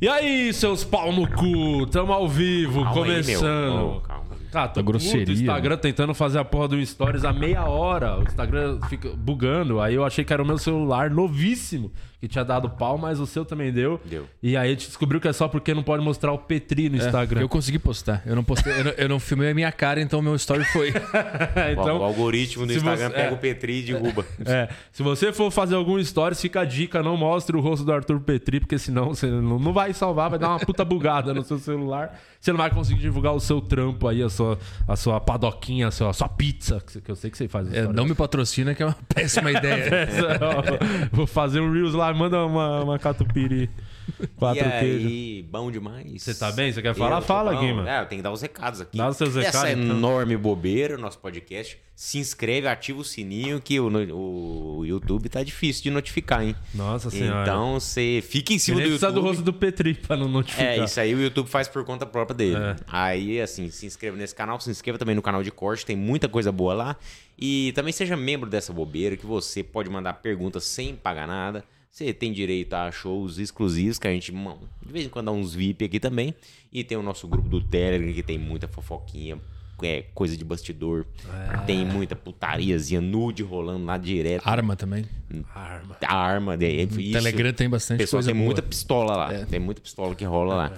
E aí, seus pau no cu? Tamo ao vivo, Calma aí, começando. Ô, calma. Cara, tô Tá grosseria, puto, o Instagram tentando fazer a porra do Stories há meia hora. O Instagram fica bugando. Aí eu achei que era o meu celular novíssimo que tinha dado pau, mas o seu também deu. Deu. E aí a gente descobriu que é só porque não pode mostrar o Petri no Instagram. Eu consegui postar. Eu não postei, eu não, eu não filmei a minha cara, então meu story foi. então, o algoritmo do Instagram você- pega é. o Petri e derruba. É, se você for fazer algum stories, fica a dica, não mostre o rosto do Arthur Petri, porque senão você não vai salvar, vai dar uma puta bugada no seu celular. Você não vai conseguir divulgar o seu trampo aí, a sua, a sua padoquinha, a sua, a sua pizza, que eu sei que você faz É, não me patrocina, que é uma péssima ideia. Essa, ó, Vou fazer um Reels lá, manda uma, uma catupiry. Quatro e queijos. aí, bom demais. Você tá bem? Você quer falar? Eu Fala, bom. Guima. É, eu tenho que dar os recados aqui. Dá os seus Essa recados, então. enorme bobeira, nosso podcast. Se inscreve, ativa o sininho que o, o YouTube tá difícil de notificar, hein? Nossa senhora. Então você fica em cima do YouTube. do rosto do Petri pra não notificar. É, isso aí o YouTube faz por conta própria dele. É. Aí, assim, se inscreva nesse canal, se inscreva também no canal de corte, tem muita coisa boa lá. E também seja membro dessa bobeira, que você pode mandar perguntas sem pagar nada. Você tem direito a shows exclusivos, que a gente, mano, de vez em quando dá uns VIP aqui também. E tem o nosso grupo do Telegram, que tem muita fofoquinha, é, coisa de bastidor. É. Tem muita putariazinha nude rolando lá direto. Arma também. Arma. A arma, de, isso. Telegram tem bastante Pessoal, tem boa. muita pistola lá. Tem muita pistola que rola lá.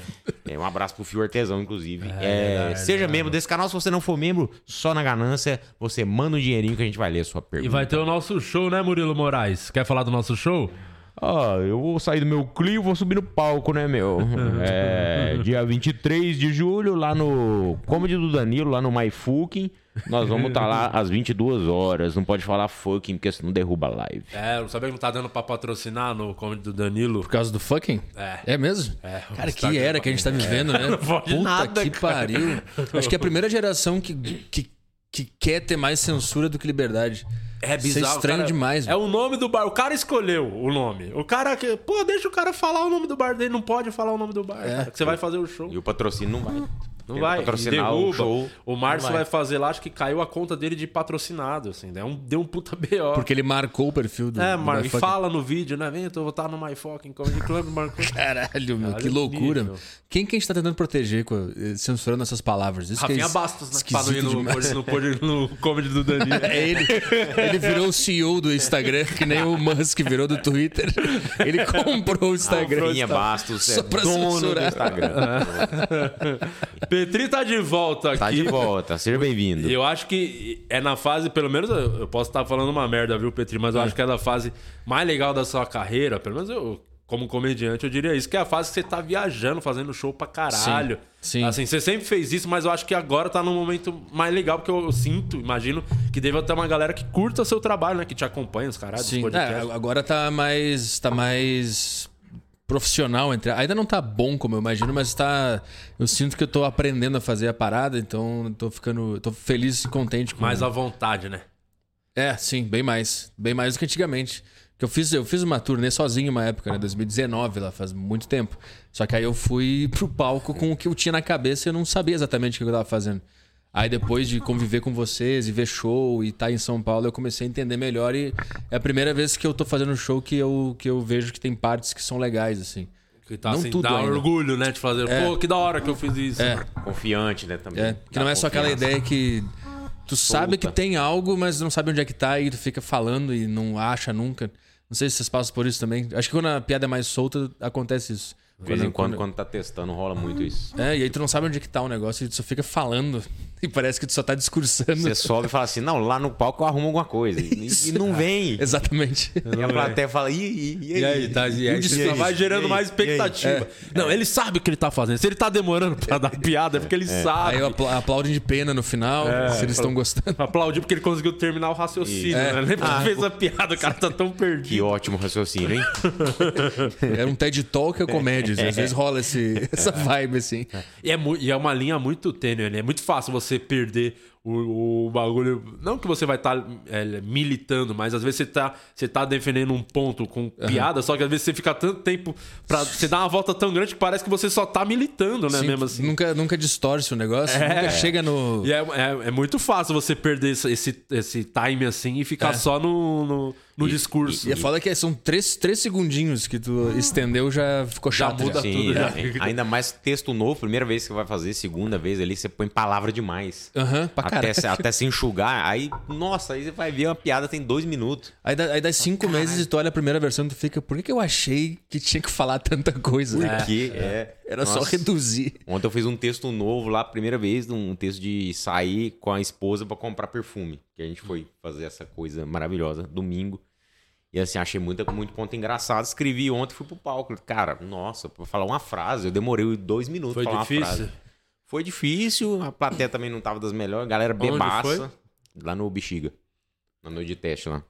É, um abraço pro Fio Artesão, inclusive. É, seja membro desse canal. Se você não for membro, só na ganância, você manda um dinheirinho que a gente vai ler a sua E pergunta. vai ter o nosso show, né, Murilo Moraes? Quer falar do nosso show? Ah, eu vou sair do meu Clio, vou subir no palco, né, meu? É, dia 23 de julho, lá no Comedy do Danilo, lá no My Fucking. Nós vamos estar lá às 22 horas. Não pode falar fucking, porque senão derruba a live. É, sabia que não tá dando pra patrocinar no comedy do Danilo? Por causa do fucking? É. É mesmo? É, Cara, que era que a gente tá vivendo, né? pode Puta nada, que cara. pariu. Acho que é a primeira geração que, que, que quer ter mais censura do que liberdade. É Isso bizarro. é estranho cara. demais. É o nome do bar. O cara escolheu o nome. O cara que. Pô, deixa o cara falar o nome do bar dele. Não pode falar o nome do bar. cara, que você vai fazer o show. E o patrocínio não vai. Não vai. patrocinar derruba. o show. O Márcio vai. vai. fazer lá, acho que caiu a conta dele de patrocinado, assim. Deu um, deu um puta B.O. Porque ele marcou o perfil do. É, do Mar... E fala no vídeo, né? Vem, eu tô- vou estar no My Fucking Comedy Club, marcou. Caralho, meu, Caralho, que loucura. nível. meu. Quem que a gente tá tentando proteger eh, censurando essas palavras? Isso que é Rafinha Bastos, né? Ir esquisito no, no, no, no comedy do Danilo. É ele, ele virou o CEO do Instagram, que nem o Musk virou do Twitter. Ele comprou o Instagram. Rafinha Bastos é Só pra dono do censurar. Instagram. Petri tá de volta aqui. Tá de volta, seja bem-vindo. Eu acho que é na fase, pelo menos eu posso estar falando uma merda, viu, Petri? Mas eu acho que é da fase mais legal da sua carreira, pelo menos eu, como comediante, eu diria isso, que é a fase que você tá viajando, fazendo show pra caralho. Sim, sim. Assim, você sempre fez isso, mas eu acho que agora tá num momento mais legal, porque eu, eu sinto, imagino, que deve ter uma galera que curta seu trabalho, né? Que te acompanha, os caras, Sim, é, agora tá mais. tá mais profissional entre. Ainda não tá bom como eu imagino, mas tá. Eu sinto que eu tô aprendendo a fazer a parada, então tô ficando. tô feliz e contente com Mais à vontade, né? É, sim, bem mais. Bem mais do que antigamente. Que eu fiz, eu fiz uma turnê sozinho uma época, né? 2019, lá faz muito tempo. Só que aí eu fui pro palco com o que eu tinha na cabeça e eu não sabia exatamente o que eu tava fazendo. Aí depois de conviver com vocês e ver show e estar em São Paulo, eu comecei a entender melhor e é a primeira vez que eu tô fazendo show que eu, que eu vejo que tem partes que são legais, assim. Que tá, Não assim, tudo dá ainda. orgulho, né? De fazer, É. pô, que da hora que eu fiz isso. É, Confiante, né, também. é. Que Dá não é só aquela ideia que tu sabe que tem algo, mas não sabe onde é que tá e tu fica falando e não acha nunca. Não sei se vocês passam por isso também. Acho que quando a piada é mais solta, acontece isso. De vez em quando, quando tá testando, rola muito isso. É, e aí tu não sabe onde é que tá o negócio e tu só fica falando. E parece que tu só tá discursando. Você sobe e fala assim, não, lá no palco eu arrumo alguma coisa. E, e não vem. Exatamente. E a plateia fala, e, e, e aí? E aí, tá, e aí E você aí? vai gerando E aí? mais expectativa. Não, ele sabe o que ele tá fazendo. Se ele tá demorando pra dar piada, é porque ele sabe. Aí eu apla- aplaudem de pena no final, se eles estão gostando. Aplaudiu porque ele conseguiu terminar o raciocínio, É. né? Lembra que fez a piada, o cara tá tão Que perdido. ótimo raciocínio, hein? Era um TED Talk ou comédia. Às vezes rola esse, essa vibe assim. E é, e é uma linha muito tênue, né? É muito fácil você perder o, o bagulho. Não que você vai estar militando, mas às vezes você tá, você tá defendendo um ponto com piada, só que às vezes você fica tanto tempo pra. Você dá uma volta tão grande que parece que você só tá militando, né? Sim, mesmo assim. Nunca, nunca distorce o negócio, nunca chega no. E é, é, é muito fácil você perder esse, esse, esse time assim e ficar É. só no, no, no discurso. E a foda é que são três, três segundinhos que tu estendeu já ficou Já chato. muda já. tudo, Sim, já é, ainda mais texto novo, primeira vez que você vai fazer, segunda vez ali, você põe palavra demais. Aham, pra Até, se- até se enxugar, aí, nossa, aí você vai ver uma piada tem dois minutos. Aí dá, aí dá cinco meses e tu olha a primeira versão e tu fica, por que, que eu achei que tinha que falar tanta coisa? Porque é. Era só Nossa. reduzir. Ontem eu fiz um texto novo lá, primeira vez, um texto de sair com a esposa pra comprar perfume. Que a gente foi fazer essa coisa maravilhosa, domingo. E assim, achei muito, muito ponto engraçado. Escrevi ontem, fui pro palco. Cara, nossa, pra falar uma frase, eu demorei dois minutos Foi pra falar difícil? uma frase. Foi difícil, a plateia também não tava das melhores, a galera Onde bebaça. foi? Lá no Bexiga, na noite de teste lá.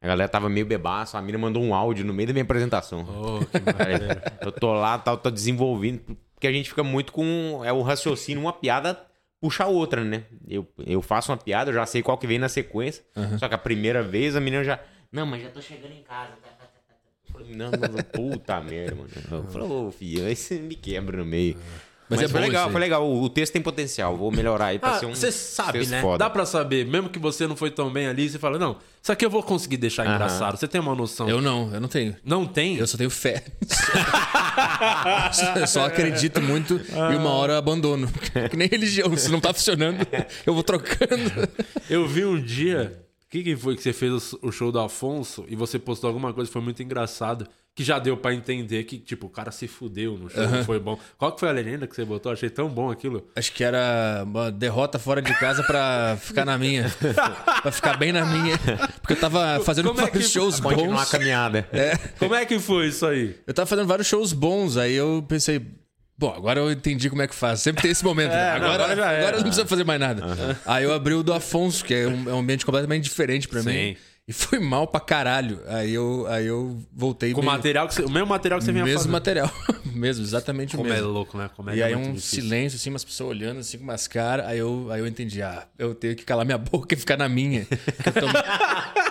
A galera tava meio bebaça, a mina mandou um áudio no meio da minha apresentação. Oh, que maravilha. Eu tô lá, tá, tô desenvolvendo, porque a gente fica muito com é o raciocínio, uma piada puxa a outra, né? Eu, eu faço uma piada, eu já sei qual que vem na sequência, só que a primeira vez a menina já, não, mas já tô chegando em casa. tá, tá, tá, tá." Eu falei, não, não, não, puta merda, mano. Eu falei, ô, filho, aí você me quebra no meio. Mas Mas, é foi legal, foi legal. O, texto tem potencial, vou melhorar aí pra Ah, ser um. você sabe, texto né? foda. Dá pra saber, mesmo que você não foi tão bem ali, você fala, não, isso aqui eu vou conseguir deixar Aham. engraçado. Você tem uma noção. Eu não, eu não tenho. Não tem? Eu só tenho fé. Eu só acredito muito e uma hora eu abandono. Que nem religião, se não tá funcionando, eu vou trocando. Eu vi um dia. O que, que foi que você fez o o show do Afonso e você postou alguma coisa que foi muito engraçado, que já deu pra entender que, tipo, o cara se fudeu no show, não foi bom. Qual que foi a legenda que você botou? Achei tão bom aquilo. Acho que era uma derrota fora de casa pra ficar na minha. pra ficar bem na minha. Porque eu tava fazendo Como é vários que- shows Continuar a bons. caminhada. Como é que foi isso aí? Eu tava fazendo vários shows bons, aí eu pensei, bom, agora eu entendi como é que faz. Sempre tem esse momento. né? É, agora, agora já era. agora não precisa fazer mais nada. Aí eu abri o do Afonso, que é um, é um ambiente completamente diferente pra mim. E foi mal pra caralho. Aí eu, aí eu voltei Com o bem- material que você, o mesmo material que você vinha mesmo fazendo. material. mesmo, exatamente o Como é mesmo. louco, né? Como é E aí um difícil. silêncio, assim, umas pessoas olhando assim com umas caras. Aí eu, aí eu entendi, ah, eu tenho que calar minha boca e ficar na minha. Que eu, tomei,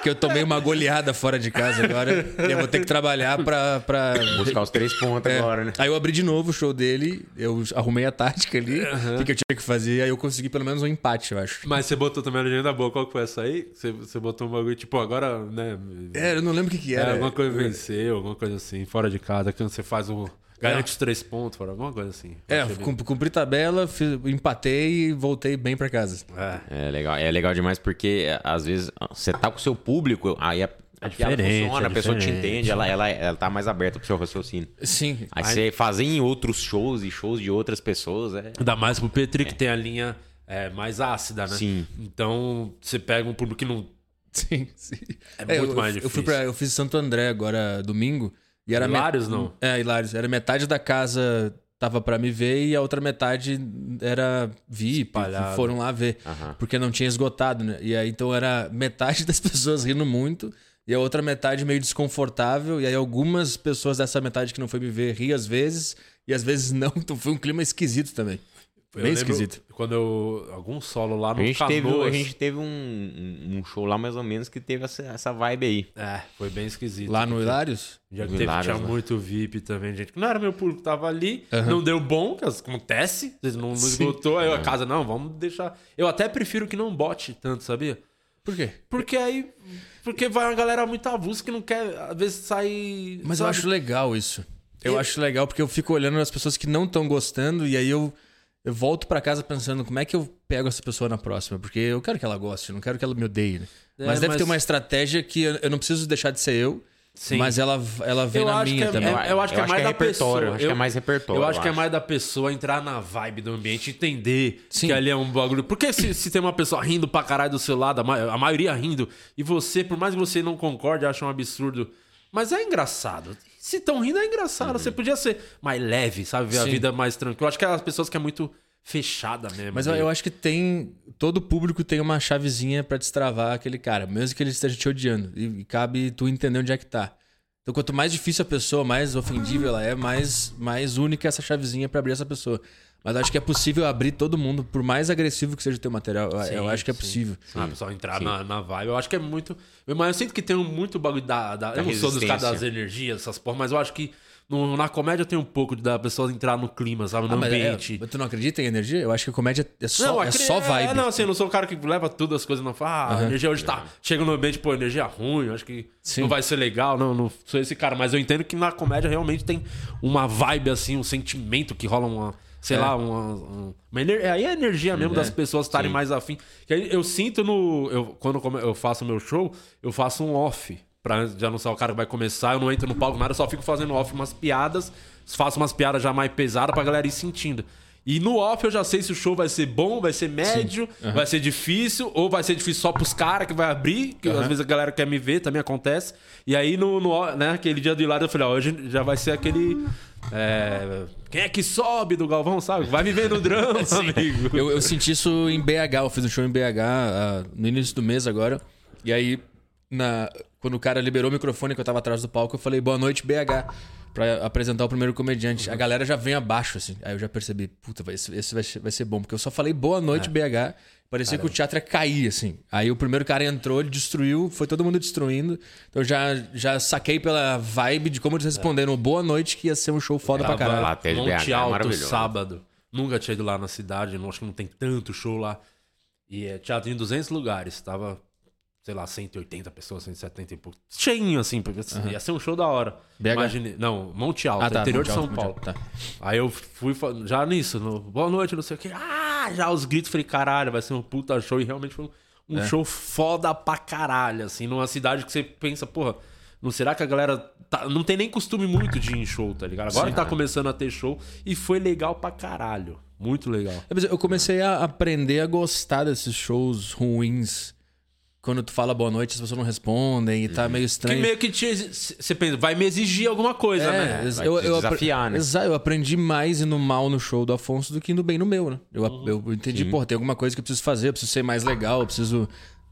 que eu tomei uma goleada fora de casa agora. E eu vou ter que trabalhar pra. pra... Buscar os três pontos É. agora, né? Aí eu abri de novo o show dele, eu arrumei a tática ali, o que, que eu tinha que fazer, aí eu consegui pelo menos um empate, eu acho. Mas você botou também a legenda boa. Qual que foi essa aí? Você, você botou um bagulho, tipo, agora, né? É, eu não lembro o que, que É, era. alguma coisa venceu, alguma coisa assim, fora de casa, que você faz o. Garante os três pontos, alguma coisa assim. É, Achei bem- cum- cumpri tabela, fiz- empatei e voltei bem pra casa. É. É legal, é legal demais porque é, às vezes você tá com o seu público, aí a, piada diferente, funciona, é a pessoa te entende, ela, ela, ela tá mais aberta pro seu raciocínio. Sim. Aí você fazer em outros shows e shows de outras pessoas é. Ainda mais pro Petri, que tem a linha é, mais ácida, né? Sim. Então, você pega um público que não. Sim, sim. É muito eu, mais eu, eu difícil. fui pra, eu fiz Santo André agora domingo. E era met- Hilários, não? É, Hilários. Era metade da casa tava pra me ver e a outra metade era VIP, Espalhado. foram lá ver. Aham. Porque não tinha esgotado, né? E aí então era metade das pessoas rindo muito e a outra metade meio desconfortável. E aí algumas pessoas dessa metade que não foi me ver ri às vezes e às vezes não. Então foi um clima esquisito também. Eu Bem esquisito. Quando eu. Algum solo lá no A gente, teve, Canoas. a gente teve um, um- um show lá mais ou menos que teve essa, essa vibe aí. É, foi bem esquisito. Lá no Hilários? Já teve, Hilários, tinha né? muito VIP também, gente. Não era meu público, tava ali. Não deu bom, que acontece. Não, não esgotou. Aí a casa, não, vamos deixar. Eu até prefiro que não bote tanto, sabia? Por quê? Porque aí. Porque vai uma galera muito avulsa que não quer, às vezes, sair. Mas eu sabe? acho legal isso. Eu E- acho legal porque eu fico olhando as pessoas que não estão gostando e aí eu, eu volto pra casa pensando como é que eu pego essa pessoa na próxima. Porque eu quero que ela goste, eu não quero que ela me odeie. Né? É, mas deve mas- ter uma estratégia que eu, eu não preciso deixar de ser eu, Sim. mas ela, ela vem Eu na minha que é- também. é- eu acho que é mais da repertório, pessoa. Acho que é mais repertório. Eu acho que é mais da pessoa entrar na vibe do ambiente, entender Sim. que ali é um bagulho. Porque se, se tem uma pessoa rindo pra caralho do seu lado, a, ma- a maioria rindo, e você, por mais que você não concorde, acha um absurdo. Mas é engraçado. Se estão rindo, é engraçado. Você podia ser mais leve, sabe? Ver a vida mais tranquila. Eu acho que é as pessoas que é muito fechada mesmo. Mas eu, eu acho que tem. Todo público tem uma chavezinha pra destravar aquele cara, mesmo que ele esteja te odiando. E, e cabe tu entender onde é que tá. Então, quanto mais difícil a pessoa, mais ofendível ela é, mais, mais única essa chavezinha pra abrir essa pessoa. Mas acho que é possível abrir todo mundo, por mais agressivo que seja o teu material. Eu- eu Sim, acho que é sim. possível. Ah, pessoal entrar sim. na, na vibe. Eu acho que é muito. Mas eu sinto que tem um muito bagulho da. da- eu não sou dos caras das energias, essas porra, mas eu acho que no- na comédia tem um pouco de da pessoa entrar no clima, sabe? No Ah, mas é- ambiente. mas tu não acredita em energia? Eu acho que a comédia é só, é acre- só vibe. É, não, assim, eu não sou o cara que leva tudo as coisas, não fala, ah, a energia hoje tá. Chega no ambiente, pô, energia ruim, eu acho que Sim. não vai ser legal, não, não sou esse cara. Mas eu entendo que na comédia realmente tem uma vibe, assim, um sentimento que rola uma. Sei É. lá, uma. um- uma ener- aí é a energia mesmo É, das pessoas estarem mais afim. Que eu sinto no. Eu, quando eu faço meu show, eu faço um off. Pra já não ser o cara que vai começar, eu não entro no palco nada, eu só fico fazendo off umas piadas, faço umas piadas já mais pesadas pra galera ir sentindo. E no off eu já sei se o show vai ser bom, vai ser médio, vai ser difícil, ou vai ser difícil só pros caras que vai abrir, que às vezes a galera quer me ver, também acontece. E aí no, no né, aquele dia do Hilário eu falei, ó, hoje já vai ser aquele. É, quem é que sobe do Galvão, sabe? Vai viver no drama, amigo. Eu, eu senti isso em BH, eu fiz um show em BH ah, no início do mês agora. E aí, na, quando o cara liberou o microfone que eu tava atrás do palco, eu falei boa noite, BH. Pra apresentar o primeiro comediante. A galera já vem abaixo, assim. Aí eu já percebi, puta, esse, esse vai, ser, vai ser bom. Porque eu só falei boa noite, BH. Parecia que o teatro ia cair, assim. Aí o primeiro cara entrou, ele destruiu, foi todo mundo destruindo. Então eu já, já saquei pela vibe de como eles responderam boa noite, que ia ser um show foda pra Tava caralho. lá, até de Monte BH, é Alto, maravilhoso. sábado. Nunca tinha ido lá na cidade, não, acho que não tem tanto show lá. E é teatro em 200 lugares. Tava, sei lá, 180 pessoas, 170 e pouco. Cheinho, assim, porque assim, ia ser um show da hora. BH? Imagine... Não, Monte Alto, Ah, tá. interior Monte de São Alto, Paulo. Tá. Aí eu fui já nisso, no boa noite, não sei o que. Ah, já os gritos, falei, caralho, vai ser um puta show. E realmente foi um, É. show foda pra caralho, assim, numa cidade que você pensa, porra, não será que a galera. tá- não tem nem costume muito de ir em show, tá ligado? Agora que tá começando a ter show e foi legal pra caralho. Muito legal. É, Eu comecei a aprender a gostar desses shows ruins. Quando tu fala boa noite, as pessoas não respondem e tá meio Que estranho. meio que te, você pensa, vai me exigir alguma coisa, É, né? Vai eu, eu desafiar, né? Exato, eu aprendi mais indo mal no show do Afonso do que indo bem no meu, né? Eu, eu entendi, pô, tem alguma coisa que eu preciso fazer, eu preciso ser mais legal, eu preciso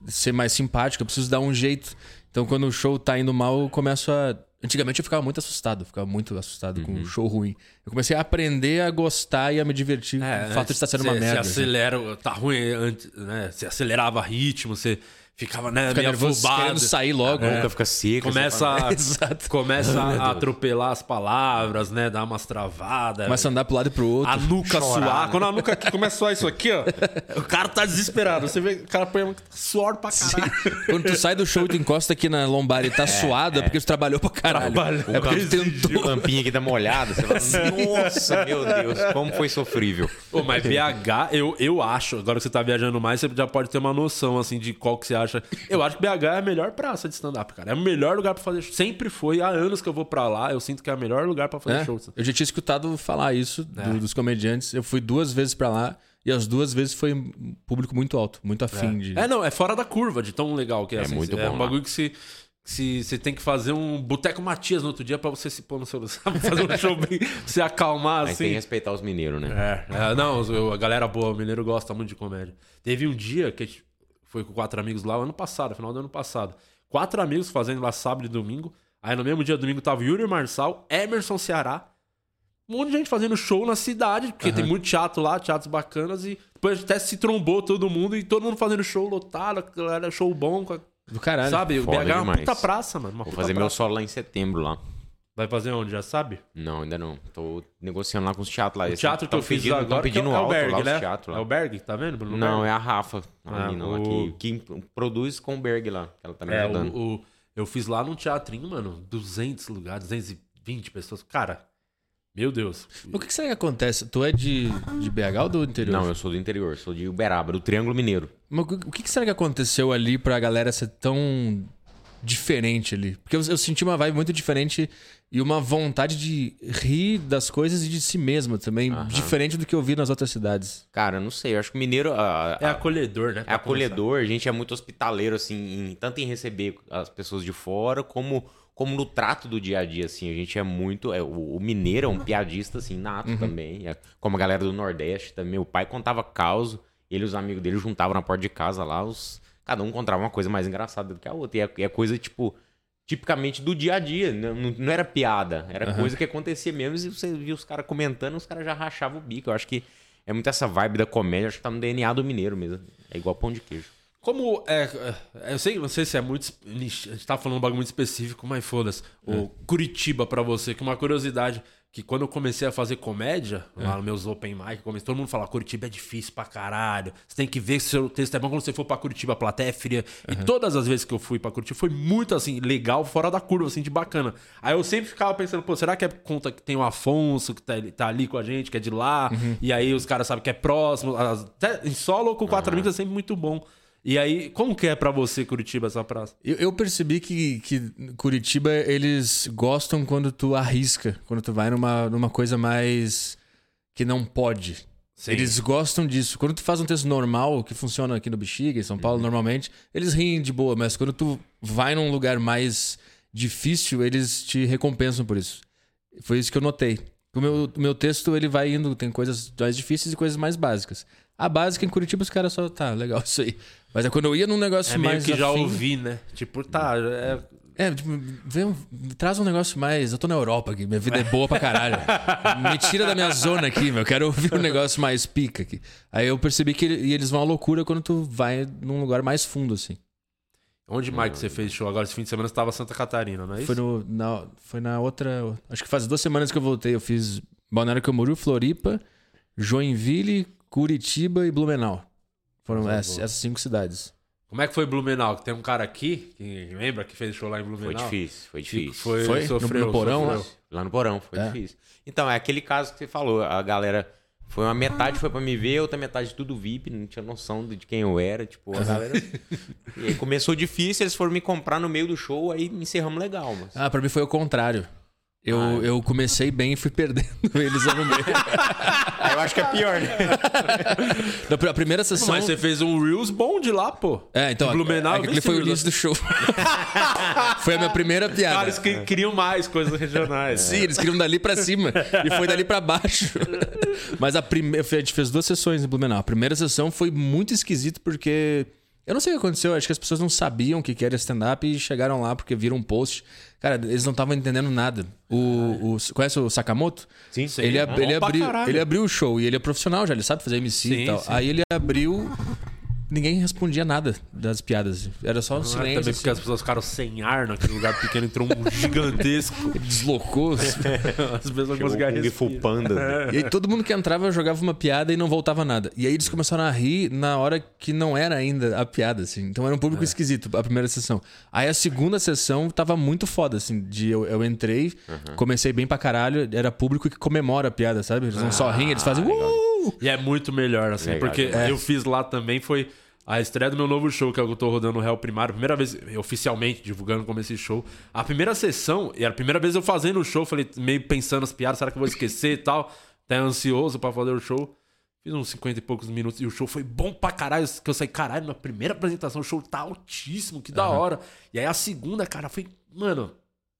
ser mais simpático, eu preciso dar um jeito. Então quando o show tá indo mal, eu começo a. Antigamente eu ficava muito assustado, eu ficava muito assustado com um show ruim. Eu comecei a aprender a gostar e a me divertir com o fato de estar sendo uma É, cê- merda. Você assim. acelera, tá ruim antes, né? Você acelerava ritmo, você ficava, né, Fica meio nervoso, afobado. querendo sair logo. A boca fica seca. Começa, a, começa a atropelar as palavras, né? Dar umas travadas. Começa a andar pro lado e pro outro. a nuca chorar, suar. né? Quando a nuca aqui começa a suar isso aqui, ó. o cara tá desesperado. Você vê o cara põe suor pra caralho. Quando tu sai do show e tu encosta aqui na lombar e tá suado, é porque tu trabalhou pra caralho. Trabalhou. É porque tu tentou. O campinho aqui tá molhado. Você fala, nossa, meu Deus, como foi sofrível. Pô, mas BH, eu, eu acho, agora que você tá viajando mais, você já pode ter uma noção, assim, de qual que você acha. Eu acho que BH é a melhor praça de stand-up, cara. É o melhor lugar pra fazer show. Sempre foi, há anos que eu vou pra lá, eu sinto que é o melhor lugar pra fazer É, show. eu já tinha escutado falar isso do- É. dos comediantes. Eu fui duas vezes pra lá e as duas vezes foi um público muito alto, muito afim de. É, não, é fora da curva de tão legal que é. É assim, muito é bom um lá. bagulho que se, se você tem que fazer um Boteco Matias no outro dia pra você se pôr no seu. Sabe? Fazer um show bem. se acalmar Mas tem que assim. respeitar os mineiros, né? É, é, não, eu- a galera boa, o mineiro gosta muito de comédia. Teve um dia que a gente foi com quatro amigos lá, ano passado, final do ano passado. Quatro amigos fazendo lá sábado e domingo. Aí no mesmo dia domingo tava Yuri Marçal, Emerson Ceará. Um monte de gente fazendo show na cidade, porque tem muito teatro lá, teatros bacanas. E depois até se trombou todo mundo e todo mundo fazendo show lotado, galera show bom. Do caralho. Sabe? O BH é uma puta praça, mano. Uma Vou fazer meu praça. solo lá em setembro lá. Vai fazer onde? Já sabe? Não, ainda não. Tô negociando lá com os teatros lá. O teatro que eu fiz pedindo, agora que é pedindo o Berg, lá, né? lá. É o Berg, tá vendo? Bruno Não, Berg? é a Rafa, a Ah, menina lá, o- que, que produz com o Berg lá. Ela tá me É, ajudando. o, o- eu fiz lá num teatrinho, mano, 200 lugares, 220 pessoas. Cara, meu Deus. O que, que será que acontece? Tu é de, de BH ou do interior? Não, eu sou do interior, sou de Uberaba, do Triângulo Mineiro. Mas o que, que será que aconteceu ali pra galera ser tão diferente ali? Porque eu, eu senti uma vibe muito diferente e uma vontade de rir das coisas e de si mesmo também, diferente do que eu vi nas outras cidades. Cara, não sei, eu acho que o mineiro a- É a- acolhedor, né? é acolhedor, a gente é muito hospitaleiro, assim, em- tanto em receber as pessoas de fora, como, como no trato do dia a dia, assim. A gente é muito. é, o, o mineiro é um piadista, assim, nato também. É, como a galera do Nordeste também. O pai contava caos, ele e os amigos dele juntavam na porta de casa lá, os, cada um contava uma coisa mais engraçada do que a outra. E é, e é coisa, tipo. Tipicamente do dia a dia, não, não- não era piada, era coisa que acontecia mesmo e você via os caras comentando, os caras já rachavam o bico. Eu acho que É muito essa vibe da comédia, acho que tá no DNA do mineiro mesmo. É igual pão de queijo. Como é, é, Eu sei, não sei se é muito. A gente tá falando um bagulho muito específico, mas foda-se. O Curitiba pra você, que uma curiosidade. Que quando eu comecei a fazer comédia, lá nos meus open mic, comecei, todo mundo fala, Curitiba é difícil pra caralho. Você tem que ver se seu texto é bom quando você for pra Curitiba, a plateia é fria. E todas as vezes que eu fui pra Curitiba, foi muito assim, legal, fora da curva, assim, de bacana. Aí eu sempre ficava pensando, pô, será que é conta que tem o Afonso, que tá, tá ali com a gente, que é de lá, e aí os caras sabem que é próximo. Até em solo com quatro amigos é sempre muito bom. E aí, como que é pra você, Curitiba, essa praça? Eu, eu percebi que, que Curitiba, eles gostam quando tu arrisca, quando tu vai numa, numa coisa mais que não pode. Sim. Eles gostam disso. Quando tu faz um texto normal, que funciona aqui no Bexiga, em São Paulo, normalmente, eles riem de boa, mas quando tu vai num lugar mais difícil, eles te recompensam por isso. Foi isso que eu notei. O meu, o meu texto, ele vai indo, tem coisas mais difíceis e coisas mais básicas. A básica em Curitiba, os caras só, tá, legal isso aí. Mas é quando eu ia num negócio É meio mais que já afim- ouvi, né? Tipo, tá, é, é, tipo, vem, traz um negócio mais. Eu tô na Europa aqui, minha vida é boa pra caralho. Me tira da minha zona aqui, meu. Eu quero ouvir um negócio mais pica aqui. Aí eu percebi que ele- eles vão à loucura quando tu vai num lugar mais fundo, assim. Onde mais que você fez show? Agora, esse fim de semana você tava Santa Catarina, não é isso? Foi, no, na, foi na outra. Acho que faz duas semanas que eu voltei. Eu fiz Balneário Camboriú, Floripa, Joinville, Curitiba e Blumenau. Foram essas, essas cinco cidades. Como é que foi Blumenau? Que tem um cara aqui, que lembra que fez show lá em Foi Blumenau? difícil, foi Fico- difícil. Foi, Foi? sofreu, No- no porão lá? sofreu. Lá no porão, foi É. difícil. Então, é aquele caso que você falou. A galera. Foi uma metade foi pra me ver, outra metade tudo VIP, não tinha noção de quem eu era. Tipo, a galera. e aí começou difícil, eles foram me comprar no meio do show, aí encerramos legal, mas. Ah, pra mim foi o contrário. Eu, Ah. eu comecei bem e fui perdendo eles no meio. Eu acho que é pior, né? Na pr- a primeira sessão. Mas você fez um Reels bom de lá, pô. É, então. Blumenau, eu vi aquele foi o Reels. início do show. foi a minha primeira piada. Caras que criam mais coisas regionais. Sim, eles queriam dali pra cima. e foi dali pra baixo. Mas a primeira. A gente fez duas sessões em Blumenau. A primeira sessão foi muito esquisito porque. Eu não sei o que aconteceu, acho que as pessoas não sabiam o que era stand-up e chegaram lá porque viram um post. Cara, eles não estavam entendendo nada. O, o- conhece o Sakamoto? Sim, sim. Ele, ab- ele, abriu, ele abriu o show e ele é profissional já, ele sabe fazer MC Sim, e tal. sim. Aí ele abriu. Ninguém respondia nada das piadas. Era só um é silêncio. também porque as pessoas ficaram sem ar naquele lugar pequeno, entrou um gigantesco. assim, deslocou. As pessoas Fu respirar. Panda. né? E aí todo mundo que entrava jogava uma piada e não voltava nada. E aí eles começaram a rir na hora que não era ainda a piada, assim. Então era um público esquisito, a primeira sessão. Aí a segunda sessão tava muito foda, assim. De eu, eu entrei, comecei bem pra caralho, era público que comemora a piada, sabe? Eles não só riem, eles fazem. Uh! E é muito melhor, assim, Legal, porque legal. eu fiz lá também, foi a estreia do meu novo show, que é o que eu tô rodando no Real Primário. Primeira vez, oficialmente, divulgando como esse show. A primeira sessão, e era a primeira vez eu fazendo o show, falei, meio pensando as piadas, será que eu vou esquecer e tal? Até ansioso pra fazer o show. Fiz uns 50 e poucos minutos e o show foi bom pra caralho. Que eu saí, caralho, na primeira apresentação o show tá altíssimo, que da hora. E aí a segunda, cara, foi, mano,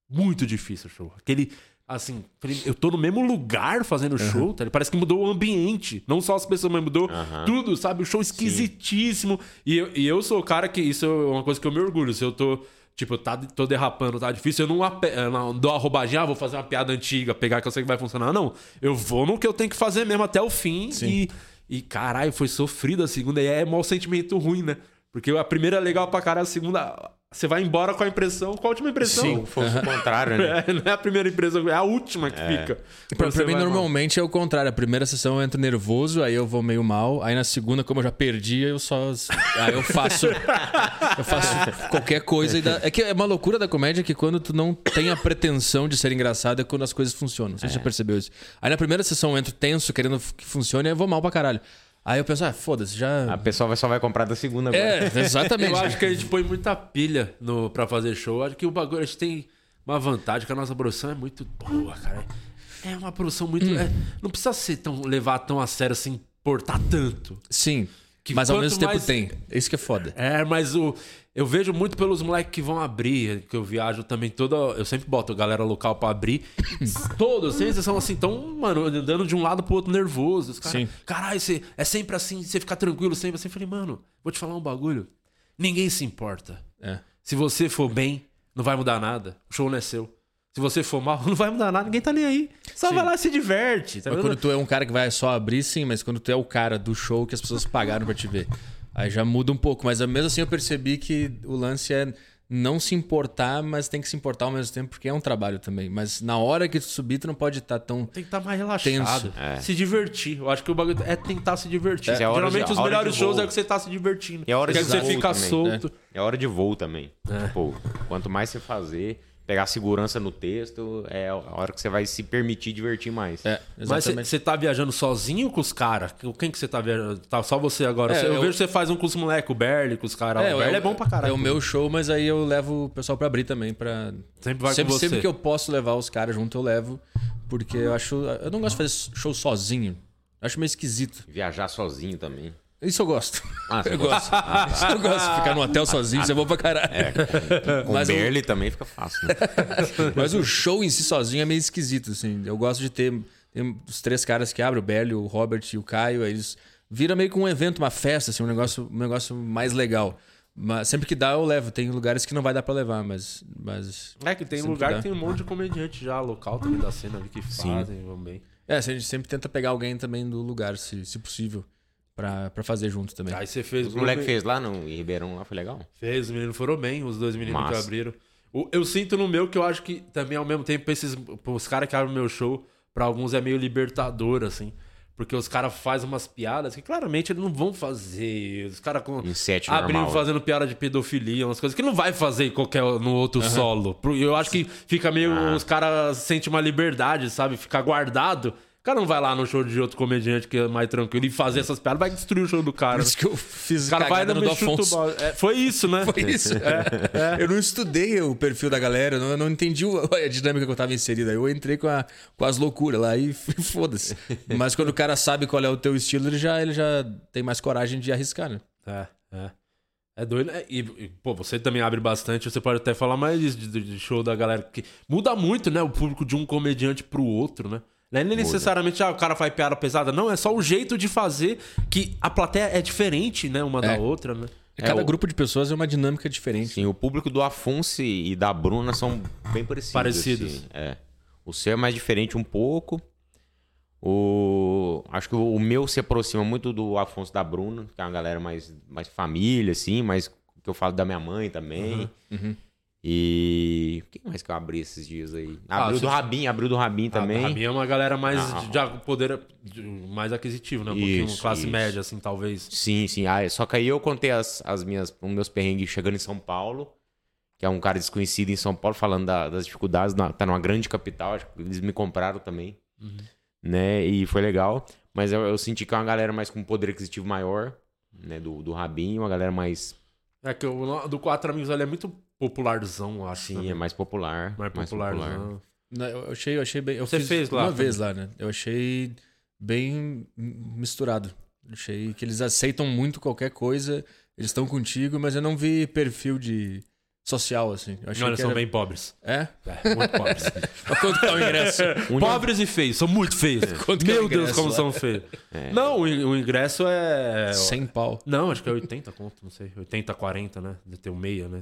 muito difícil o show. Aquele, assim, eu tô no mesmo lugar fazendo show, tá? Parece que mudou o ambiente. Não só as pessoas, mas mudou Aham. tudo, sabe? O show esquisitíssimo. E eu, e eu sou o cara que, isso é uma coisa que eu me orgulho. Se eu tô. Tipo, tá, tô derrapando, tá difícil. Eu não, ape- não dou a roubadinha, ah, vou fazer uma piada antiga, pegar que eu sei que vai funcionar. Não. Eu vou no que eu tenho que fazer mesmo até o fim. E, e caralho, foi sofrido a segunda. E é mau sentimento ruim, né? Porque a primeira é legal pra caralho, a segunda. Você vai embora com a impressão. Qual a última impressão? Se fosse o contrário, né? É, não é a primeira impressão, é a última que fica. Pra, pra você mim, vai mal. normalmente é o contrário. A primeira sessão eu entro nervoso, aí eu vou meio mal. Aí na segunda, como eu já perdi, eu só. Aí eu faço. eu faço qualquer coisa. E dá... É que é uma loucura da comédia que quando tu não tem a pretensão de ser engraçado é quando as coisas funcionam. Não sei se você já percebeu isso. Aí na primeira sessão eu entro tenso, querendo que funcione, aí eu vou mal pra caralho. Aí eu penso, ah, foda-se, já. A pessoa só vai comprar da segunda agora. É, exatamente. Eu acho que a gente põe muita pilha no, pra fazer show. Eu acho que o bagulho, a gente tem uma vantagem, que a nossa produção é muito boa, cara. É uma produção muito. Hum. é, não precisa ser tão, levar tão a sério assim, importar tanto. Sim. Que mas ao mesmo tempo mais- tem. Isso que é foda. É, mas o, eu vejo muito pelos moleques que vão abrir, que eu viajo também toda. Eu sempre boto galera local pra abrir. Todos, sem exceção, assim, tão, mano, andando de um lado pro outro nervoso. Os. Caralho, você, é sempre assim, você fica tranquilo sempre assim. Eu falei, mano, vou te falar um bagulho. Ninguém se importa. É. Se você for bem, não vai mudar nada. O show não é seu. Se você for mal, não vai mudar nada, ninguém tá nem aí. Só Sim. vai lá e se diverte. Tá quando tu é um cara que vai só abrir, sim, mas quando tu é o cara do show que as pessoas pagaram pra te ver. Aí já muda um pouco. Mas mesmo assim eu percebi que o lance é não se importar, mas tem que se importar ao mesmo tempo, porque é um trabalho também. Mas na hora que tu subir, tu não pode estar tão. Tem que estar mais relaxado. Tenso. É. Se divertir. Eu acho que o bagulho é tentar se divertir. É hora Geralmente de- os hora melhores shows é que você tá se divertindo. E a hora de você voo fica também, solto. É hora de voo também. É. Tipo, quanto mais você fazer, pegar segurança no texto, é a hora que você vai se permitir divertir mais. É, Mas você tá viajando sozinho com os caras? Quem que você tá viajando? Tá só você agora? É, eu, eu- vejo que você faz um com os moleques, o Berli, com os caras. o Berli é, bom pra caralho. É o meu show, mas aí eu levo o pessoal pra abrir também. Pra... Sempre vai sempre, com você. sempre que eu posso levar os caras junto, eu levo. Porque eu acho. Eu não gosto de fazer show sozinho. Acho meio esquisito. Viajar sozinho também. Isso eu gosto. Ah, Eu gosto. Isso eu gosto de ficar no hotel sozinho, isso é bom pra caralho. Com Mas o- Berli também fica fácil, né? Mas o show em si sozinho é meio esquisito, assim. Eu gosto de ter tem os três caras que abrem, o Bélio, o Robert e o Caio, aí eles viram meio que um evento, uma festa, assim, um negócio, um negócio mais legal. Mas sempre que dá, eu levo. Tem lugares que não vai dar pra levar, mas. mas É que tem lugar dá. que tem um monte de comediante já local também da cena ali que fazem, vão bem. É, a gente sempre tenta pegar alguém também do lugar, se, se possível, pra, pra fazer junto também. Aí você fez. Os moleques fez lá no em Ribeirão, lá foi legal. Fez, os meninos foram bem, os dois meninos que Massa. abriram. O- Eu sinto no meu que eu acho que também ao mesmo tempo esses os caras que abrem o meu show, pra alguns é meio libertador assim, porque os caras fazem umas piadas que claramente eles não vão fazer. Os caras com abrindo normal. fazendo piada de pedofilia, umas coisas que não vai fazer qualquer no outro solo. Pro- Eu acho que fica meio Ah. os caras sentem uma liberdade, sabe? Ficar guardado. O cara não vai lá no show de outro comediante que é mais tranquilo e fazer essas piadas, vai destruir o show do cara. Por isso que eu fiz O cara vai no do Afonso. É, foi isso, né? Foi isso. Eu não estudei o perfil da galera, eu não, eu não entendi a dinâmica que eu tava inserida. Eu entrei com, a- com as loucuras lá e foda-se. Mas quando o cara sabe qual é o teu estilo, ele já, ele já tem mais coragem de arriscar, né? É, é. É doido. né? E, e, pô, você também abre bastante, você pode até falar mais de, de- de show da galera. que Muda muito, né? O público de um comediante pro outro, né? Não é nem necessariamente, ah, o cara faz piada pesada. Não, é só o jeito de fazer que a plateia é diferente, né? Uma da É. outra, né? Cada o- grupo de pessoas é uma dinâmica diferente. Sim, o público do Afonso e da Bruna são bem parecidos. Parecidos. assim. É. O seu é mais diferente um pouco. O... Acho que o meu se aproxima muito do Afonso e da Bruna, que é uma galera mais, mais família, assim, mais que eu falo da minha mãe também. Uhum. E. Quem mais que eu abri esses dias aí? Ah, Abriu você- do Rabin, abriu do Rabin também. A, a minha é uma galera mais Ah. de, de poder de- mais aquisitivo, né? Um pouquinho Isso, classe isso. média, assim, talvez. Sim, sim. Ah, só que aí eu contei as, as minhas, os meus perrengues chegando em São Paulo, que é um cara desconhecido em São Paulo, falando da- das dificuldades. na- tá numa grande capital, acho que eles me compraram também. Né? E foi legal. Mas eu, eu senti que é uma galera mais com poder aquisitivo maior, né? Do, do Rabin, uma galera mais. É que o do Quatro Amigos ali é muito popularzão, acho. Sim, né? é mais popular. mais popularzão. Não, Eu achei, eu achei bem. Eu Você fiz fez lá Uma também? vez lá, né? Eu achei bem misturado. Achei que eles aceitam muito qualquer coisa, eles estão contigo, mas eu não vi perfil de social, assim. Eu achei Não, eles que são era... bem pobres. É? É, muito pobres. Quanto que tá o ingresso? Pobres e feios, são muito feios. É Meu Deus, ingresso como lá? são feios. Não, o in- o ingresso é. 100 pau. Não, acho que é 80 conto, não sei. 80, 40, né? De ter o meia, né?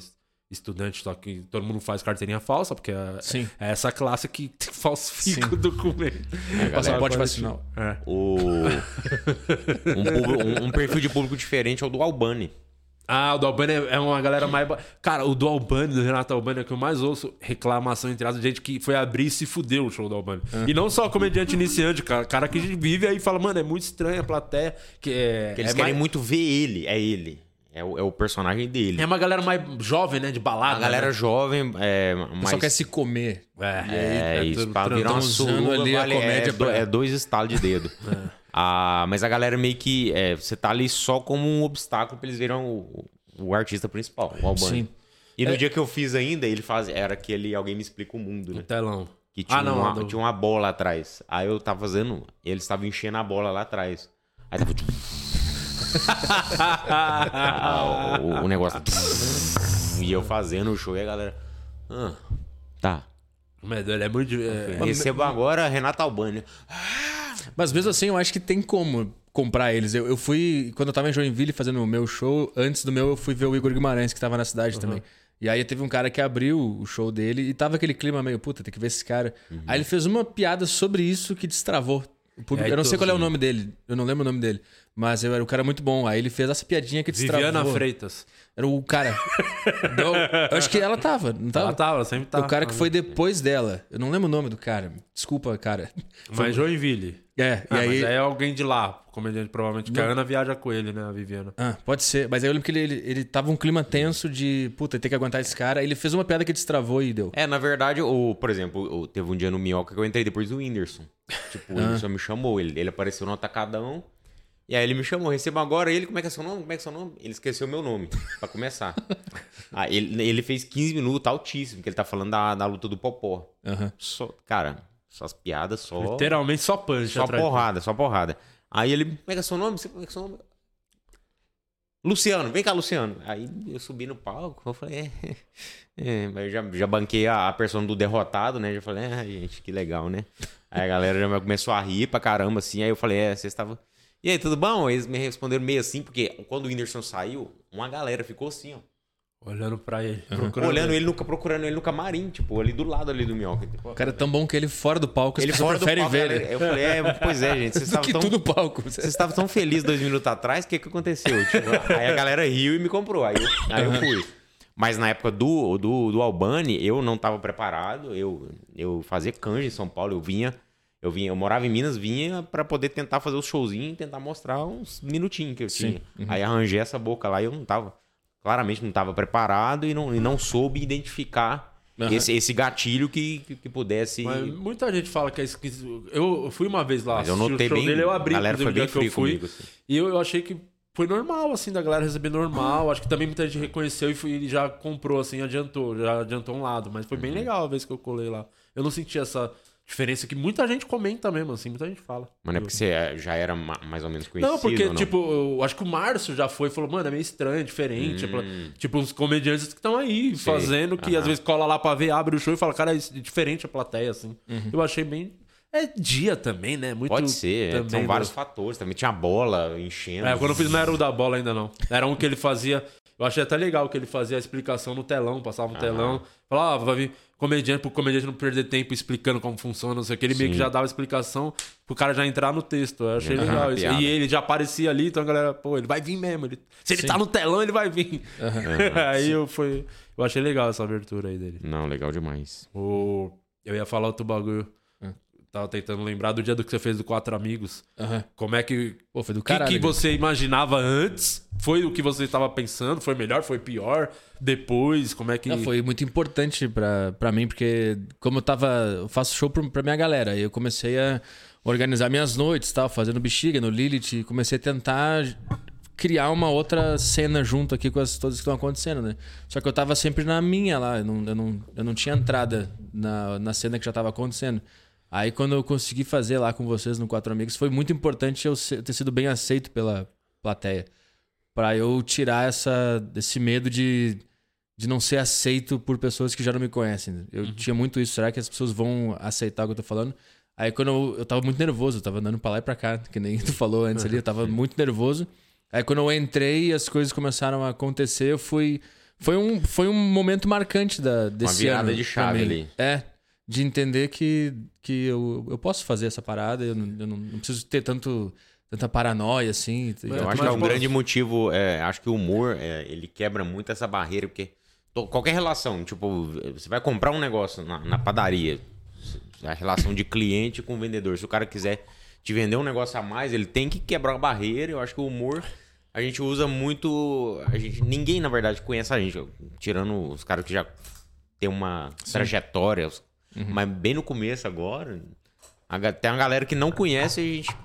Estudante, só que todo mundo faz carteirinha falsa, porque é, Sim. é essa classe que falsifica Sim. o documento. Passaporte Agora, vacinal. É. O... um, público- um- um perfil de público diferente é o do Albani. Ah, o do Albani é é uma galera mais. Cara, o do Albani, do Renato Albani, é o que eu mais ouço reclamação entre as de gente que foi abrir e se fudeu o show do Albani. E não só comediante iniciante, cara, cara que vive aí e fala, mano, é muito estranha a plateia. Que é, Que eles é querem mais- muito ver ele, é ele. É o, é o personagem dele. É uma galera mais jovem, né? De balada. A galera né? jovem é Só mais... quer se comer. É, É, isso, tudo pra virar uma ali a vale, é, comédia do- pra- é dois estalos de dedo. Ah, mas a galera meio que... é, você tá ali só como um obstáculo pra eles verem o, o artista principal, o Albani. Sim. E É. no dia que eu fiz ainda, ele faz, era aquele Alguém Me Explica o Mundo, No né? telão. Que tinha, ah, não, uma, do- tinha uma bola atrás. Aí eu tava fazendo... Eles estavam enchendo a bola lá atrás. Aí tava... o, o negócio... E eu fazendo o show e a galera... Ah, tá. Mas é muito. é- Recebo agora Renata Albani. Mas mesmo assim, eu acho que tem como comprar eles. Eu, eu fui, quando eu tava em Joinville fazendo o meu show, antes do meu, eu fui ver o Igor Guimarães, que tava na cidade também. E aí teve um cara que abriu o show dele e tava aquele clima meio, puta, tem que ver esse cara. Uhum. Aí ele fez uma piada sobre isso que destravou. o público. Eu não sei qual é o nome dele, eu não lembro o nome dele. Mas eu era o cara muito bom. Aí ele fez essa piadinha que destravou. Viviana Freitas. Era o cara. Não, eu acho que ela tava, não tava? Ela tava, ela sempre tava. o cara que foi depois dela. Eu não lembro o nome do cara. Desculpa, cara. Mas Joinville. É, Ah, e aí. mas aí é alguém de lá, comediante, provavelmente. Que a Ana viaja com ele, né, a Viviana. Ah, pode ser. Mas aí eu lembro que ele, ele, ele tava um clima tenso de, puta, tem que aguentar esse cara. Ele fez uma piada que destravou e deu. É, na verdade, o, por exemplo, teve um dia no Minhoca que eu entrei depois do Whindersson. Tipo, o Ah. Whindersson me chamou, ele, ele apareceu no atacadão. E aí ele me chamou, receba agora ele, como é que é seu nome? Como é que é seu nome? Ele esqueceu meu nome, pra começar. aí ele, ele fez 15 minutos altíssimo, que ele tá falando da, da luta do Popó. Aham. Só, cara, suas piadas só. Literalmente só punch Só atrás. porrada, só porrada. Aí ele, como é que é seu nome? Como é que é seu nome? Luciano, vem cá, Luciano. Aí eu subi no palco, eu falei, é. é mas eu já, já banquei a, a persona do derrotado, né? Já falei, ah, gente, que legal, né? Aí a galera já começou a rir pra caramba, assim. Aí eu falei, é, vocês estavam. E aí, tudo bom? Eles me responderam meio assim, porque quando o Whindersson saiu, uma galera ficou assim, ó. Olhando pra ele. procurando Olhando ele, nunca procurando ele no camarim, tipo, ali do lado ali do Minhoca. Tipo, O cara é tão bom que ele fora do palco, ele fora do preferem palco, ver galera, ele. Eu falei, é, pois é, gente, vocês Do que tão... tudo palco. Vocês estavam tão felizes dois minutos atrás, o que que aconteceu? Tipo, aí a galera riu e me comprou. Aí eu, aí eu fui. Mas na época do, do, do Albani, eu não tava preparado. Eu, eu fazia canja em São Paulo. Eu vinha, eu vinha, eu morava em Minas, vinha pra poder tentar fazer os showzinhos e tentar mostrar uns minutinhos que eu tinha. Aí arranjei essa boca lá e eu não tava. Claramente não tava preparado e não, e não soube identificar Aham. esse, esse gatilho que, que, que pudesse. Mas muita gente fala que é esquisito. Eu fui uma vez lá, Mas eu assisti o notei show bem. dele, eu abri, a galera foi bem o dia que eu frio fui. comigo. assim. E eu, eu achei que foi normal, assim, da galera receber normal. Acho que também muita gente reconheceu e, foi, e já comprou, assim, adiantou. Já adiantou um lado. Mas foi Uhum. bem legal a vez que eu colei lá. Eu não senti essa diferença que muita gente comenta mesmo, assim, muita gente fala. Mas não é porque você é- já era ma- mais ou menos conhecido. Não, porque, ou tipo, eu acho que o Márcio já foi e falou, mano, é meio estranho, diferente. Tipo, uns comediantes que estão aí Sei. fazendo, que Aham. às vezes cola lá pra ver, abre o show e fala, cara, é diferente a plateia, assim. Eu achei bem. É dia também, né? Muito Pode ser, é, também, são né? vários fatores. Também tinha a bola enchendo. É, quando eu fiz não era o da bola ainda, não. Era um que ele fazia. Eu achei até legal que ele fazia a explicação no telão, passava no telão. Falava, ah, vai vir comediante pro comediante não perder tempo explicando como funciona, não sei o que. Ele meio que Sim. já dava explicação pro cara já entrar no texto. Eu achei Aham, legal isso. piada. E ele já aparecia ali, então a galera, pô, ele vai vir mesmo. Ele- se ele tá no telão, ele vai vir. aí eu fui. Eu achei legal essa abertura aí dele. Não, legal demais. O... Eu ia falar outro bagulho. Tava tentando lembrar do dia do que você fez do Quatro Amigos. Aham. Como é que Pô, foi do o que, caralho. que cara. você imaginava antes? Foi o que você estava pensando? Foi melhor? Foi pior? Depois? Como é que. Não, foi muito importante pra, pra mim, porque como eu tava. Eu faço show pra, pra minha galera. E eu comecei a organizar minhas noites, tal, fazendo bexiga no Lilith. Comecei a tentar criar uma outra cena junto aqui com as todas que estão acontecendo, né? Só que eu tava sempre na minha lá. Eu não, eu não, eu não tinha entrada na, na cena que já tava acontecendo. Aí quando eu consegui fazer lá com vocês no Quatro Amigos, foi muito importante eu ter sido bem aceito pela plateia. Pra eu tirar essa, esse medo de de não ser aceito por pessoas que já não me conhecem. Eu tinha muito isso. Será que as pessoas vão aceitar o que eu tô falando? Aí quando eu, eu tava muito nervoso, eu tava andando pra lá e pra cá, que nem tu falou antes ali, eu tava muito nervoso. Aí quando eu entrei e as coisas começaram a acontecer, eu fui. Foi um, foi um momento marcante da, desse virada ano de chave ali. É. De entender que, que eu, eu posso fazer essa parada, eu, não, eu não, não preciso ter tanto, tanta paranoia, assim. Eu acho que é um grande motivo. é, acho que o humor, é, ele quebra muito essa barreira, porque to- qualquer relação, tipo, você vai comprar um negócio na, na padaria, a relação de cliente com vendedor. Se o cara quiser te vender um negócio a mais, ele tem que quebrar a barreira. Eu acho que o humor. A gente usa muito. A gente, ninguém, na verdade, conhece a gente. Tirando os caras que já tem uma trajetória. os- Mas bem no começo agora. tem uma galera que não conhece e a gente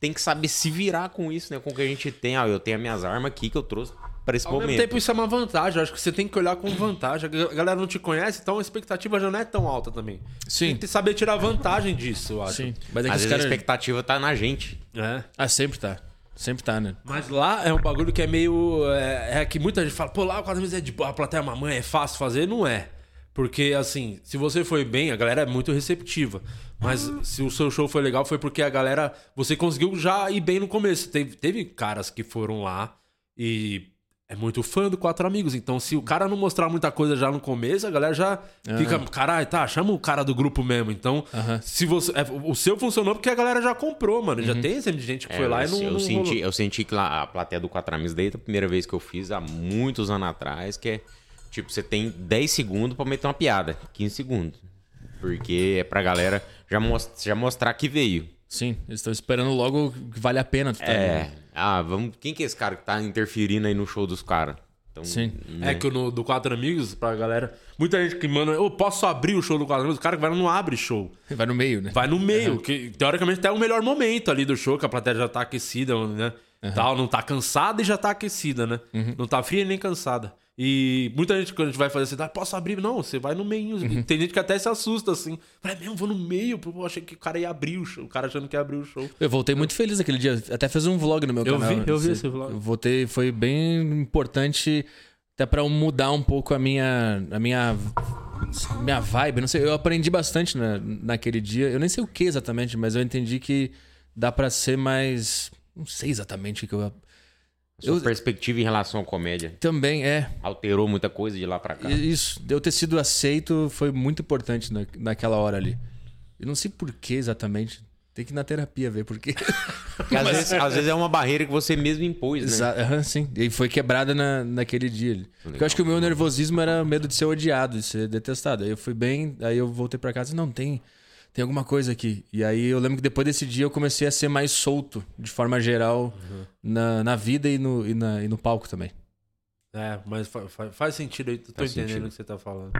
tem que saber se virar com isso, né? Com o que a gente tem. Ah, eu tenho as minhas armas aqui que eu trouxe para esse Ao momento. mesmo tempo, isso é uma vantagem. Eu acho que você tem que olhar com vantagem. A galera não te conhece, então a expectativa já não é tão alta também. Sim. Tem que saber tirar vantagem disso, eu acho. Sim. Mas é que Às vezes caras. a expectativa tá na gente. É. Ah, sempre tá. Sempre tá, né? Mas lá é um bagulho que é meio. É, é que muita gente fala, pô, lá quase vezes é de boa, a plateia é mamãe, é fácil fazer. Não é. Porque, assim, se você foi bem, a galera é muito receptiva. Mas se o seu show foi legal, foi porque a galera. Você conseguiu já ir bem no começo. Teve, teve caras que foram lá e. é muito fã do Quatro Amigos. Então, se o cara não mostrar muita coisa já no começo, a galera já fica, caralho, tá, chama o cara do grupo mesmo. Então, Aham. se você. é, o seu funcionou porque a galera já comprou, mano. Já tem sempre gente que É, foi lá eu, e não. eu não senti, rolou. eu senti que lá a plateia do Quatro Amigos desde a primeira vez que eu fiz, há muitos anos atrás, que é tipo, você tem 10 segundos pra meter uma piada. 15 segundos. Porque é pra galera já, mos- já mostrar que veio. Sim, eles estão esperando logo que vale a pena. Tu tá É. Ah, vamos. Quem que é esse cara que tá interferindo aí no show dos caras? Então, Sim. né? É que no, do Quatro Amigos, pra galera. Muita gente que manda, eu posso abrir o show do Quatro Amigos. O cara que vai lá não abre show. Vai no meio, né? Vai no meio, que teoricamente até é o melhor momento ali do show, que a plateia já tá aquecida, né? Tal, não tá cansada e já tá aquecida, né? Não tá fria nem cansada. E muita gente, quando a gente vai fazer assim, ah, posso abrir? Não, você vai no meio. Tem gente que até se assusta assim. Fala, mesmo, vou no meio, pô, eu achei que o cara ia abrir o show. O cara achando que ia abrir o show. Eu voltei muito feliz aquele dia. Até fiz um vlog no meu Eu canal. vi, eu vi Esse- vlog. Eu voltei, foi bem importante até pra eu mudar um pouco a minha a minha minha vibe, não sei, eu aprendi bastante na, naquele dia. Eu nem sei o que exatamente, mas eu entendi que dá pra ser mais, não sei exatamente o que eu Sua eu- perspectiva em relação à comédia também é alterou muita coisa de lá pra cá. isso, eu ter sido aceito foi muito importante na, naquela hora ali. Eu não sei por que exatamente. Tem que ir na terapia ver por quê. Porque às, vezes, às vezes é uma barreira que você mesmo impôs, né? Exa- aham, sim. E foi quebrada na, naquele dia. ali. Porque eu acho que o meu nervosismo era medo de ser odiado, de ser detestado. Aí eu fui bem, aí eu voltei pra casa e não, tem, tem alguma coisa aqui. E aí eu lembro que depois desse dia eu comecei a ser mais solto, de forma geral, na, na vida e no, e, na- e no palco também. É, mas fa- fa- faz sentido aí, tô Faz entendendo sentido. o que você tá falando.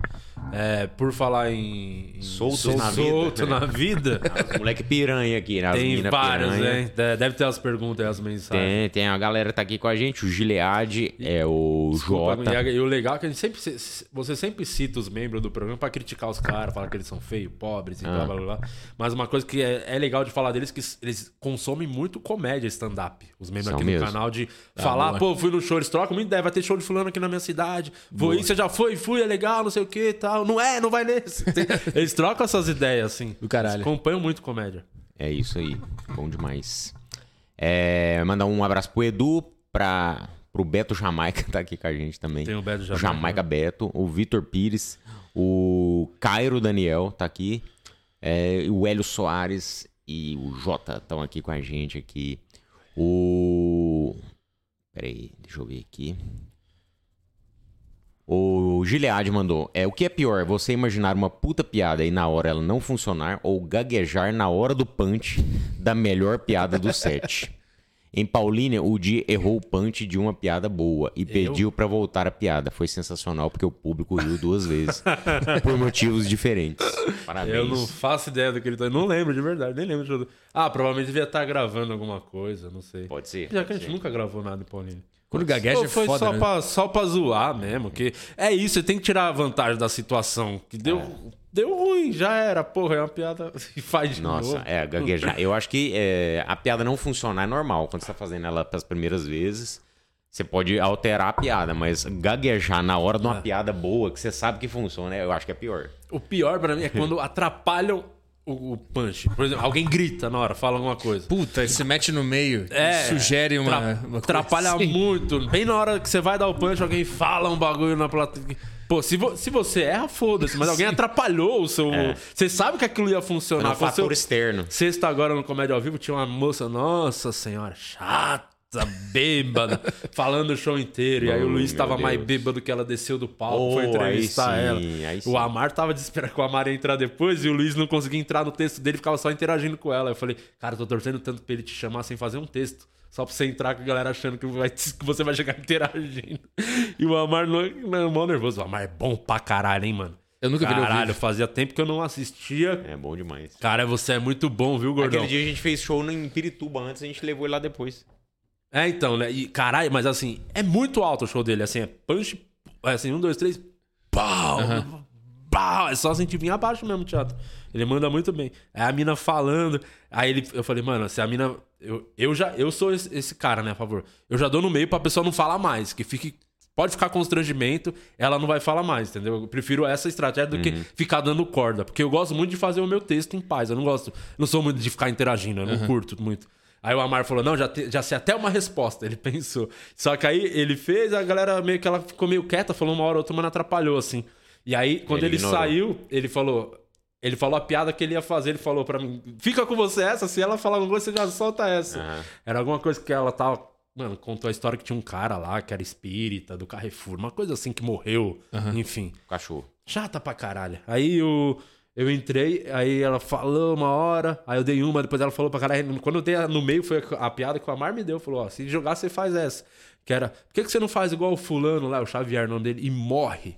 É, por falar em. em Soltos sol- na vida. solto na vida, Os moleque piranha aqui, né? As tem vários, piranha. De- Deve ter as perguntas e as mensagens. Tem, tem a galera que tá aqui com a gente, o Gilead, é o Jota. E, e o legal é que a gente sempre, se- você sempre cita os membros do programa pra criticar os caras, falar que eles são feios, pobres e Ah. blá blá blá. Mas uma coisa que é, é legal de falar deles é que eles consomem muito comédia stand-up. Os membros São aqui mesmo. no canal de falar, pô, fui no show, eles trocam muita ideia, vai ter show de fulano aqui na minha cidade. Vou ir, você já foi, fui, é legal, não sei o que e tal. Não é, não vai nesse. Eles trocam essas ideias, assim. Do caralho. Eles acompanham muito comédia. É isso aí, bom demais. É, mandar um abraço pro Edu, pra, pro Beto Jamaica, tá aqui com a gente também. Tem o Beto Jamaica. Jamaica Beto, o Vitor Pires, o Cairo Daniel tá aqui, é, o Hélio Soares e o Jota estão aqui com a gente aqui. O. Peraí, deixa eu ver aqui. O Gilead mandou. É, o que é pior, você imaginar uma puta piada e na hora ela não funcionar ou gaguejar na hora do punch da melhor piada do set? Em Paulínia, o Di errou o punch de uma piada boa e pediu pra voltar a piada. Foi sensacional porque o público riu duas vezes. por motivos diferentes. Parabéns. Eu não faço ideia do que ele tá. Não lembro de verdade, nem lembro. de tudo. Ah, provavelmente devia estar gravando alguma coisa, não sei. Pode ser. Já que a pode gente ser. nunca gravou nada em Paulinho. Quando gagueja é foi foda, só, né? pra, só pra zoar mesmo, que é isso, você tem que tirar a vantagem da situação. Que deu, deu ruim, já era, porra, é uma piada e faz de Nossa, novo. é, gaguejar. Eu acho que é, a piada não funcionar é normal. Quando você tá fazendo ela pelas primeiras vezes, você pode alterar a piada, mas gaguejar na hora de uma piada boa, que você sabe que funciona, eu acho que é pior. O pior pra mim é quando atrapalham o, punch. Por exemplo, alguém grita na hora, fala alguma coisa. Puta, se mete no meio, É, sugere uma, tra- uma coisa atrapalha assim. muito. Bem na hora que você vai dar o punch, alguém fala um bagulho na plateia. Pô, se, vo- se você erra, foda-se, mas alguém atrapalhou o seu. Você sabe que aquilo ia É funcionar. um Foi o fator seu- externo. Sexta agora no Comédia ao Vivo tinha uma moça, nossa senhora, chata, bêbada, falando o show inteiro. E aí o Luiz meu tava mais bêbado que ela desceu do palco, Oh, foi entrevistar aí ela. sim, aí sim. O Amar tava desesperado que o Amar ia entrar depois e o Luiz não conseguia entrar no texto dele, ficava só interagindo com ela. Eu falei, cara, tô torcendo tanto pra ele te chamar sem fazer um texto. Só pra você entrar com a galera achando que, vai- que você vai chegar interagindo. E o Amar não, não é mó nervoso. O Amar é bom pra caralho, hein, mano. Eu nunca vi ele ao Caralho, fazia tempo que eu não assistia. É bom demais. Cara, você é muito bom, viu, gordão? Aquele dia a gente fez show em Pirituba antes, a gente levou ele lá depois. É, então, né? E caralho, mas assim, é muito alto o show dele. Assim, é punch. É assim, um, dois, três. Pau! Pau! É só sentir vir abaixo mesmo, teatro. Ele manda muito bem. É a mina falando. Aí ele, eu falei, mano, se a mina. Eu, eu já. Eu sou esse, esse cara, né, a favor. Eu já dou no meio pra pessoa não falar mais. Que fique. Pode ficar constrangimento, ela não vai falar mais, entendeu? Eu prefiro essa estratégia do que ficar dando corda. Porque eu gosto muito de fazer o meu texto em paz. Eu não gosto. Não sou muito de ficar interagindo, eu não curto muito. Aí o Amar falou: não, já, te- já sei até uma resposta. Ele pensou. Só que aí ele fez, a galera meio que ela ficou meio quieta, falou uma hora ou outra, mas atrapalhou, assim. E aí, quando Ele ele, saiu, ele falou. Ele falou a piada que ele ia fazer, ele falou pra mim: fica com você essa, se ela falar alguma coisa, você já solta essa. Aham. Era alguma coisa que ela tava. Mano, contou a história que tinha um cara lá que era espírita do Carrefour, uma coisa assim que morreu, enfim. Cachorro. Chata pra caralho. Aí o, eu entrei, aí ela falou uma hora, aí eu dei uma, depois ela falou pra caralho. Quando eu dei no meio, foi a piada que o Amar me deu. Falou: Ó, se jogar, você faz essa. Que era, por que, que você não faz igual o fulano lá, o Xavier, o nome dele, e morre?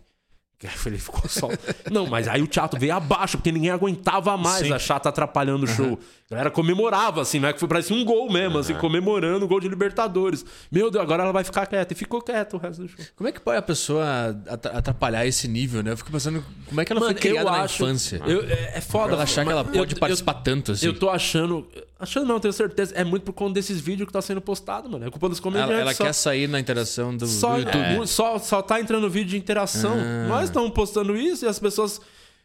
Ele ficou só. Não, mas aí o teatro veio abaixo, porque ninguém aguentava mais Sim. a chata atrapalhando o show. A galera comemorava, assim, não é que foi parecia um gol mesmo, assim, comemorando o gol de Libertadores. Meu Deus, agora ela vai ficar quieta. E ficou quieta o resto do show. Como é que pode a pessoa atra- atrapalhar esse nível, né? Eu fico pensando como é que ela foi criada na infância. Eu, é, é foda. Ela achar que ela pode eu- participar tanto assim. Eu tô achando. Achando não, tenho certeza. É muito por conta desses vídeos que tá sendo postado, mano. É culpa dos comediantes. Ela, ela só, quer sair na interação do, só, do YouTube. só, só tá entrando vídeo de interação. Ah. Nós estamos postando isso e as pessoas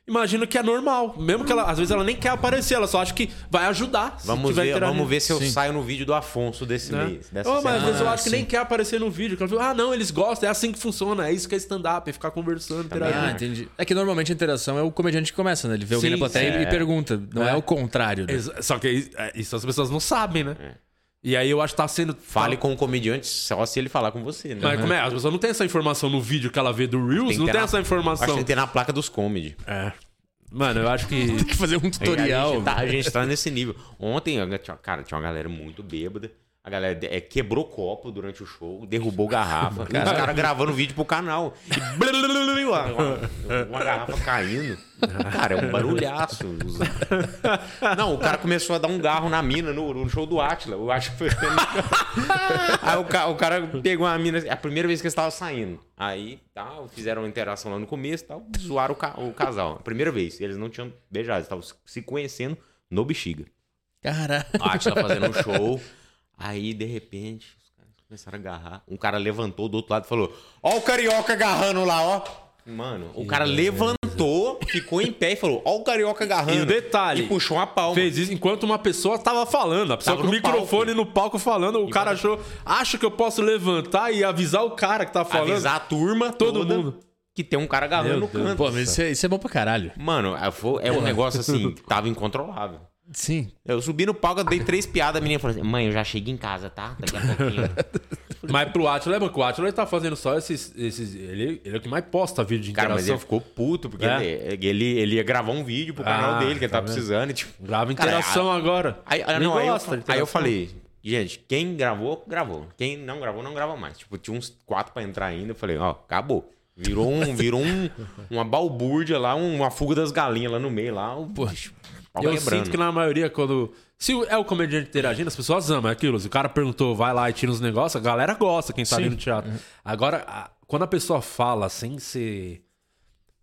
imaginam que é normal. Mesmo que ela, às vezes, ela nem quer aparecer, ela só acha que vai ajudar. se Vamos tiver ver, vamos ver se eu Sim. saio no vídeo do Afonso desse Né? mês. Dessa Oh, mas às vezes eu acho que sim. nem quer aparecer no vídeo. que ela fala, ah, não, eles gostam, é assim que funciona, é isso que é stand-up, é ficar conversando, interagindo. Ah, entendi. É que normalmente a interação é o comediante que começa, né? Ele vê alguém na plateia sim. e pergunta. Não é, É. o contrário, né? Só que isso- é, isso as pessoas não sabem, né? E aí eu acho que tá sendo. Fale com o comediante só se ele falar com você, né? Mas como é? As pessoas não têm essa informação no vídeo que ela vê do Reels, Tem não tem na- essa Acho que informação. tem que ter na placa dos comedy. É. Mano, eu acho que. Tem que fazer um A tutorial. gente, tá, a gente tá nesse nível. Ontem, cara, tinha uma galera muito bêbada. A galera é, quebrou copo durante o show, derrubou garrafa. Os caras gravando vídeo pro canal. E blulululu, uma, uma- uma garrafa caindo. Cara, é um barulhaço. Não, o cara começou a dar um garro na mina no, no show do Atila. Eu acho que foi. Aí o, ca- o cara pegou uma mina. É a primeira vez que eles estavam saindo. Aí, tal, fizeram uma interação lá no começo tal, zoaram o, ca- o casal. A primeira vez. Eles não tinham beijado, eles estavam se conhecendo no bexiga. Caralho. A Atila fazendo um show. Aí, de repente, os caras começaram a agarrar. Um cara levantou do outro lado e falou: Ó, o carioca agarrando lá, ó. Mano, o cara levantou, ficou em pé e falou: Ó, o carioca agarrando. E o detalhe, E puxou uma palma. Fez isso enquanto uma pessoa tava falando. A pessoa Tava com o no microfone no palco falando. O cara achou. Acha que eu posso levantar e avisar o cara que tá falando. Avisar a turma Todo toda mundo. que tem um cara agarrando Meu no Deus. canto. Pô, mas isso é, isso é bom pra caralho. Mano, é é um negócio assim, que tava incontrolável. Sim. Eu subi no palco, eu dei três piadas, a menina falou assim: Mãe, eu já chego em casa, tá? Daqui a pouquinho. Mas pro Atila, lembra que o Atila ele tá fazendo só esses. esses ele, ele é o que mais posta vídeo de Cara, mas ele interação. ficou puto, porque É? ele, ele, ele ia gravar um vídeo pro canal Ah, dele, que ele tá vendo? precisando. E, tipo, Grava Cara, interação agora. Aí, aí, não, aí, eu, gosta de aí eu interação. falei, gente, quem gravou, gravou. Quem não gravou, não grava mais. Tipo, tinha uns quatro pra entrar ainda. Eu falei, ó, acabou. Virou, um, virou um, uma balbúrdia lá, um, uma fuga das galinhas lá no meio, lá. O, bicho, Eu quebrando. sinto que na maioria, quando. Se é o comediante interagindo, as pessoas amam é aquilo. Se o cara perguntou, vai lá e tira uns negócios, a galera gosta, quem tá ali no teatro. Agora, a- quando a pessoa fala sem ser.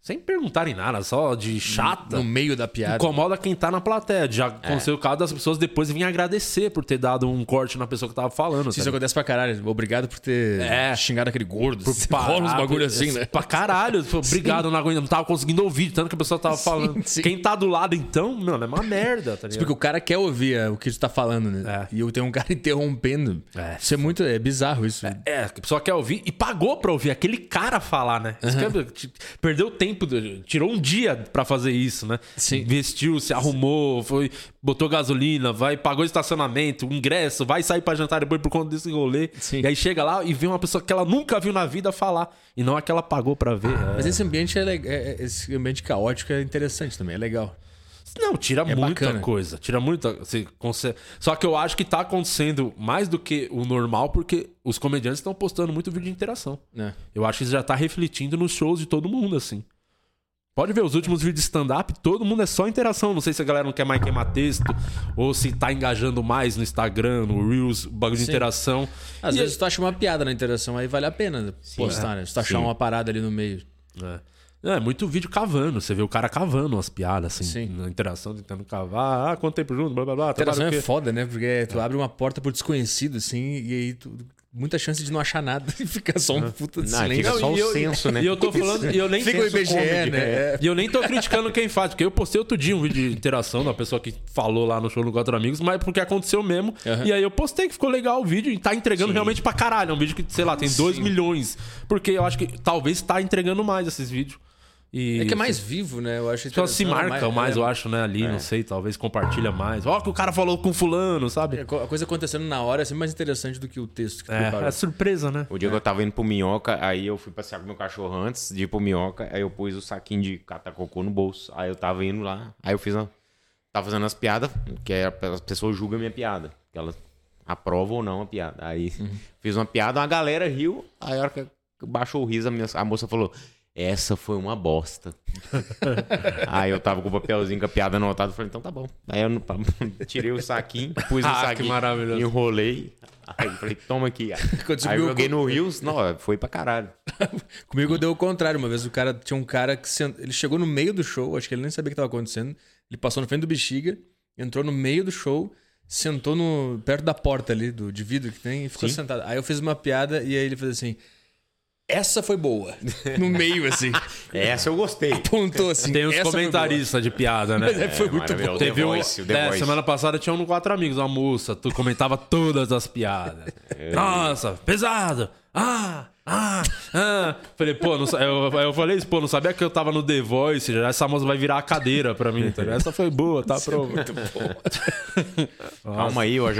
Sem perguntarem nada, só de chata. No meio da piada. Incomoda quem tá na plateia. É. Já aconteceu o caso das pessoas depois virem agradecer por ter dado um corte na pessoa que tava falando. Isso sabe? acontece pra caralho. Obrigado por ter É. xingado aquele gordo. Por Rola uns parar, bagulho assim, né? Pra caralho. Obrigado, não, aguento, não tava conseguindo ouvir, tanto que a pessoa tava falando. sim. Quem tá do lado, então, mano, é uma merda, tá ligado? Porque o cara quer ouvir é, o que tu tá falando, né? É. E eu tenho um cara interrompendo. É. Isso é muito. É bizarro isso. É, a pessoa quer ouvir e pagou pra ouvir aquele cara falar, né? Isso que é- t- perdeu tempo, do- tirou um dia pra fazer isso, né? Sim. Vestiu, se arrumou, foi, botou gasolina, vai, pagou estacionamento, ingresso, vai sair pra jantar depois por conta desse rolê. Sim. E aí chega lá e vê uma pessoa que ela nunca viu na vida falar. E não a que ela pagou pra ver. É. Mas esse ambiente é, é- é- esse ambiente caótico é interessante também, é legal. Não, tira muita bacana. coisa. Tira muita. Você consegue... Só que eu acho que tá acontecendo mais do que o normal, porque os comediantes estão postando muito vídeo de interação. Né? Eu acho que isso já tá refletindo nos shows de todo mundo, assim. Pode ver, os últimos vídeos de stand-up, todo mundo é só interação. Não sei se a galera não quer mais queimar texto, ou se tá engajando mais no Instagram, no Reels, bagulho de Sim. interação. Às E- vezes tu acha uma piada na interação, aí vale a pena postar, né? Se tu achar Sim. uma parada ali no meio. É. É, muito vídeo cavando. Você vê o cara cavando as piadas, assim, Sim. na interação, tentando cavar. Ah, quanto tempo junto, blá blá blá. A interação é foda, né? Porque tu abre uma porta pro desconhecido, assim, e aí tu muita chance de não achar nada e ficar só um puta de Não, silêncio. fica só e o eu- senso, né? E eu tô falando, e eu nem Fica o IBGE, comedy, né? É. E eu nem tô criticando quem faz, porque eu postei outro dia um vídeo de interação da pessoa que falou lá no show no Quatro Amigos, mas porque aconteceu mesmo. Aham. E aí eu postei que ficou legal o vídeo e tá entregando Sim. realmente pra caralho. É um vídeo que, sei lá, tem 2 Sim. milhões. Porque eu acho que talvez tá entregando mais esses vídeos. E É que é mais vivo, né? Eu acho Só se marca mais, é, eu acho, né? Ali, não sei, talvez compartilha mais. Ó, que o cara falou com fulano, sabe? A coisa acontecendo na hora é sempre mais interessante do que o texto que tu É, preparou. é surpresa, né? O dia que eu tava indo pro Minhoca, aí eu fui passear com meu cachorro antes de ir pro Minhoca, aí eu pus o saquinho de catacocô no bolso. Aí eu tava indo lá, aí eu fiz uma... Tava fazendo as piadas, que é, as pessoas julgam a minha piada. Que elas aprovam ou não a piada. Aí fiz uma piada, uma galera riu, aí a hora que baixou o riso, a, minha- a moça falou... Essa foi uma bosta. aí eu tava com o papelzinho com a piada anotada, falei, então tá bom. Aí eu tirei o saquinho, pus o Ah, que saquinho, maravilhoso. enrolei. Aí falei, toma aqui. Aí eu joguei no Rios, não, foi pra caralho. Comigo deu o contrário. Uma vez o cara tinha um cara que sent- ele chegou no meio do show, acho que ele nem sabia o que tava acontecendo. Ele passou na frente do bexiga, entrou no meio do show, sentou no perto da porta ali do de vidro que tem e ficou Sim. sentado. Aí eu fiz uma piada e aí ele fez assim: "Essa foi boa". No meio assim. Essa eu gostei. Apontou assim. Tem uns "Essa foi comentaristas de piada, né? boa". É, foi muito maravilhoso. bom. Teve um. Voice, o The é, semana passada tinha um no Quatro Amigos, uma moça. Tu comentava todas as piadas. É. Nossa, pesado. Ah, ah, ah. Falei, pô, não, eu, eu falei isso, pô, não sabia que eu tava no The Voice. já Essa moça vai virar a cadeira pra mim. Tá? Essa foi boa, tá? Pro... Calma aí, ô.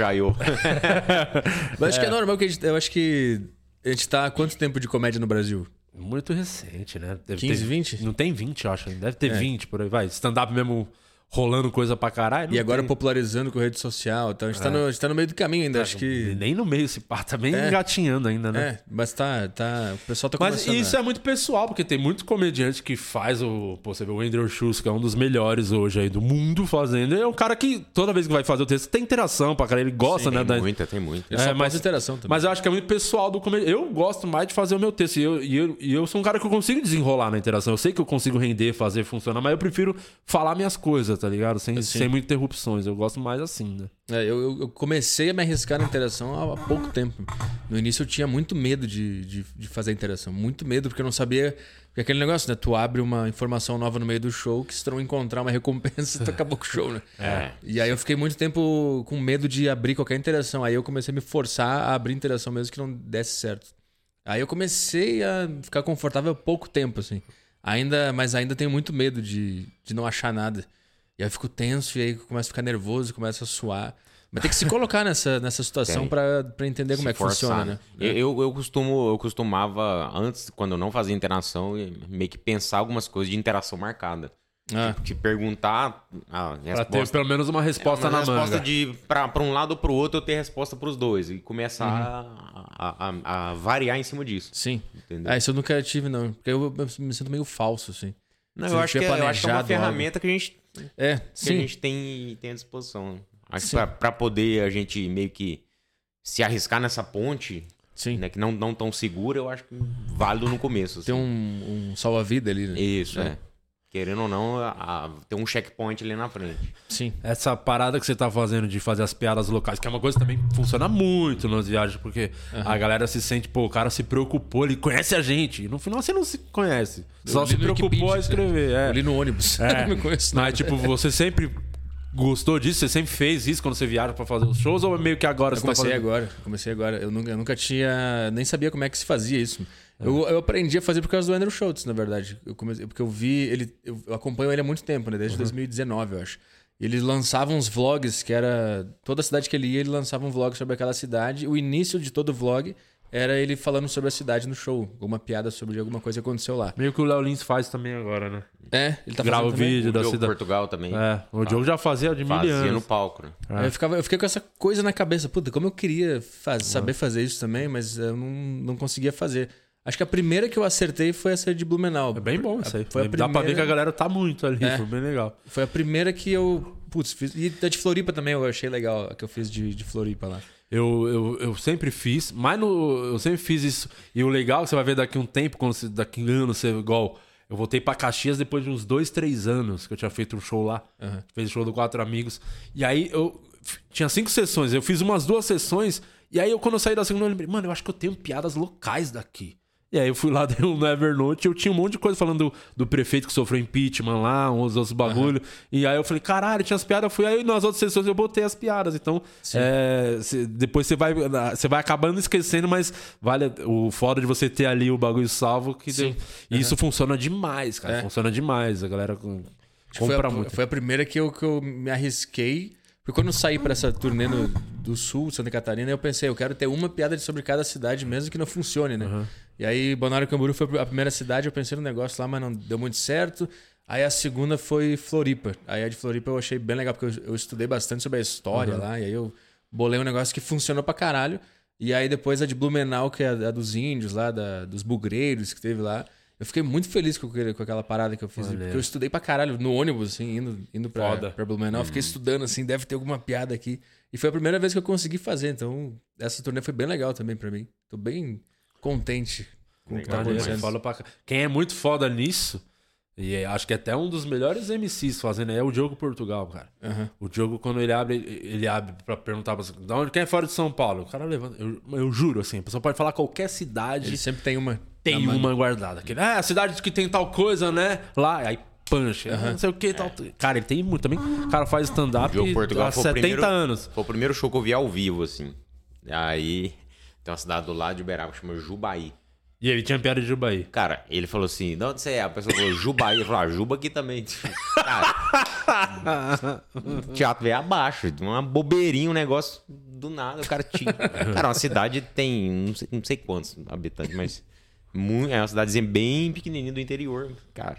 Mas acho que é normal que a gente, eu acho que a gente tá há quanto tempo de comédia no Brasil? Muito recente, né? Deve 15, ter- 20? Não tem 20, eu acho. Deve ter É. 20 por aí, vai. Stand-up mesmo rolando coisa pra caralho. E agora tem. popularizando com rede social. Então a gente, tá, no, a gente tá no meio do caminho ainda. acho que. Nem no meio se pá, tá bem É. engatinhando ainda, né? É, mas tá, tá. O pessoal tá Mas isso a... é muito pessoal, porque tem muitos comediantes que faz o. Pô, você vê o Andrew Schultz, que é um dos melhores hoje aí do mundo fazendo. Ele é um cara que toda vez que vai fazer o texto tem interação pra cara. Ele gosta, né? Tem da- muita, tem muita. Eu só É, mas- posto interação também. Mas eu acho que é muito pessoal do comediante. Eu gosto mais de fazer o meu texto. E eu, e, eu, e eu sou um cara que eu consigo desenrolar na interação. Eu sei que eu consigo render, fazer funcionar, mas eu prefiro falar minhas coisas, tá ligado? Sem, Sim. sem muitas interrupções. Eu gosto mais assim, né? É, eu, eu- comecei a me arriscar na interação há, pouco tempo. No início eu tinha muito medo de, de, de fazer a interação. Muito medo, porque eu não sabia. Porque aquele negócio, né? Tu abre uma informação nova no meio do show que se tu não encontrar uma recompensa, tu acabou com o show, né? É. E aí eu fiquei muito tempo com medo de abrir qualquer interação. Aí eu comecei a me forçar a abrir interação mesmo que não desse certo. Aí eu comecei a ficar confortável há pouco tempo, assim. Ainda, mas ainda tenho muito medo de, de não achar nada. E aí eu fico tenso, e aí começo a ficar nervoso, começo a suar. Mas tem que se colocar nessa, nessa situação pra entender como Se é que forçar, funciona, né? Eu, eu, eu costumo, eu costumava, antes, quando eu não fazia interação, meio que pensar algumas coisas de interação marcada. Ah, Te perguntar a Pra ter resposta. pelo menos uma resposta uma na resposta manga. de pra, pra um lado ou pro outro eu ter resposta pros dois. E começar Uhum. a, a- a variar em cima disso. sim. Entendeu? Ah, isso eu nunca tive, não. Porque eu, eu me sinto meio falso, assim. Não, eu acho, que é, eu acho que é uma planejado algo. ferramenta que a gente, É, que a sim. gente tem, tem à disposição. Acho que pra, pra poder a gente meio que se arriscar nessa ponte, Sim. né, que não, não tão segura, eu acho que válido no começo. Tem assim. um, um salva-vida ali, né? Isso, É. é. Querendo ou não, a- a- tem um checkpoint ali na frente. Sim. Essa parada que você tá fazendo de fazer as piadas locais, que é uma coisa que também funciona muito nas viagens, porque a galera se sente, pô, o cara se preocupou, ele conhece a gente. E no final você não se conhece. Só Eu se li no preocupou a escrever. É. Eu li no ônibus. É. não conheço Mas, nada. tipo, você sempre gostou disso? Você sempre fez isso quando você viaja pra fazer os shows? Ou é meio que agora Eu você tá comecei fazendo? agora, comecei agora. Eu nunca, eu nunca tinha. Nem sabia como é que se fazia isso. Eu, eu aprendi a fazer por causa do Andrew Schultz, na verdade. Eu comecei, porque eu vi ele. Eu, acompanho ele há muito tempo, né? Desde 2019, eu acho. Ele lançava uns vlogs que era. Toda cidade que ele ia, ele lançava um vlog sobre aquela cidade. O início de todo vlog era ele falando sobre a cidade no show. Alguma piada sobre alguma coisa que aconteceu lá. Meio que o Léo Lins faz também agora, né? É, ele tá Grava o fazendo vídeo O da Diogo cidade. Portugal também. É, o Diogo já fazia de mil Fazia no palco, né? Aí Eu, ficava, eu fiquei com essa coisa na cabeça. Puta, como eu queria faz- saber fazer isso também, mas eu não, não conseguia fazer. Acho que a primeira que eu acertei foi essa de Blumenau. É bem bom isso aí. Foi a Dá pra ver que a galera tá muito ali, É. foi bem legal. Foi a primeira que eu. Putz, fiz. E a de Floripa também eu achei legal, a que eu fiz de, de Floripa lá. Eu, eu, eu sempre fiz, mas no, eu sempre fiz isso. E o legal você vai ver daqui um tempo, quando você, daqui um ano, você igual. Eu voltei pra Caxias depois de uns dois, três anos que eu tinha feito um show lá. Aham. Fez o show do Quatro Amigos. E aí eu tinha cinco sessões. Eu fiz umas duas sessões E aí, eu, quando eu saí da segunda, eu lembrei, mano, eu acho que eu tenho piadas locais daqui. E aí eu fui lá dei um no Evernote eu tinha um monte de coisa falando do, do prefeito que sofreu impeachment lá, uns outros bagulho. E aí eu falei, caralho, tinha as piadas. Eu fui aí nas outras sessões eu botei as piadas. Então, é, cê- depois você vai, você vai acabando esquecendo, mas vale o foda de você ter ali o bagulho salvo. Que deu- E isso funciona demais, cara. É. Funciona demais. A galera com- Acho que foi, compra a, muito. foi a primeira que eu, que eu me arrisquei. Porque quando eu saí pra essa turnê no- do sul, Santa Catarina, eu pensei, eu quero ter uma piada sobre cada cidade, mesmo que não funcione, né? E aí, Balneário Camboriú foi a primeira cidade, eu pensei no negócio lá, mas não deu muito certo. Aí a segunda foi Floripa. Aí a de Floripa eu achei bem legal, porque eu, eu estudei bastante sobre a história lá, e aí eu bolei um negócio que funcionou pra caralho. E aí depois a de Blumenau, que é a, a dos índios lá, da- dos bugreiros que teve lá. Eu fiquei muito feliz com, com aquela parada que eu fiz. Olha. Porque eu estudei pra caralho no ônibus, assim, indo, indo pra, Foda. pra Blumenau. Fiquei estudando, assim, deve ter alguma piada aqui. E foi a primeira vez que eu consegui fazer. Então, essa turnê foi bem legal também pra mim. Tô bem contente com o que tá acontecendo. foda pra Quem é muito foda nisso, e é- acho que é até um dos melhores MCs fazendo, é o Diogo Portugal, cara. Aham. O Diogo, quando ele abre, ele abre pra perguntar pra você, da onde, quem é fora de São Paulo? O cara levanta, eu, eu juro, assim, a pessoa pode falar qualquer cidade, Ele sempre tem uma. tem manga. uma guardada. Aquele, ah, a cidade que tem tal coisa, né? Lá, aí punch, não sei o que, tal. Cara, ele tem muito também. O cara faz stand-up há foi o 70 primeiro- anos. Foi o primeiro show que eu vi ao vivo, assim. Aí tem uma cidade do lado de Uberaba que chama Jubaí. E ele tinha piada de Jubaí. Cara, ele falou assim, de onde você é? A pessoa falou, Jubaí. Ele falou, ah, Juba aqui também. Cara, o teatro veio abaixo. Uma bobeirinha, um negócio do nada. O cara tinha... Cara, uma cidade tem não sei, não sei quantos habitantes, mas... mu- É uma cidadezinha bem pequenininha do interior, cara.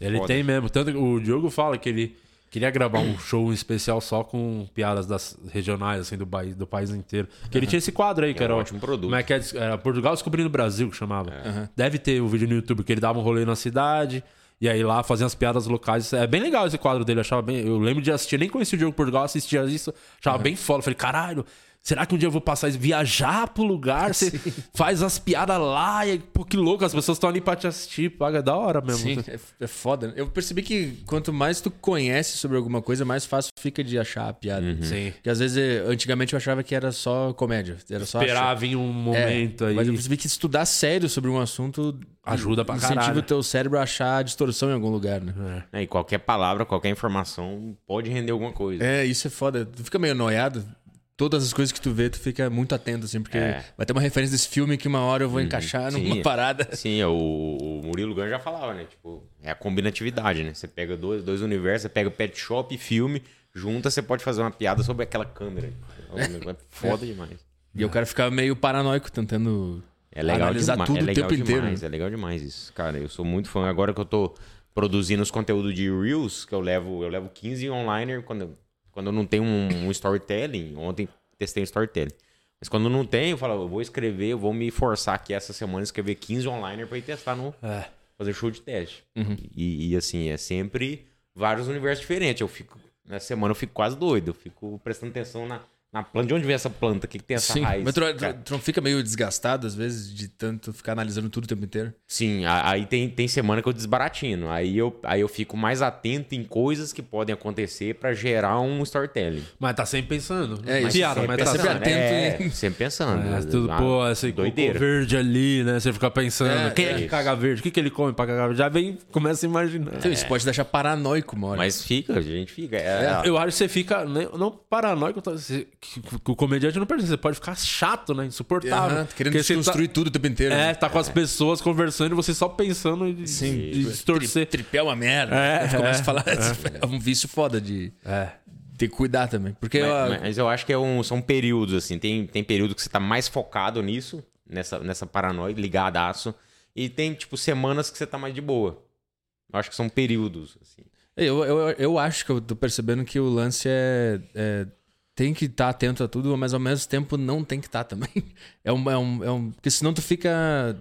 Ele Foda. tem mesmo. Tanto que o Diogo fala que ele queria gravar um show especial só com piadas das regionais, assim, do país, do país inteiro. Que ele tinha esse quadro aí, que É um era o- ótimo produto. Como é que é? Era Portugal Descobrindo o Brasil, que chamava. Deve ter o vídeo no YouTube, que ele dava um rolê na cidade. E aí lá fazia as piadas locais. É bem legal esse quadro dele, eu achava bem. Eu lembro de assistir, nem conhecia o Diogo Portugal, assistia isso, achava bem foda. Falei, caralho, será que um dia eu vou passar isso? Viajar pro lugar, você faz as piadas lá, e pô, que louco, as pessoas estão ali pra te assistir, paga da hora mesmo. Sim, é, é foda. né? Eu percebi que quanto mais tu conhece sobre alguma coisa, mais fácil fica de achar a piada. Sim. Porque às vezes, eh, antigamente eu achava que era só comédia. Era só Esperar achar- vir um É, momento aí. Mas eu percebi que estudar sério sobre um assunto Ajuda pra incentiva caralho. o teu cérebro a achar a distorção em algum lugar, né? É, E qualquer palavra, qualquer informação pode render alguma coisa. É, isso é foda. Tu fica meio noiado. Todas as coisas que tu vê, tu fica muito atento, assim, porque É. vai ter uma referência desse filme que uma hora eu vou encaixar sim. numa parada. Sim, é, o, o Murilo Gun já falava, né? Tipo, é a combinatividade, né? Você pega dois, dois universos, você pega pet shop e filme, junta, você pode fazer uma piada sobre aquela câmera. É foda demais. E o cara fica meio paranoico tentando É legal analisar demais, tudo é o tempo inteiro. demais, né? É legal demais isso. Cara, eu sou muito fã. Agora que eu tô produzindo os conteúdos de Reels, que eu levo, eu levo 15 online quando, eu- quando eu não tenho um, um storytelling. Ontem testei um storytelling. Mas quando não tenho, eu falo, eu vou escrever, eu vou me forçar aqui essa semana escrever 15 online pra ir testar no. É. Fazer show de teste. Uhum. E, e, assim, é sempre vários universos diferentes. Eu fico. Nessa semana eu fico quase doido. Eu fico prestando atenção na, na planta. De onde vem essa planta? O que, que tem essa Sim, raiz? mas tu, tu- não fica meio desgastado, às vezes, de tanto ficar analisando tudo o tempo inteiro? Sim, aí tem, tem semana que eu desbaratino. Aí eu, aí eu fico mais atento em coisas que podem acontecer pra gerar um storytelling. Mas tá sempre pensando. É, Mas isso, piada, sempre mas tá sempre atento É, em- sempre pensando. É, tudo, Ah, pô, esse doideira. verde ali, né? Você fica pensando, É, quem é, é que caga verde? O que, que ele come pra cagar verde? Já vem, começa a imaginar. Então, isso pode deixar paranoico uma hora. Mas fica, a gente fica. É, Eu acho que você fica, né, não paranoico, tá, você- que, que o comediante não percebe, você pode ficar chato, né? Insuportável. Aham, querendo Porque você desconstruir tudo o tempo inteiro. Tá, é, tá com as pessoas conversando e você só pensando em Sim, de tipo, distorcer. Tri, tripé é uma merda. É, tu começa é, a falar. É um vício foda de É. ter que cuidar também. Porque mas, eu- mas eu acho que é um- são períodos, assim. Tem, tem período que você tá mais focado nisso, nessa, nessa paranoia, ligadaço. E tem, tipo, semanas que você tá mais de boa. Eu acho que são períodos, assim. Eu, eu, eu acho que eu tô percebendo que o lance é. é- tem que estar atento a tudo, mas ao mesmo tempo não tem que estar também. É um, é um, é um. Porque senão tu fica.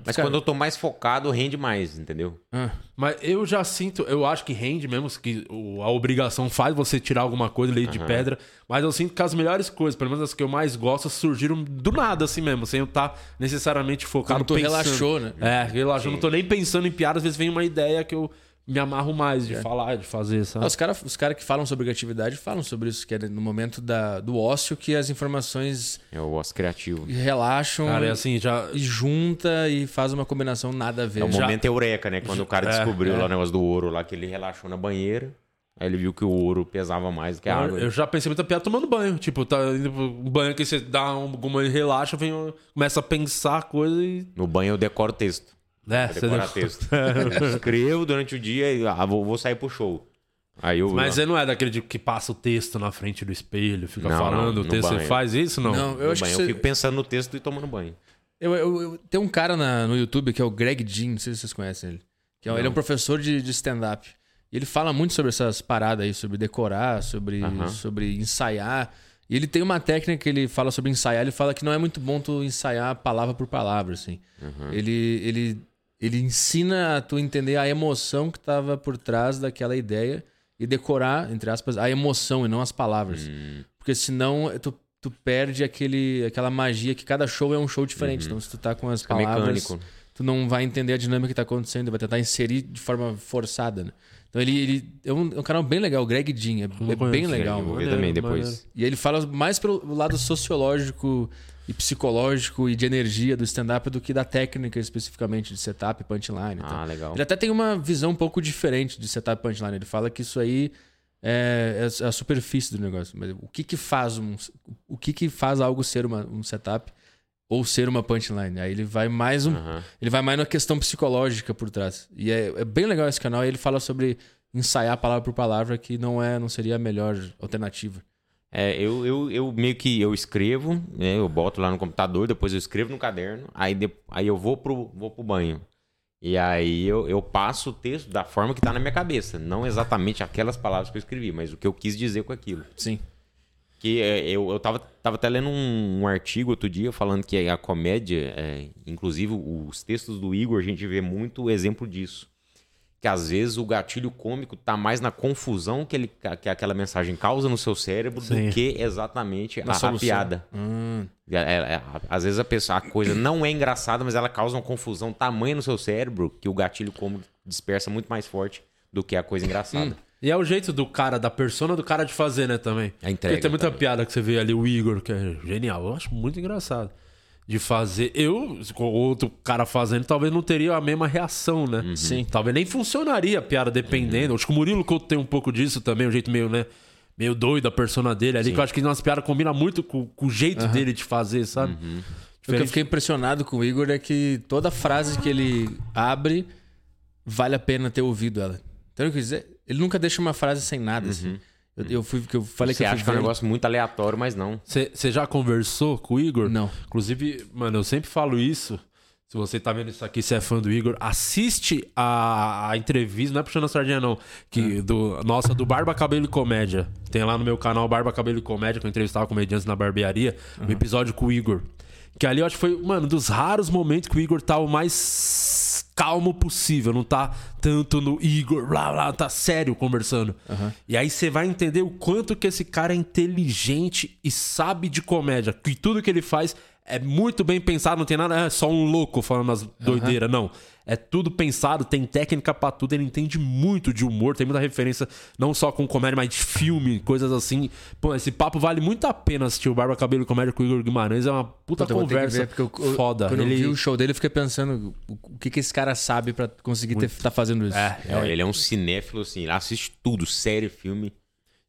Mas fica- quando eu tô mais focado, rende mais, entendeu? Ah, Mas eu já sinto, eu acho que rende mesmo, que a obrigação faz você tirar alguma coisa ali de pedra. Mas eu sinto que as melhores coisas, pelo menos as que eu mais gosto, surgiram do nada, assim mesmo, sem eu estar necessariamente focado Quando tu pensando. relaxou, né? É, relaxou. Não tô nem pensando em piada, às vezes vem uma ideia que eu me amarro mais de falar, de fazer, sabe? Os caras os cara que falam sobre criatividade falam sobre isso, que é no momento da, do ócio que as informações É o osso criativo. relaxam Cara, é assim, já. e junta e faz uma combinação nada a ver. É o Já- momento eureka, né? Quando o cara É, descobriu é. lá o negócio do ouro lá, que ele relaxou na banheira. Aí ele viu que o ouro pesava mais do que a Eu, água. eu já pensei muita piada tomando banho. Tipo, tá indo pro banho que você dá um- alguma relaxa, vem, começa a pensar coisa e. No banho eu decoro texto. É, Eu você deu- texto. Eu escrevo durante o dia e ah, vou, vou sair pro show. Aí eu. Mas você não é daquele de que passa o texto na frente do espelho, fica Não, falando não, o no texto. Você banho. faz isso? Não. Não, eu no acho banho que eu você- fico pensando no texto e tomando banho. Eu, eu- eu- tem um cara na- no YouTube que é o Greg Jean, não sei se vocês conhecem ele. Que é, ele é um professor de, de stand-up. E ele fala muito sobre essas paradas aí, sobre decorar, sobre, Aham. sobre ensaiar. E ele tem uma técnica que ele fala sobre ensaiar. Ele fala que não é muito bom tu ensaiar palavra por palavra, assim. Ele, ele, ele ensina a tu entender a emoção que tava por trás daquela ideia e decorar, entre aspas, a emoção e não as palavras. Porque senão tu, tu perde aquele, aquela magia que cada show é um show diferente. Então se tu tá com as Fica palavras, mecânico. tu não vai entender a dinâmica que tá acontecendo, vai tentar inserir de forma forçada, né? Então ele, ele é, um, é um canal bem legal, o Greg Jean, é, é bem legal. Eu vou mano. ver também depois. E ele fala mais pelo lado sociológico e psicológico e de energia do stand-up do que da técnica especificamente de setup, punchline e tal. Ah, legal. Ele até tem uma visão um pouco diferente de setup punchline. Ele fala que isso aí é, é a superfície do negócio. Mas o que que faz um, o que que faz algo ser uma, um setup ou ser uma punchline? Aí ele vai mais um, ele vai mais na questão psicológica por trás. E é, é bem legal esse canal. Ele fala sobre ensaiar palavra por palavra que não é, não seria a melhor alternativa. É, eu, eu, eu meio que eu escrevo, né? Eu boto lá no computador, depois eu escrevo no caderno, aí, de- aí eu vou pro, vou pro banho. E aí eu, eu passo o texto da forma que tá na minha cabeça. Não exatamente aquelas palavras que eu escrevi, mas o que eu quis dizer com aquilo. Sim. Que é, eu, eu tava, tava até lendo um, um artigo outro dia falando que a comédia, é, inclusive os textos do Igor, a gente vê muito exemplo disso. Que às vezes o gatilho cômico tá mais na confusão que, ele, que aquela mensagem causa no seu cérebro Sim. do que exatamente a, a piada. Hum, É, é, é, às vezes a, pessoa, a coisa não é engraçada, mas ela causa uma confusão tamanha no seu cérebro que o gatilho cômico dispersa muito mais forte do que a coisa engraçada. E é o jeito do cara, da persona do cara de fazer, né, também. A entrega Porque tem muita também. piada que você vê ali, o Igor, que é genial. Eu acho muito engraçado. De fazer. Eu, com outro cara fazendo, talvez não teria a mesma reação, né? Uhum. Sim. Talvez nem funcionaria a piada, dependendo. Acho que o Murilo Couto tem um pouco disso também, um jeito meio, né? Meio doido a persona dele ali, que eu acho que umas piadas combinam muito com, com o jeito dele de fazer, sabe? Uhum. O que eu fiquei impressionado com o Igor é que toda frase que ele abre vale a pena ter ouvido ela. Então, eu quis dizer, ele nunca deixa uma frase sem nada, assim. Eu, eu fui, que eu falei. Você que eu fui acha que é um negócio muito aleatório, mas não. Você já conversou com o Igor? Não. Inclusive, mano, eu sempre falo isso. Se você tá vendo isso aqui, se é fã do Igor, assiste a, a entrevista, não é puxando a sardinha, não. Que do, nossa, do Barba Cabelo e Comédia. Tem lá no meu canal Barba Cabelo e Comédia, que eu entrevistava comediantes na barbearia, um episódio com o Igor. Que ali eu acho que foi, mano, dos raros momentos que o Igor tá o mais calmo possível. Não tá tanto no Igor, blá blá, tá sério conversando. E aí você vai entender o quanto que esse cara é inteligente e sabe de comédia. Que tudo que ele faz é muito bem pensado, não tem nada, é só um louco falando as doideiras, não. É tudo pensado, tem técnica pra tudo, ele entende muito de humor, tem muita referência, não só com comédia, mas de filme, coisas assim. Pô, esse papo vale muito a pena assistir o Barba Cabelo e Comédia com o Igor Guimarães, é uma puta Puta, conversa ver, porque eu- foda. Quando ele... eu vi o show dele, eu fiquei pensando o, que, que esse cara sabe pra conseguir ter, tá fazendo isso. É, É, ele é um cinéfilo, assim, ele assiste tudo, série, filme.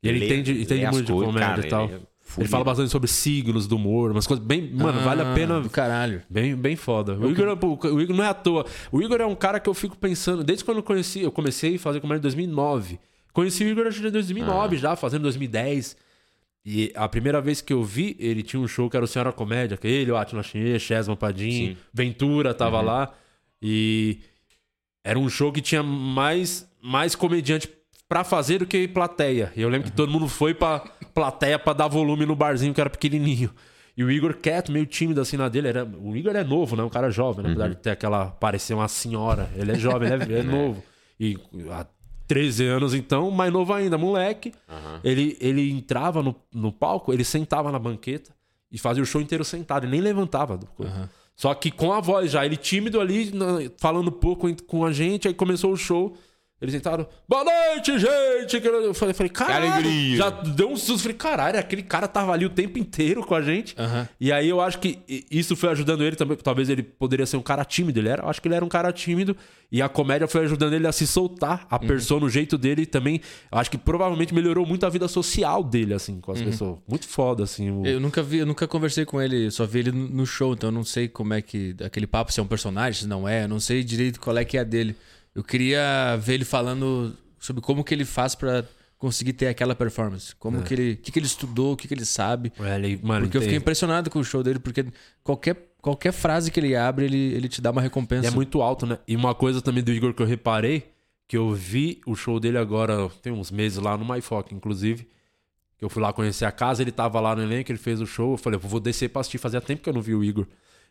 E ele lê- entende, entende muito de comédia cara, e tal. ele é Ele, fala bastante sobre signos do humor, umas coisas bem. Mano, vale a Ah, pena. Do caralho. Bem, bem foda. O Igor, é- o Igor não é à toa. O Igor é um cara que eu fico pensando, desde quando eu conheci, eu comecei a fazer comédia em 2009. Conheci o Igor em 2009 Ah. já, fazendo 2010. E a primeira vez que eu vi, ele tinha um show que era o Senhora Comédia, que ele, o Atila Chie, Chesma Padim, Sim. Uhum. Ventura tava lá. E era um show que tinha mais, mais comediante pra fazer do que plateia. E eu lembro que todo mundo foi pra plateia pra dar volume no barzinho que era pequenininho. E o Igor quieto, meio tímido assim na dele. Era... O Igor é novo, né? Um cara jovem, né? apesar de ter aquela. parecer uma senhora. Ele é jovem, ele é, é novo. E há 13 anos, então, mais novo ainda, moleque. Ele, ele entrava no, no palco, ele sentava na banqueta e fazia o show inteiro sentado. Ele nem levantava do coisa. Só que com a voz já, ele tímido ali, falando pouco com a gente, aí começou o show. Eles entraram, boa noite, gente! Eu falei, falei caralho, alegria. já deu um susto. Falei, caralho, aquele cara tava ali o tempo inteiro com a gente. E aí eu acho que isso foi ajudando ele também. Talvez ele poderia ser um cara tímido. Ele era, eu acho que ele era um cara tímido. E a comédia foi ajudando ele a se soltar, a persona, o jeito dele. E também, eu acho que provavelmente melhorou muito a vida social dele, assim, com as pessoas. Muito foda, assim. o- Eu nunca vi, eu nunca conversei com ele, só vi ele no no show, então eu não sei como é que. Aquele papo se é um personagem, se não é, eu não sei direito qual é que é dele. Eu queria ver ele falando sobre como que ele faz pra conseguir ter aquela performance. Como que ele. O que, que ele estudou, o que, que ele sabe. É, ele, mano, Porque eu fiquei impressionado com o show dele, porque qualquer, qualquer frase que ele abre, ele, ele te dá uma recompensa. E é muito alto, né? E uma coisa também do Igor que eu reparei, que eu vi o show dele agora, tem uns meses lá no MyFoc, inclusive. Que eu fui lá conhecer a casa, ele tava lá no elenco, ele fez o show. Eu falei, vou descer pra assistir. Fazia tempo que eu não vi o Igor.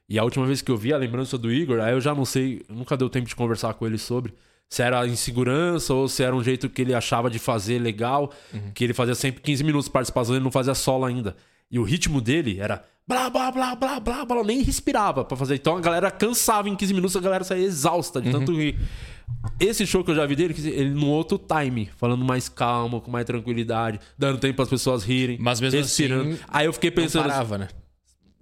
E a última vez que eu vi a lembrança do Igor, aí eu já não sei, nunca deu tempo de conversar com ele sobre se era insegurança ou se era um jeito que ele achava de fazer legal, que ele fazia sempre 15 minutos de participação, ele não fazia solo ainda. E o ritmo dele era blá blá blá blá blá blá, nem respirava pra fazer. Então a galera cansava em 15 minutos, a galera saía exausta de tanto rir. Esse show que eu já vi dele, ele num outro time, falando mais calmo, com mais tranquilidade, dando tempo para as pessoas rirem, Mas mesmo respirando. assim, Aí eu fiquei Não pensando, parava, né?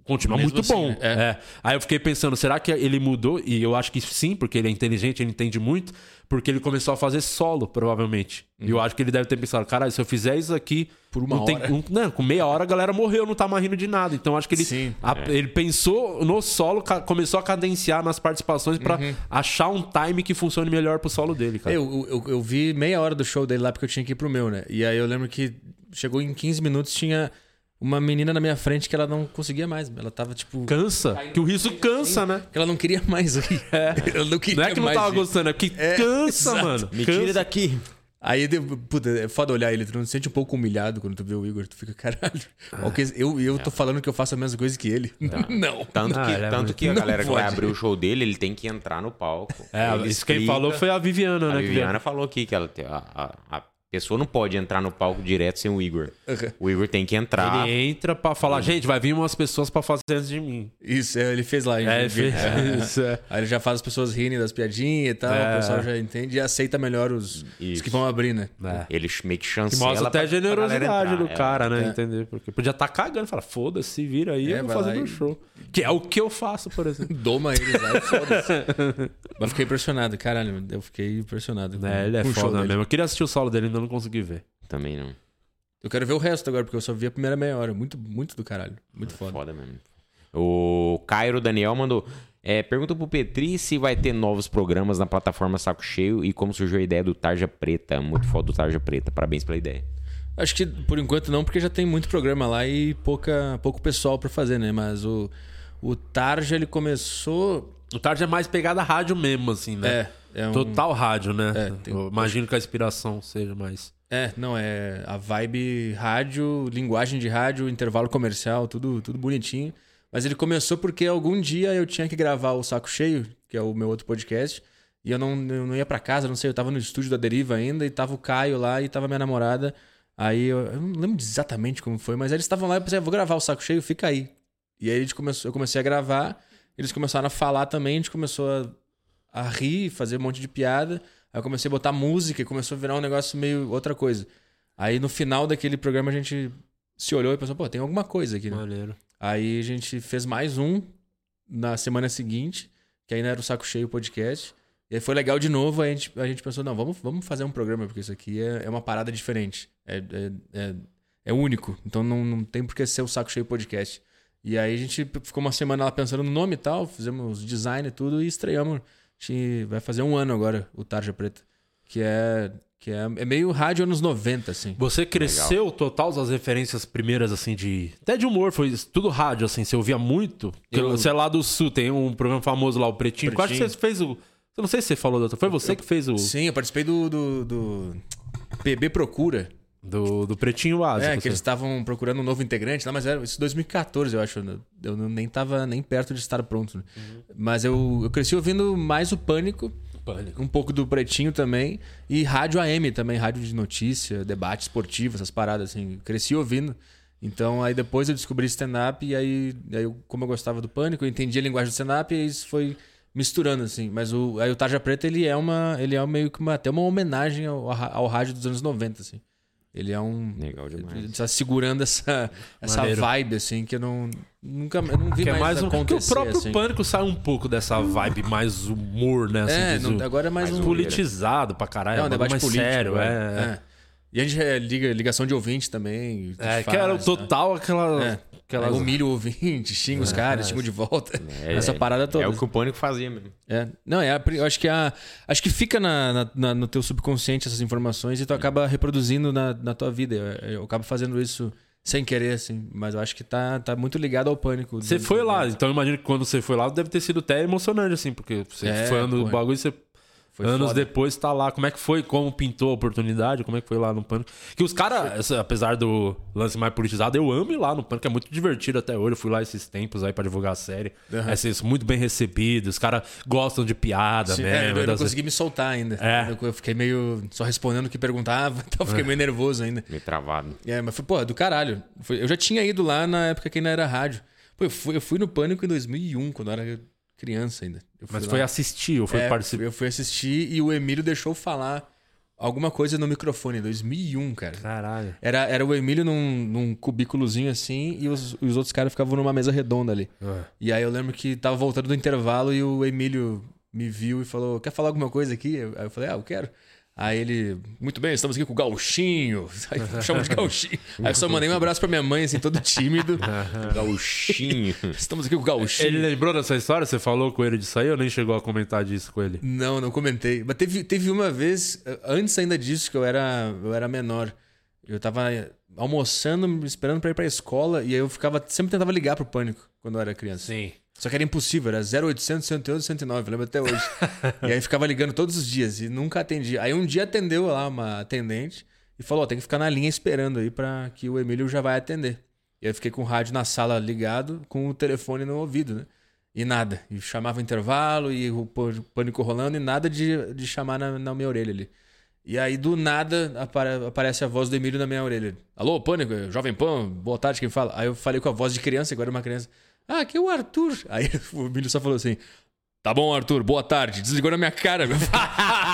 Continua mesmo muito assim, bom. né? É. É. Aí eu fiquei pensando, será que ele mudou? E eu acho que sim, porque ele é inteligente, ele entende muito, porque ele começou a fazer solo, provavelmente. E eu acho que ele deve ter pensado, caralho, se eu fizer isso aqui. Uhum. Por uma não tem- hora. não- não, com meia hora a galera morreu, não tá mais rindo de nada. Então eu acho que ele, Sim. a- ele pensou no solo, começou a cadenciar nas participações pra Uhum. achar um time que funcione melhor pro solo dele, cara. Eu, eu, eu vi meia hora do show dele lá porque eu tinha que ir pro meu, né? E aí eu lembro que chegou em 15 minutos, tinha uma menina na minha frente que ela não conseguia mais. Ela tava tipo. Cansa. Que o riso cansa, né? que Ela não queria mais rir. Ela não queria Não é que não tava rir. gostando, é que cansa, exato. mano. Me Cansa. tira daqui. Aí, puta, é foda olhar ele, tu não se sente um pouco humilhado quando tu vê o Igor, tu fica, caralho. que Eu, eu tô falando que eu faço a mesma coisa que ele. Não. Tanto Ah, que, ele é tanto que a Não galera que vai abrir o show dele, ele tem que entrar no palco. É, Ele isso quem explica- falou foi a Viviana, A né? que veio. Viviana falou aqui que ela, tem- a, a- a pessoa não pode entrar no palco direto sem o Igor. Uhum. O Igor tem que entrar. Ele entra pra falar, gente, vai vir umas pessoas pra fazer antes de mim. Isso, é, ele fez lá. É, inclusive. fez isso, é. Aí ele já faz as pessoas rirem das piadinhas e tal, É. o pessoal já entende e aceita melhor os, os que vão abrir, né? É. Ele meio que Que chancela. mostra até a generosidade do é. cara, né? É. Entender? Porque podia estar cagando e falar, foda-se, se vira aí, É, eu vou vai fazer meu e- show. Que é o que eu faço, por exemplo. Doma eles lá foda-se. Mas fiquei impressionado, caralho, eu fiquei impressionado. com- É, ele é foda mesmo. Eu queria assistir o solo dele, ainda não consegui ver. Também não. Eu quero ver o resto agora, porque eu só vi a primeira meia hora. Muito, muito do caralho. Muito foda. Foda mesmo. O Cairo Daniel mandou. É, pergunta pro Petri se vai ter novos programas na plataforma Saco Cheio e como surgiu a ideia do Tarja Preta. Muito foda do Tarja Preta. Parabéns pela ideia. Acho que por enquanto não, porque já tem muito programa lá e pouca, pouco pessoal pra fazer, né? Mas o, o Tarja, ele começou. O Tarde é mais pegada rádio mesmo, assim, né? É, é um. Total rádio, né? É, tem- Eu imagino que a inspiração seja mais. É, não, é a vibe rádio, linguagem de rádio, intervalo comercial, tudo, tudo bonitinho. Mas ele começou porque algum dia eu tinha que gravar o Saco Cheio, que é o meu outro podcast, e eu não, eu não ia pra casa, não sei, eu tava no estúdio da Deriva ainda, e tava o Caio lá, e tava minha namorada. Aí eu, eu não lembro exatamente como foi, mas eles estavam lá e eu pensei, "Ah, vou gravar o Saco Cheio, fica aí. E aí a gente começou, eu comecei a gravar, eles começaram a falar também, a gente começou a, a rir, fazer um monte de piada. Aí eu comecei a botar música e começou a virar um negócio meio outra coisa. Aí no final daquele programa a gente se olhou e pensou, pô, tem alguma coisa aqui, né? Maneiro. Aí a gente fez mais um na semana seguinte, que ainda era o Saco Cheio podcast. E aí foi legal de novo, aí a gente, a gente pensou, não, vamos, vamos fazer um programa, porque isso aqui é, é uma parada diferente. É, é, é, é único. Então não, não tem por que ser o Saco Cheio podcast. E aí a gente ficou uma semana lá pensando no nome e tal, fizemos design e tudo e estreamos. Gente vai fazer um ano agora, o Tarja Preta. Que é. Que é, é meio rádio anos 90, assim. Você cresceu total as referências primeiras, assim, de. Até de humor, foi tudo rádio, assim, você ouvia muito. Eu- Você é lá do sul, tem um programa famoso lá, o Pretinho. Quase que Pretinho. você fez o. Eu não sei se você falou da outra. Foi você que fez o. Sim, eu participei do, do, do PB Procura. Do, do Pretinho Básico. É, que você. eles estavam procurando um novo integrante lá, mas era isso 2014, eu acho. né? Eu não- nem tava nem perto de estar pronto. né? Mas eu, eu cresci ouvindo mais o Pânico, Pânico. um pouco do Pretinho também, e rádio AM também, rádio de notícia, debate esportivo, essas paradas, assim. Cresci ouvindo. Então, aí depois eu descobri stand-up, e aí, aí eu, como eu gostava do Pânico, eu entendi a linguagem do stand-up, e isso foi misturando, assim. Mas o, aí o Tarja Preta, ele é uma. Ele é meio que uma, até uma homenagem ao, ao rádio dos anos 90, assim. Ele é um. Legal demais. Ele tá segurando essa, essa Maneiro. vibe, assim, que eu não. Nunca. Eu não vi Que é mais, mais um. Porque o acontecer. próprio assim. pânico sai um pouco dessa vibe mais humor, né? Assim, É, não- o- agora é mais, mais um. politizado pra caralho. É um bagulho debate mais político. sério, é. é. é. E a gente é, liga, ligação de ouvinte também. É, faz, que era o tá? total aquela. É. aquelas- Aí humilha o ouvinte, xinga os caras, xinga de volta. É, Essa parada toda. É o que o Pânico fazia mesmo. É. Não, é, a eu acho que a, acho que fica na, na- no teu subconsciente essas informações e tu acaba reproduzindo na, na tua vida. Eu, eu acabo fazendo isso sem querer, assim, mas eu acho que tá, tá muito ligado ao pânico. Você do- foi do- lá, então eu imagino que quando você foi lá deve ter sido até emocionante, assim, porque você É, foi no pô, bagulho e você. Foi anos foda. depois tá lá. Como é que foi? Como pintou a oportunidade? Como é que foi lá no Pânico? Que os caras, apesar do lance mais politizado, eu amo ir lá no Pânico, é muito divertido até hoje. Eu fui lá esses tempos aí pra divulgar a série. Uhum. É assim, muito bem recebido. Os caras gostam de piada Sim, mesmo. é, eu não das- consegui me soltar ainda. É. Eu, eu fiquei meio só respondendo o que perguntava, então eu fiquei meio nervoso ainda. Meio travado. É, mas foi, pô, do caralho. Foi- eu já tinha ido lá na época que ainda era rádio. Pô, eu fui, eu fui no Pânico em 2001, quando eu era criança ainda. Mas lá. foi assistir ou foi É, participar? Eu fui assistir e o Emílio deixou falar alguma coisa no microfone, em 2001, cara. Caralho. Era, era o Emílio num, num cubículozinho assim e os, os outros caras ficavam numa mesa redonda ali. É. E aí eu lembro que tava voltando do intervalo e o Emílio me viu e falou: Quer falar alguma coisa aqui? Aí eu falei: Ah, eu quero. Aí ele, muito bem, estamos aqui com o Gauchinho. Aí chama de Gauchinho. Aí eu só mandei um abraço pra minha mãe, assim, todo tímido. Gauchinho. Estamos aqui com o Gauchinho. Ele lembrou dessa história? Você falou com ele disso aí ou nem chegou a comentar disso com ele? Não, não comentei. Mas teve, teve uma vez, antes ainda disso, que eu era, eu era menor. Eu tava almoçando, esperando pra ir pra escola, e aí eu ficava. Sempre tentava ligar pro pânico quando eu era criança. Sim. Só que era impossível, era 0800, 111, 109, eu lembro até hoje. e aí ficava ligando todos os dias e nunca atendia. Aí um dia atendeu lá uma atendente e falou: ó, tem que ficar na linha esperando aí pra que o Emílio já vai atender. E aí eu fiquei com o rádio na sala ligado, com o telefone no ouvido, né? E nada. E chamava intervalo e o pânico rolando e nada de, de chamar na, na minha orelha ali. E aí, do nada, apare- aparece a voz do Emílio na minha orelha. Alô, Pânico, Jovem Pan, boa tarde, quem fala? Aí eu falei com a voz de criança, agora é uma criança. Ah, aqui é o Arthur. Aí o Emílio só falou assim: Tá bom, Arthur, boa tarde. Desligou na minha cara.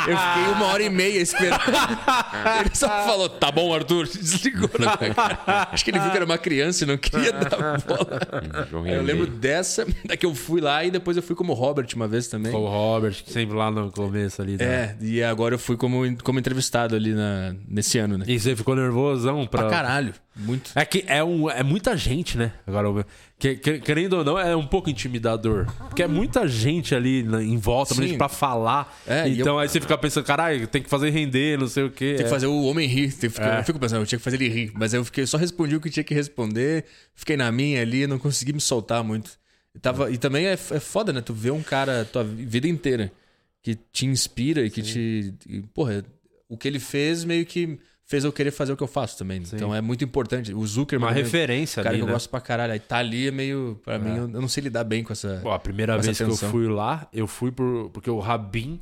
Eu fiquei uma hora e meia esperando. Ele só falou: Tá bom, Arthur. Desligou na minha cara. Acho que ele viu que era uma criança e não queria dar bola. Eu lembro dessa, da que eu fui lá e depois eu fui como Robert uma vez também. Foi o Robert, sempre lá no começo ali. né? É, e agora eu fui como, como entrevistado ali na, nesse ano, né? E você ficou nervosão pra. Pra caralho. Muito. É que é, um, é muita gente, né? Agora, que, que- querendo ou não, é um pouco intimidador. Porque é muita gente ali na- em volta, muita Sim. gente pra falar. É, então eu- aí você fica pensando, caralho, tem que fazer render, não sei o quê. Tem que É. fazer o homem rir. Tem que É. Eu fico pensando, eu tinha que fazer ele rir. Mas eu fiquei, só respondi o que tinha que responder. Fiquei na minha ali, não consegui me soltar muito. E, tava, e também é, é foda, né? Tu vê um cara tua vida inteira que te inspira e que te. e, porra, o que ele fez meio que fez eu querer fazer o que eu faço também. Então é muito importante. O Zuckerman. Uma né, referência cara ali, que eu né? gosto pra caralho. Aí tá ali é meio. Pra mim, eu, eu não sei lidar bem com essa. Pô, a primeira vez que eu fui lá, eu fui por, porque o Rabin,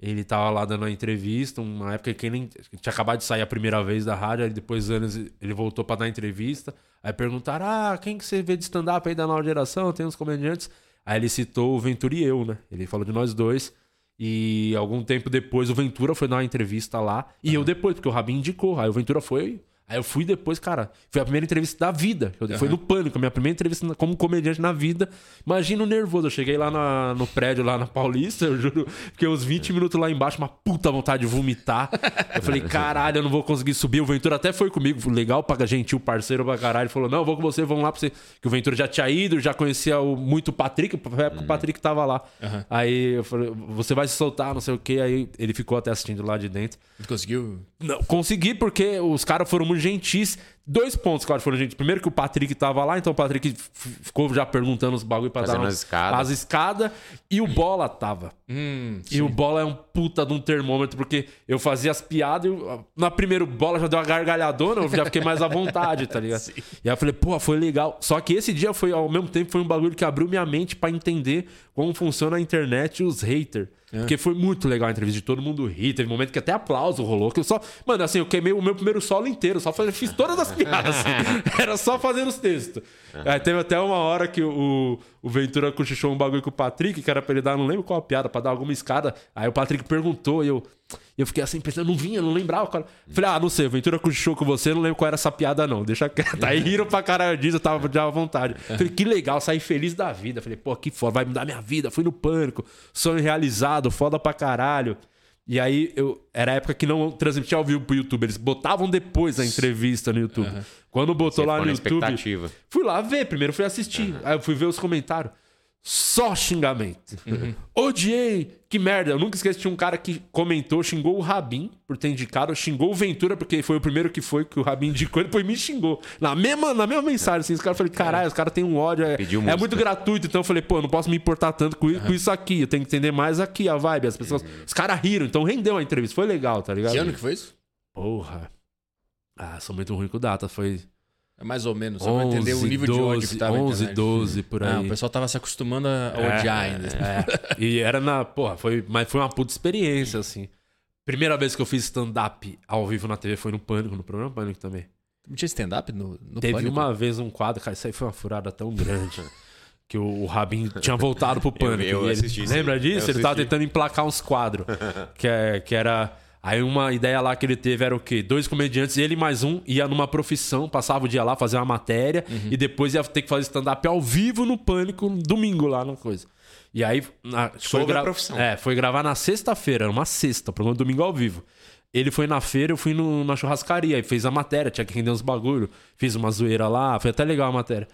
ele tava lá dando uma entrevista, uma época que ele nem- tinha acabado de sair a primeira vez da rádio, aí depois de anos ele voltou pra dar entrevista. Aí perguntaram: Ah, quem que você vê de stand-up aí da nova geração? Tem uns comediantes. Aí ele citou o Ventura e eu, né? Ele falou de nós dois. E algum tempo depois o Ventura foi dar uma entrevista lá. E eu depois, porque o Rabin indicou. Aí o Ventura foi. Aí eu fui depois, cara. Foi a primeira entrevista da vida. Eu- Foi no Pânico, a minha primeira entrevista como comediante na vida. Imagina o nervoso. Eu cheguei lá na- no prédio, lá na Paulista, eu juro. Fiquei uns 20 minutos lá embaixo, uma puta vontade de vomitar. Eu falei, caralho, eu não vou conseguir subir. O Ventura até foi comigo, legal, paga gentil, parceiro pra caralho. Ele falou, não, vou com você, vamos lá pra você. Que o Ventura já tinha ido, já conhecia o- muito o Patrick, na época o Patrick tava lá. Aí eu falei, você vai se soltar, não sei o quê. Aí ele ficou até assistindo lá de dentro. Tu conseguiu? Não, consegui porque os caras foram muito gentis. Dois pontos que eu acho que foram gentis. Primeiro que o Patrick tava lá, então o Patrick ficou já perguntando os bagulho pra Fazendo dar as escadas. as escadas. E o Bola tava. Hum, E o Bola é um puta de um termômetro, porque eu fazia as piadas e eu- na primeira Bola já deu uma gargalhadona, eu já fiquei mais à vontade, tá ligado? E aí eu falei, pô, foi legal. Só que esse dia foi, ao mesmo tempo, foi um bagulho que abriu minha mente pra entender como funciona a internet e os haters. Porque foi muito legal a entrevista de todo mundo rir. Teve um momento que até aplauso rolou. Que eu só. Mano, assim, eu queimei o meu primeiro solo inteiro. Só falei- fiz todas as piadas. Era só fazendo os textos. Aí teve até uma hora que o, o Ventura cochichou um bagulho com o Patrick, que era pra ele dar, não lembro qual a piada, pra dar alguma escada. Aí o Patrick perguntou e eu, eu fiquei assim pensando, não vinha, não lembrava. Cara. Falei, ah, não sei, o Ventura cochichou com você, não lembro qual era essa piada não, deixa quieto. Aí riram pra caralho disso, eu tava já à vontade. Falei, que legal, saí feliz da vida. Falei, pô, que foda, vai mudar minha vida. Fui no pânico, sonho realizado, foda pra caralho. E aí, eu, era a época que não transmitia ao vivo pro YouTube. Eles botavam depois a entrevista no YouTube. Quando botou Você lá no YouTube. Fui lá ver, primeiro fui assistir. Aí eu fui ver os comentários. Só xingamento. Odiei. Que merda. Eu nunca esqueci. Tinha um cara que comentou, xingou o Rabin por ter indicado, xingou o Ventura, porque foi o primeiro que foi que o Rabin indicou, ele depois me xingou. Na mesma, na mesma mensagem, assim, os caras falaram, caralho, os caras têm um ódio. É, é muito gratuito, então eu falei, pô, eu não posso me importar tanto com, com isso aqui. Eu tenho que entender mais aqui a vibe. As pessoas. Os caras riram, então rendeu a entrevista. Foi legal, tá ligado? Que ano que foi isso? Porra. Ah, sou muito ruim com data. Foi É mais ou menos, só pra entender o 11, nível de ódio que tava na 11, internet. 12, por aí. Ah, o pessoal tava se acostumando a É, odiar ainda. é. E era na. Porra, foi, mas foi uma puta experiência, assim. Primeira vez que eu fiz stand-up ao vivo na TV foi no Pânico, no programa Pânico também. Não tinha stand-up no, no Teve Pânico? uma vez um quadro, cara, isso aí foi uma furada tão grande. Que o, o Rabin tinha voltado pro Pânico. eu e ele- assisti aí. lembra disso? Eu Ele tava tentando emplacar uns quadros. que, é, que era. Aí uma ideia lá que ele teve era o quê? Dois comediantes, ele mais um, ia numa profissão, passava o dia lá, fazia uma matéria, Uhum. e depois ia ter que fazer stand-up ao vivo no Pânico, domingo lá na coisa. E aí. Na, foi Sobre a profissão. É, foi gravar na sexta-feira, era uma sexta, programa domingo ao vivo. Ele foi na feira, eu fui no- na churrascaria, aí fez a matéria, tinha que render uns bagulho, fiz uma zoeira lá, foi até legal a matéria.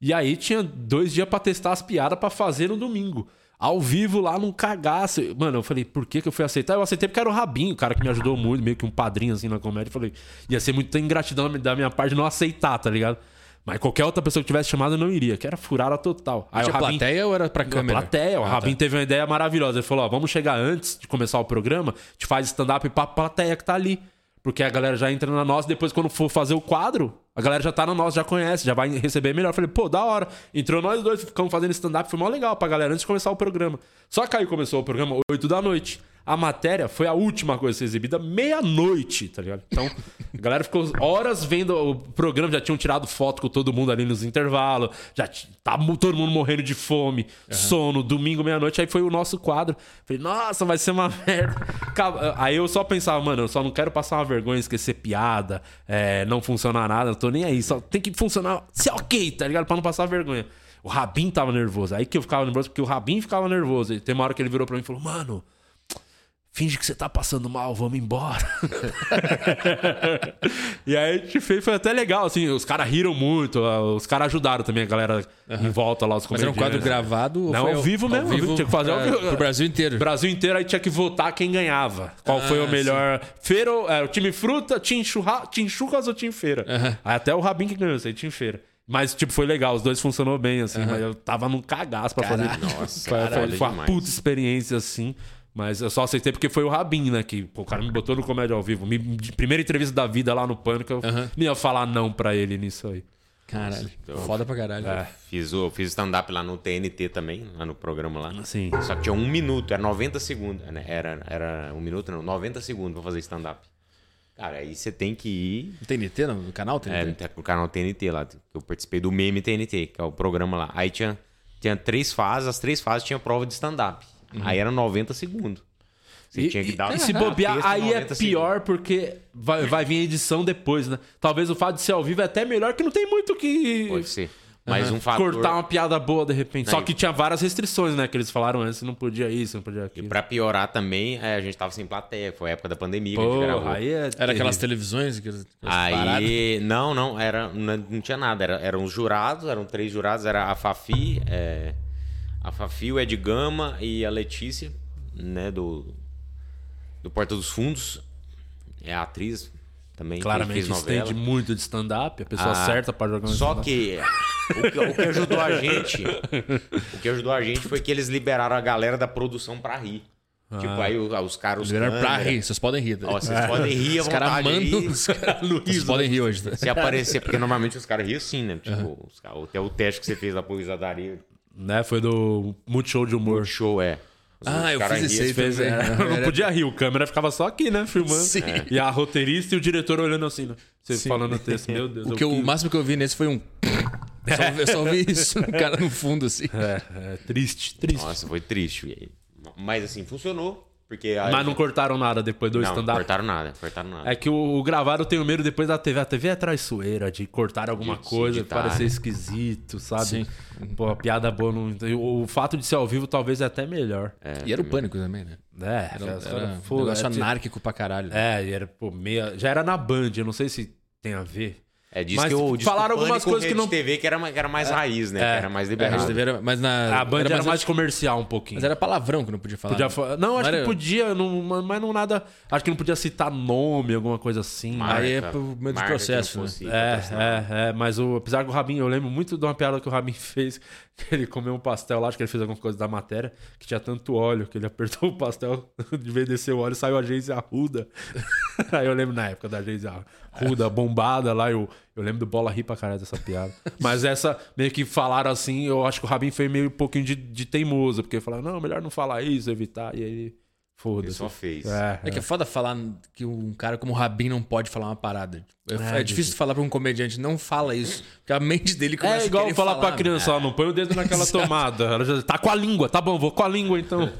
E aí tinha dois dias pra testar as piadas pra fazer no domingo. Ao vivo lá num cagaço. Mano, eu falei, por que, que eu fui aceitar? Eu aceitei porque era o Rabinho, o cara que me ajudou muito, meio que um padrinho assim na comédia. Eu falei, ia ser muita ingratidão da minha parte não aceitar, tá ligado? Mas qualquer outra pessoa que tivesse chamado eu não iria, que era furada total. Aí Tinha o Rabin- plateia ou era pra câmera? Plateia. O Ah, Rabin tá. teve uma ideia maravilhosa. Ele falou: ó, vamos chegar antes de começar o programa, gente faz stand-up pra plateia que tá ali. Porque a galera já entra na nossa, depois quando for fazer o quadro, a galera já tá na nossa, já conhece, já vai receber melhor. Falei, pô, da hora. Entrou nós dois, ficamos fazendo stand-up, foi mó legal pra galera antes de começar o programa. Só que aí começou o programa 8 da noite. A matéria foi a última coisa a ser exibida meia-noite, tá ligado? Então, a galera ficou horas vendo o programa, já tinham tirado foto com todo mundo ali nos intervalos, já tá todo mundo morrendo de fome, sono, domingo, meia-noite, aí foi o nosso quadro. Falei, nossa, vai ser uma merda. Aí eu só pensava, mano, eu só não quero passar uma vergonha, esquecer piada, é, não funcionar nada, não tô nem aí, só tem que funcionar, ser ok, tá ligado? Pra não passar vergonha. O Rabin tava nervoso, aí que eu ficava nervoso, porque o Rabin ficava nervoso. E tem uma hora que ele virou pra mim e falou, mano, finge que você tá passando mal, vamos embora. e aí a gente fez, foi até legal, assim, os caras riram muito, ah, os caras ajudaram também a galera em volta lá, os Mas era um quadro comediantes. gravado? ou Não, foi ao vivo mesmo, ao vivo, tinha que fazer ao pra- vivo. Pro Brasil inteiro. Brasil inteiro, aí tinha que votar quem ganhava. Qual foi o Ah, melhor. Feira, é, o time fruta, time, churra, time churras ou time feira. Aí até o Rabin que ganhou, isso aí, time feira. Mas, tipo, foi legal, os dois funcionou bem, assim, mas eu tava num cagaço pra fazer. Nossa, foi, foi, uma demais. puta experiência, assim. Mas eu só aceitei porque foi o Rabin, né? Que pô, o cara me botou no comédia ao vivo. Me, primeira entrevista da vida lá no Pânico, eu Aham. não ia falar não pra ele nisso aí. Caralho. Foda pra caralho. É. Fiz, o, fiz stand-up lá no TNT também, lá no programa lá. Assim. Só que tinha um minuto, era 90 segundos. né? Era, era um minuto, não, 90 segundos pra fazer stand-up. Cara, aí você tem que ir TNT no no canal? é, TNT? pro canal TNT lá. que Eu participei do Meme TNT, que é o programa lá. Aí tinha, tinha três fases, as três fases tinha prova de stand-up. Aí era 90 segundos. Você E, tinha que e- dar e se bobear, texto aí é 90 pior porque vai, vai vir a edição depois, né? Talvez o fato de ser ao vivo é até melhor, que não tem muito que Pode ser. Mas um fator... cortar uma piada boa de repente. Só Aí- que tinha várias restrições, né? Que eles falaram antes, não podia isso, não podia E aquilo. pra piorar também, é, a gente tava sem plateia. Foi a época da pandemia que a gente aí é. Era aquelas televisões? Aquelas, aquelas paradas? Aí, não, não, era, não, não tinha nada. Era, eram os jurados, eram três jurados, era a Fafi, é, a Fafi, o Ed Gama e a Letícia, né, do, do Porta dos Fundos. É a atriz também. que Claramente estende muito de stand-up, a pessoa Ah, certa pra jogar um Só stand-up. que o, que o que ajudou a gente, o que ajudou a gente foi que eles liberaram a galera da produção pra rir. Tipo, aí os, os caras, os Eles eram pra câmera- rir, vocês podem rir. tá? Ó, vocês podem rir Os caras mandam. Os caras vocês podem rir hoje. tá? Se aparecer, porque normalmente os caras riam assim, né? Tipo, os caras- até o teste que você fez lá pro risadaria, Né? Foi do Multishow de humor. show é. Ah, eu fiz ria, aí. Fez, é, Era- não podia rir, o câmera ficava só aqui, né? Filmando. Sim. E a roteirista e o diretor olhando assim, né? Você Sim. falando o texto, meu Deus. O, que eu- o máximo que eu vi nesse foi um. Eu só, eu só ouvi isso, um cara no fundo, assim. É, é triste, triste. Nossa, foi triste. Mas assim, funcionou. Porque Mas não cortaram nada depois do Não, stand-up. cortaram nada, cortaram nada. É que o, o gravado eu tenho medo depois da TV. A TV é traiçoeira, de cortar alguma De- coisa, de parecer né? esquisito, sabe? Sim. Pô, a piada boa não. O, o fato de ser ao vivo talvez é até melhor. É, E era o pânico também, né? É, Era, era caras- um negócio é, tinha- anárquico pra caralho. É, e era, pô, meia. Já era na Band, eu não sei se tem a ver. É, diz Mas que diz falaram algumas coisas que não- TV que era, que era mais raiz, né? É. Que era mais É, a liberado. Rede TV era, mas na. A Band era, mais, mais- comercial um pouquinho. Mas era palavrão que não podia falar. Podia né? fa- Não, acho era- que podia, não, mas não nada. Acho que não podia citar nome, alguma coisa assim. Marca, Aí é por meio marca processo, né? É, é, é, mas o, apesar que o Rabin, eu lembro muito de uma piada que o Rabin fez, ele comeu um pastel lá, acho que ele fez alguma coisa da matéria, que tinha tanto óleo, que ele apertou o pastel, de vez de descer o óleo, saiu a agência Ruda. Aí eu lembro na época da agência Ruda, bombada lá, eu, eu lembro do Bola rir pra caralho dessa piada. Mas essa, meio que falaram assim, eu acho que o Rabin foi meio um pouquinho de, de teimoso, porque falaram, não, melhor não falar isso, evitar, e aí, Ele foda-se. só fez. É, É que é foda falar que um cara como o Rabin não pode falar uma parada. É, é difícil falar pra um comediante, não fala isso. Porque a mente dele começa É a igual querer falar falar, pra criança, ó, não põe o dedo naquela tomada. Ela já tá com a língua, tá bom, vou com a língua então.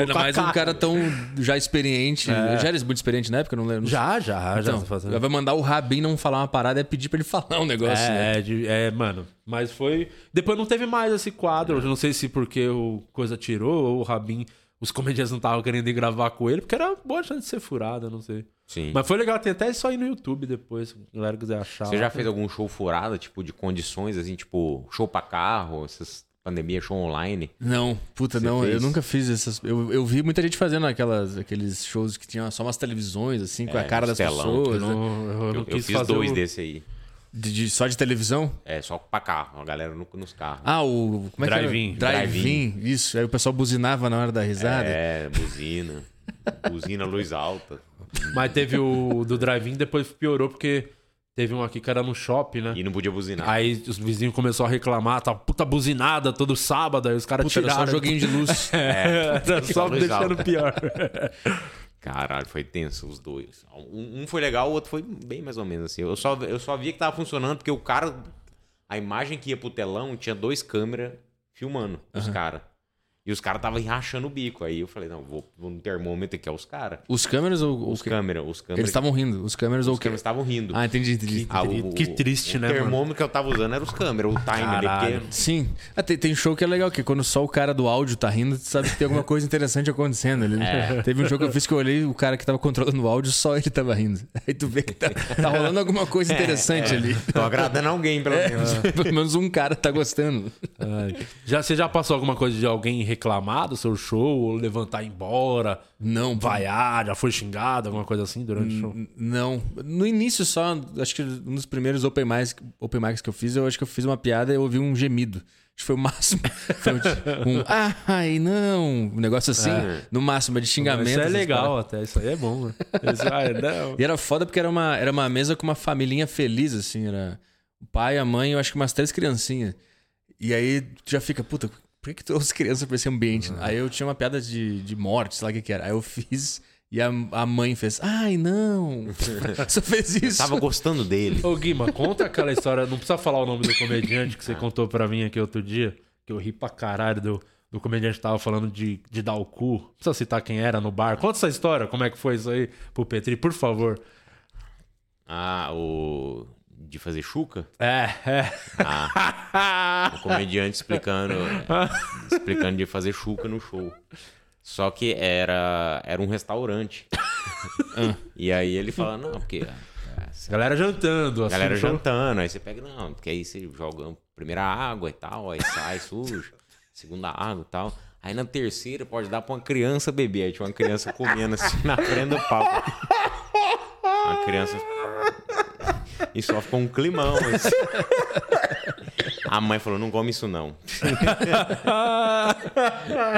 Ainda a mais um cara. tão já experiente. Já era muito experiente na época, não lembro. Já, já, já. Então, tô fazendo. vai mandar o Rabin não falar uma parada é pedir pra ele falar um negócio. né? É, é, de- é, mano. Mas foi. Depois não teve mais esse quadro. Eu não sei se porque o Coisa tirou ou o Rabin. Os comediantes não estavam querendo ir gravar com ele, porque era boa chance de ser furada, não sei. Sim. Mas foi legal, tem até isso aí no YouTube depois, se a galera quiser achar. Você já fez algum show furado, tipo, de condições, assim, tipo, show pra carro, essas pandemia, show online? Não, puta, Você não. fez? Eu nunca fiz essas. Eu, eu vi muita gente fazendo aquelas, aqueles shows que tinham só umas televisões, assim, com a É, cara das telão, pessoas. Eu né? não, eu não Eu, eu fiz fazer dois o- desse aí. De, de- só de televisão? É, só pra carro, a galera no- nos carros. Ah, o. Como é Drive-in. Drive-in. Isso. Aí o pessoal buzinava na hora da risada. É, buzina. buzina, luz alta. Mas teve o do drive-in, depois piorou porque teve um aqui que era no shopping, né? E não podia buzinar. Aí os vizinhos começaram a reclamar, tá puta buzinada todo sábado, aí os caras Puta, era tiraram. só joguinho de luz. É, era só deixando alta. pior. Caralho, foi tenso os dois. Um, um foi legal, o outro foi bem mais ou menos assim. Eu só, eu só via que tava funcionando porque o cara. A imagem que ia pro telão tinha dois câmeras filmando os caras. E os caras estavam rachando o bico. Aí eu falei, não, vou, vou no termômetro aqui, é os caras. Os câmeras ou Os o câmeras, os câmeras. Eles estavam rindo. Os câmeras ou o Os câmeras estavam rindo. Ah, entendi, entendi. Ah, Que triste, o né, mano? termômetro que eu tava usando era os câmeras, o time ali. Caralho. Porque Sim. Ah, tem, tem show que é legal, que quando só o cara do áudio tá rindo, tu sabe que tem alguma coisa interessante acontecendo ali. né? Teve um show que eu fiz que eu olhei, o cara que tava controlando o áudio, só ele tava rindo. Aí tu vê que tá, tá rolando alguma coisa interessante ali. tô agradando alguém, pelo menos. Pelo menos um cara tá gostando. Ai. Já, você já passou alguma coisa de alguém reclamar do seu show, ou levantar e ir embora, Não, vaiar, já foi xingado, alguma coisa assim durante o show? Não. No início só, acho que um dos primeiros open mics, open mics que eu fiz, eu acho que eu fiz uma piada e eu ouvi um gemido. Acho que foi o máximo. Foi um, ah, ai, não. Um negócio assim, no máximo, de xingamento. Isso é legal até, isso aí é bom, né? Isso, ai, não. E era foda porque era uma, era uma mesa com uma família feliz, assim. Era o pai, a mãe, eu acho que umas três criancinhas. E aí tu já fica, puta, por que, que tu trouxe criança pra esse ambiente? Aí eu tinha uma piada de, de morte, sei lá o que, que era. Aí eu fiz e a, a mãe fez, ai, não. Só fez isso. Tava gostando dele. Ô, Guima, conta aquela história, não precisa falar o nome do comediante que você contou pra mim aqui outro dia, que eu ri pra caralho do, do comediante que tava falando de, de dar o cu. Não precisa citar quem era no bar. Conta essa história, como é que foi isso aí pro Petri, por favor. Ah, o. De fazer chuca? É, é. Ah, o comediante explicando. é, explicando de fazer chuca no show. Só que era, era um restaurante. e aí ele fala, não, porque. é, Galera jantando, assim. galera jantando, aí você pega, não, porque aí você joga primeira água e tal, aí sai sujo, segunda água e tal. Aí na terceira pode dar pra uma criança beber. Aí tinha uma criança comendo assim na frente do palco. Uma criança. E só ficou um climão. assim. A mãe falou, não come isso não.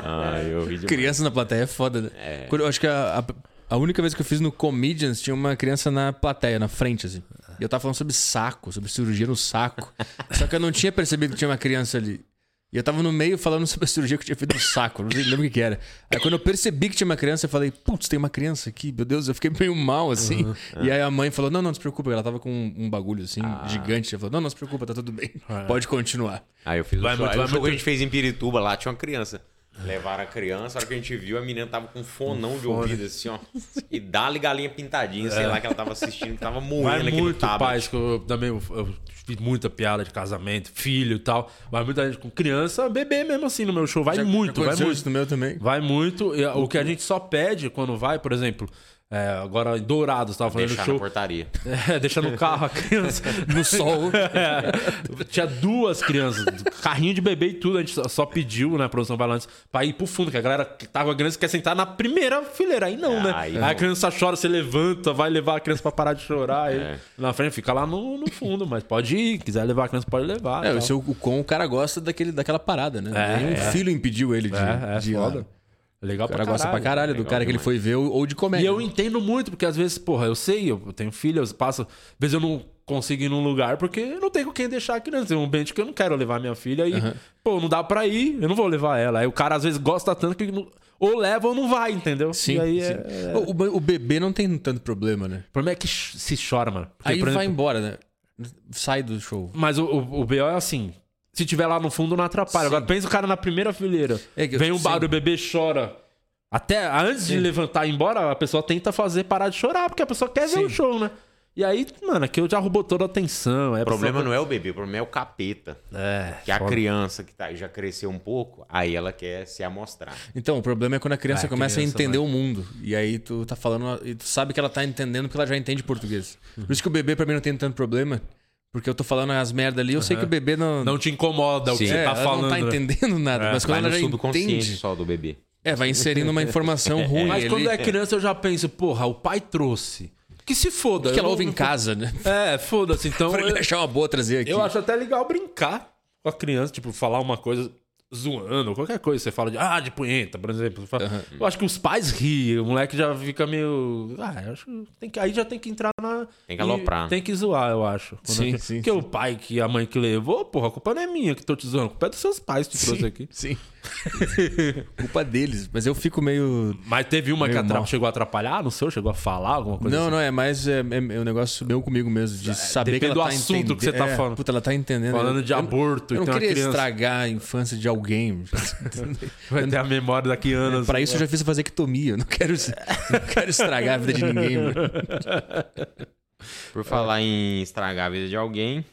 Ai, eu ri demais. Criança na plateia é foda, né? Quando eu acho que a, a, a única vez que eu fiz no Comedians tinha uma criança na plateia, na frente, assim. E eu tava falando sobre saco, sobre cirurgia no saco. Só que eu não tinha percebido que tinha uma criança ali. E eu tava no meio falando sobre a cirurgia que eu tinha feito no saco, não sei- lembro o que, que era. Aí quando eu percebi que tinha uma criança, eu falei, putz, tem uma criança aqui, meu Deus, eu fiquei meio mal assim. E aí a mãe falou: não, não, não se preocupa, ela tava com um bagulho assim, gigante. Ela falou: não, não se preocupa, tá tudo bem, pode continuar. Aí eu fiz Vai o show. muito, o show que a gente fez em Pirituba, lá tinha uma criança. Levaram a criança, a hora que a gente viu, a menina tava com um fonão de ouvido, assim, ó. E dá-lhe galinha pintadinha, sei lá, que ela tava assistindo, que tava Vai moendo aquele muito tablet. pais, que eu também eu, eu fiz muita piada de casamento, filho e tal. Vai muita gente com criança, bebê mesmo assim no meu show. Vai muito, vai Aconteceu muito. isso no meu também. Vai muito. O que a gente só pede quando vai, por exemplo, é, agora em Dourados, tava falando Deixar no na show. portaria. É, deixa no carro a criança. No sol. É, tinha duas crianças, carrinho de bebê e tudo. A gente só, pediu, né, produção Balanço, pra ir pro fundo, que a galera que tá com a criança quer sentar na primeira fileira. Aí não, Ah, né? aí Aí, não. a criança chora, você levanta, vai levar a criança pra parar de chorar. Aí É. na frente fica lá no, no fundo, mas pode ir. Quiser levar a criança, pode levar. É, tal. o seu o com o cara gosta daquele, daquela parada, né? É, Nenhum é. filho impediu ele de, É, é de ir lá. Legal O cara pra gosta pra caralho. caralho do Legal cara que ele demais. foi ver ou de E comédia. eu entendo muito, porque às vezes, porra, eu sei, eu tenho filho, eu passo. Às vezes eu não consigo ir num lugar porque eu não tenho com quem deixar a criança. Tem um ambiente que eu não quero levar minha filha e, pô, não dá pra ir, eu não vou levar ela. Aí o cara às vezes gosta tanto que não- ou leva ou não vai, entendeu? Sim, e aí sim. é- O, o- o bebê não tem tanto problema, né? O problema é que se chora, mano. Porque, Aí por vai exemplo, embora, né? Sai do show. Mas o, o, o BO é assim. Se tiver lá no fundo, não atrapalha. Sim. Agora pensa o cara na primeira fileira. É que eu- Vem um sim. barulho, o bebê chora. Até antes de levantar e ir embora, a pessoa tenta fazer parar de chorar, porque a pessoa quer ver Sim. o show, né? E aí, mano, aquilo já roubou toda a atenção. O problema não é o bebê, o problema é o capeta. é. Que a foda. criança que tá, já cresceu um pouco, aí ela quer se amostrar. Então, o problema é quando a criança Ah, começa criança, a entender o mundo. E aí tu tá falando. E tu sabe que ela tá entendendo porque ela já entende português. Uhum. Por isso que o bebê pra mim não tem tanto problema. Porque eu tô falando as merda ali, eu sei que o bebê não. Não te incomoda o que Sim. você é, tá ela falando. não tá né? entendendo nada. mas quando Vai no ela já subconsciente entende. só do bebê. É, vai inserindo uma informação ruim. Mas ali. quando é criança, eu já penso, porra, o pai trouxe. Que se foda. O que eu ela não- ouve em casa, né? É, foda-se. Então, Pra ele achar uma boa trazer aqui. eu acho até legal brincar com a criança, tipo, falar uma coisa zoando, qualquer coisa. Você fala de, ah, de punheta, por exemplo. Fala- Eu acho que os pais riem, o moleque já fica meio. Ah, eu acho que tem que, aí já tem que entrar na. Tem que aloprar. Tem que zoar, eu acho. Sim, é que- sim, Porque sim. o pai que a mãe que levou, porra, a culpa não é minha que tô te zoando, a culpa é dos seus pais que te trouxe aqui. Sim. Culpa deles. Mas eu fico meio. Mas teve uma que Meio atra- mal. chegou a atrapalhar no seu? Chegou a falar alguma coisa Não, assim? não, é mais é, é, é um negócio meu comigo mesmo. De saber que ela do tá assunto que você tá é, falando. Puta, ela tá entendendo. Falando de Eu- aborto Eu e não queria criança. estragar a infância de alguém. Vai ter a memória daqui a anos. Pra isso eu já fiz vasectomia. Eu não quero, não quero estragar a vida de ninguém. mano. Por falar em estragar a vida de alguém,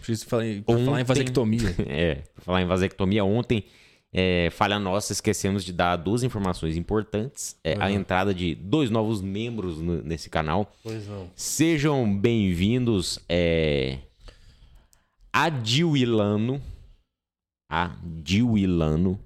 Preciso falar em, pra falar em Ontem- vasectomia. é, por falar em vasectomia, ontem, é, falha nossa, esquecemos de dar duas informações importantes. É, A entrada de dois novos membros no- nesse canal. Pois não. Sejam bem-vindos, é... Adililano. Adililano.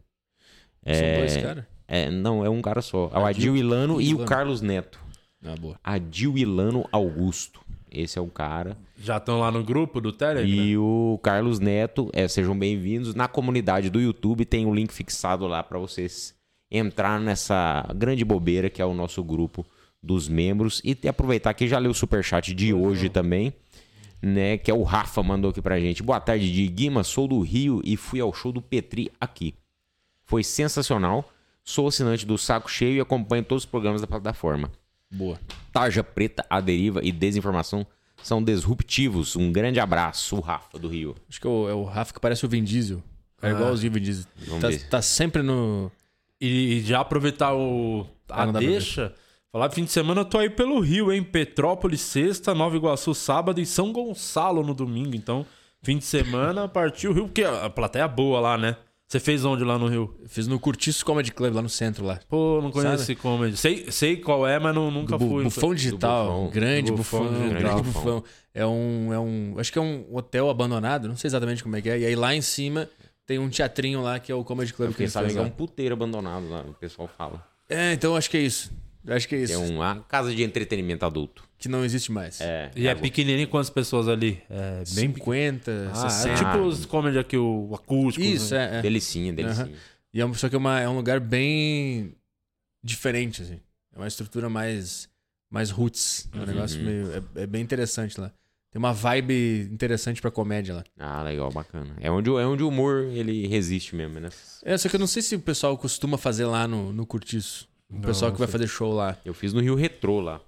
São dois, cara. É, não, é um cara só. É o Adil Ilano e o. Carlos Neto. Ah, boa. Adil Ilano Augusto. Esse é o cara. Já estão lá no grupo do Telegram? E o Carlos Neto, é, sejam bem-vindos. Na comunidade do YouTube tem o link fixado lá para vocês entrar nessa grande bobeira que é o nosso grupo dos membros. E aproveitar que já leu o superchat de hoje também, né? Que é o Rafa mandou aqui pra gente. Boa tarde, de Guima, sou do Rio e fui ao show do Petri aqui. Foi sensacional. Sou assinante do Saco Cheio e acompanho todos os programas da plataforma. Boa. Tarja Preta, A Deriva e Desinformação são disruptivos. Um grande abraço, o Rafa do Rio. Acho que é o, é o Rafa que parece o Vin Diesel. É igualzinho o Vin Diesel. Tá, tá sempre no. E, e já aproveitar o, a Ah, pra deixa. Falar fim de semana eu tô aí pelo Rio, hein? Petrópolis sexta, Nova Iguaçu sábado e São Gonçalo no domingo. Então, fim de semana partiu o Rio, porque a plateia é boa lá, né? Você fez onde lá no Rio? Fiz no Curtiço Comedy Club lá no centro lá. Pô, não conheço Sabe? esse comedy. Sei, sei qual é, mas não, nunca Bu- fui. Bufão Digital, Bufão. grande bufão, Bufão grande Digital. bufão. É um, é um, acho que é um hotel abandonado, não sei exatamente como é que é. E aí lá em cima tem um teatrinho lá que é o Comedy Club que Porque ele sabe que é um puteiro abandonado lá, o pessoal fala. É, então acho que é isso. Acho que é isso. Que é uma casa de entretenimento adulto. Que não existe mais. É, E é agora- pequenininho quantas pessoas ali? É bem pequeno. 50, Ah, 60. é tipo os comedy aqui, o acústico. Isso, né? é. é. Delicinha, delicinha. Aham. E é, só que é, uma, é um lugar bem diferente, assim. É uma estrutura mais, mais roots. É um negócio meio. É, é bem interessante lá. Tem uma vibe interessante pra comédia lá. Ah, legal, bacana. É onde, o- é onde o humor ele resiste mesmo, né? É, só que eu não sei se o pessoal costuma fazer lá no, no Curtiço. O pessoal que vai fazer show lá. Eu fiz no Rio Retrô lá.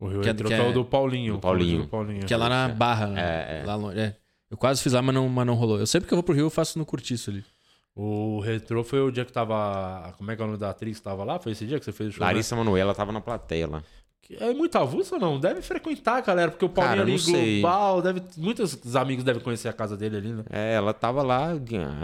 O Rio Que é- Retro que que é é- o do Paulinho. Do Paulinho. Do Paulinho. Que é lá na Barra, né? É, é. Lá longe. É. Eu quase fiz lá, mas não, mas não rolou. Eu sempre que eu vou pro Rio, eu faço no Curtiço ali. O Retro foi o dia que tava. Como é que é o nome da atriz que tava lá? Foi esse dia que você fez o show? né? Larissa Manoela tava na plateia lá. É muito avulso ou não? Deve frequentar, galera, porque o Paulinho Cara, ali não sei. global, deve, muitos amigos devem conhecer a casa dele ali, né? É, ela tava lá,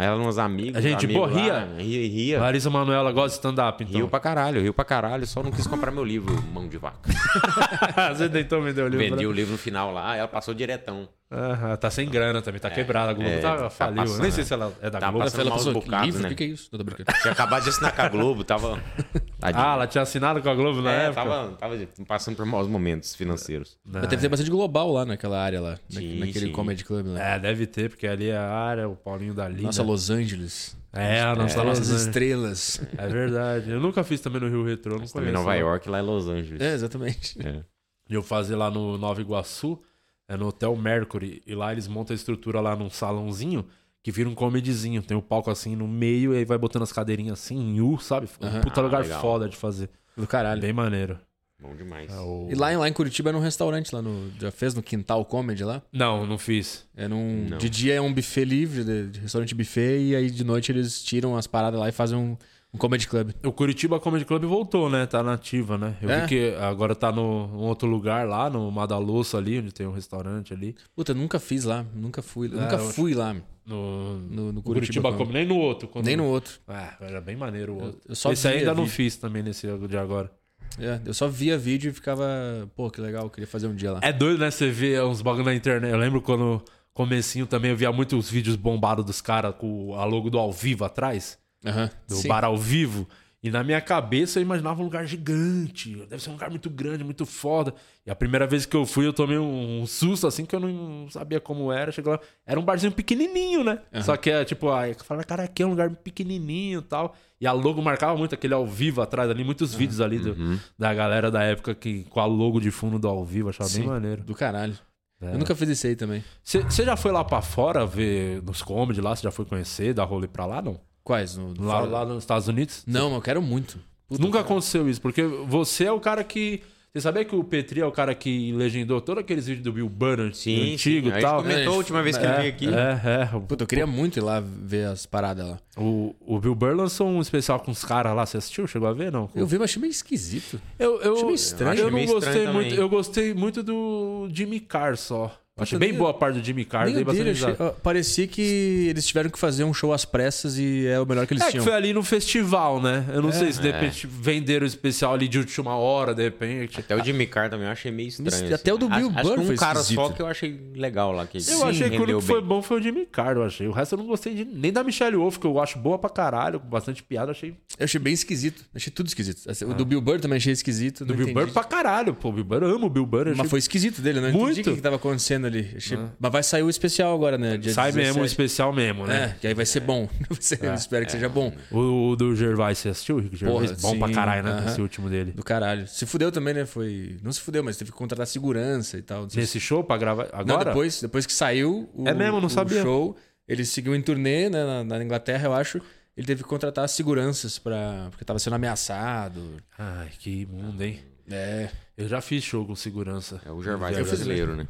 ela uns amigos. A gente, pô, ria? Ria, ria. Larissa Manoela gosta de stand-up, então. Riu pra caralho, riu pra caralho. Só não quis comprar meu livro, Mão de Vaca. Você tentou vender o livro. Vendi né? o livro no final lá, ela passou diretão. Aham, tá sem grana também, tá quebrada. A Globo é, tá, tá faliu. passando, Nem sei né? se ela é da Tá Globo. passando Ela maus pensou, bocados, livro? né? O que, que é isso? Não tô brincando. Tinha acabado de assinar com a Globo, tava. Tadinho. Ah, ela tinha assinado com a Globo na é, época? tava, tava passando por maus momentos financeiros. Não. Mas deve ter bastante global lá naquela área lá. na- Sim, naquele sim. comedy club lá. É, deve ter, porque ali é a área, o Paulinho da Linda. Nossa, Los Angeles. É, a nossa As Los nossas estrelas. É verdade. Eu nunca fiz também no Rio Retro, eu não Também conheço. Nova lá. York, lá em Los Angeles. É, exatamente. É. E eu fazia lá no Nova Iguaçu, é no Hotel Mercury. E lá eles montam a estrutura lá num salãozinho que vira um comedyzinho. Tem o palco assim no meio e aí vai botando as cadeirinhas assim em U, sabe? Um Aham. puta Ah, lugar legal. foda de fazer. Do caralho. Bem maneiro. Bom demais. É o- E lá, em- lá em Curitiba é num restaurante lá no. Já fez no Quintal Comedy lá? Não, não fiz. É num. Não. De dia é um buffet livre, de, de restaurante buffet, e aí de noite eles tiram as paradas lá e fazem um, um comedy club. O Curitiba Comedy Club voltou, né? Tá nativa, né? Eu É? vi que agora tá no um outro lugar lá, no Madalosso ali, onde tem um restaurante ali. Puta, eu nunca fiz lá, nunca fui. É, nunca eu fui lá. No, No- no o Curitiba Comedy. Nem no outro. quando- Nem no outro. Ah, era bem maneiro o outro. eu só Esse ainda não fiz também nesse de agora. É, eu só via vídeo e ficava, pô, que legal, eu queria fazer um dia lá. É doido, né? Você vê uns bagulho na internet. Eu lembro quando comecinho também eu via muitos vídeos bombados dos caras com a logo do ao vivo atrás, Aham. do Sim. bar ao vivo. E na minha cabeça eu imaginava um lugar gigante. Deve ser um lugar muito grande, muito foda. E a primeira vez que eu fui, eu tomei um, susto assim que eu não sabia como era. Chegou lá, era um barzinho pequenininho, né? Só que é tipo, aí eu falava, cara, aqui é um lugar pequenininho e tal. E a logo marcava muito aquele ao vivo atrás ali, muitos vídeos ali do- da galera da época que com a logo de fundo do ao vivo, achava bem Sim. maneiro. Do caralho. É. Eu nunca fiz isso aí também. Você já foi lá pra fora ver nos comedy lá? Você já foi conhecer, dar rolê pra lá, não? Quais? No, no Lá, fora- lá nos Estados Unidos? Não, mas eu quero muito. Puta, Nunca cara. aconteceu isso, porque você é o cara que. Você sabia que o Petri é o cara que legendou todos aqueles vídeos do Bill Burr Sim, antigo sim. e A gente tal? comentou a última vez que é, ele veio aqui. É, é. Puta, eu queria muito ir lá ver as paradas lá. O, o Bill Burr lançou um especial com os caras lá. Você assistiu? Chegou a ver, não? Eu vi, mas achei meio esquisito. Eu, eu, Achei meio estranho. eu Achei não meio gostei estranho muito. também. Eu gostei muito do Jimmy Carr só. Achei bem boa a parte do Jimmy Carr. Nem dele, achei- ó, parecia que eles tiveram que fazer um show às pressas e é o melhor que eles É que tinham. foi ali no festival, né? Eu não sei se de É. repente venderam o especial ali de última hora, de repente. Até o Jimmy Carr também eu achei meio estranho. Até o do Bill acho, acho Burr que foi um cara esquisito. só que eu achei legal lá. Que Eu sim, achei que o único que foi bom foi o Jimmy Carr, eu achei. O resto eu não gostei de, nem da Michelle Wolf, que eu acho boa pra caralho, com bastante piada, achei. Eu achei bem esquisito. Achei tudo esquisito. Assim, O do Bill Burr também achei esquisito. Ah. Do Bill entendi. Burr pra caralho, pô. O Bill Burr, eu amo o Bill Burr. eu Mas achei- foi esquisito dele, né? Muito. entendi o que, que tava acontecendo ali. Achei- Mas vai sair o especial agora, né? Dia Sai mesmo o 17. especial mesmo, né? É, que aí vai ser bom. Vai ser- eu espero que seja bom. O, o do Gervais, você assistiu? O Rico Gervais? Porra, bom pra sim, caralho, né? aham. Esse último dele. Do caralho. Se fudeu também, né? Foi. Não se fudeu, mas teve que contratar segurança e tal. Não Nesse show pra gravar Não, agora? depois, depois que saiu o, É mesmo, não o sabia. show, ele seguiu em turnê né, na, na Inglaterra, eu acho. Ele teve que contratar seguranças para porque tava sendo ameaçado. Ai, que mundo, hein? É, Eu já fiz show com segurança. É o Gervais é fiz- brasileiro, né?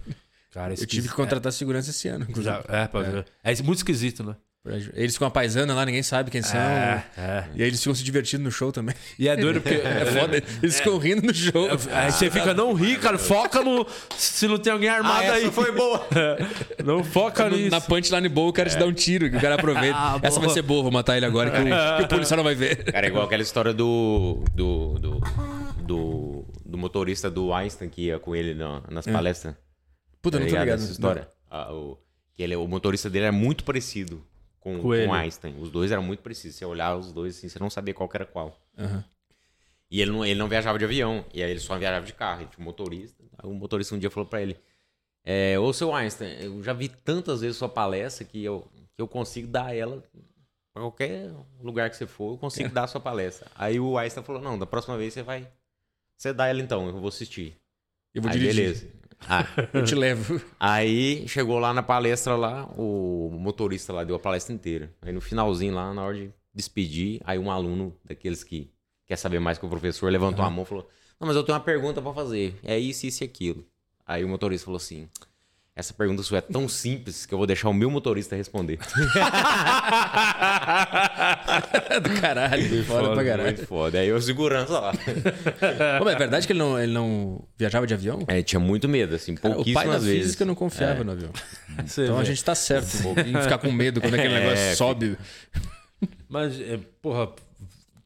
Cara, eu tive que contratar segurança esse ano. é, pra ver. É muito esquisito, né? Eles com a paisana lá, ninguém sabe quem são. É, é. E aí eles ficam se divertindo no show também. E é doido porque. É foda. Eles ficam rindo no show. Aí você fica, não ri, cara, foca no. Se não tem alguém armado aí. boa. Não foca No- nisso. na punchline boa, o cara te dá um tiro, que o cara aproveita. Ah, Essa vai ser boa, vou matar ele agora, que o, que o policial não vai ver. Cara, é igual aquela história do. do. do, do, do motorista do Einstein que ia com ele na- nas palestras. Puta, Tá não tô ligado. essa história? Ah, o, que ele, o motorista dele era muito parecido com, Com Einstein. Os dois eram muito parecidos. Você olhava os dois assim, você não sabia qual era qual. Aham. E ele não, ele não viajava de avião. E aí ele só viajava de carro. Ele tinha um motorista. Aí o motorista um dia falou pra ele: é, Ô seu Einstein, eu já vi tantas vezes sua palestra que eu, que eu consigo dar ela. Pra qualquer lugar que você for, eu consigo dar a sua palestra. Aí o Einstein falou: Não, da próxima vez você vai. Você dá ela então, eu vou assistir. Eu vou aí dirigir. beleza. Ah, Eu te levo. Aí chegou lá na palestra lá, o motorista lá deu a palestra inteira. Aí no finalzinho lá, na hora de despedir, aí um aluno daqueles que quer saber mais que o professor levantou a mão e falou: Não, mas eu tenho uma pergunta pra fazer. É isso, isso e aquilo. Aí o motorista falou assim: Essa pergunta sua é tão simples que eu vou deixar o meu motorista responder. Do caralho. Foda pra caralho. Muito foda. Aí eu segurança lá. Pô, mas é verdade que ele não, ele não viajava de avião? É, tinha muito medo, assim, Cara, o pai pouquíssimas da vezes. física não confiava no avião. Você Então a vê. gente tá certo em ficar com medo quando aquele É, negócio sobe. Mas, é, porra,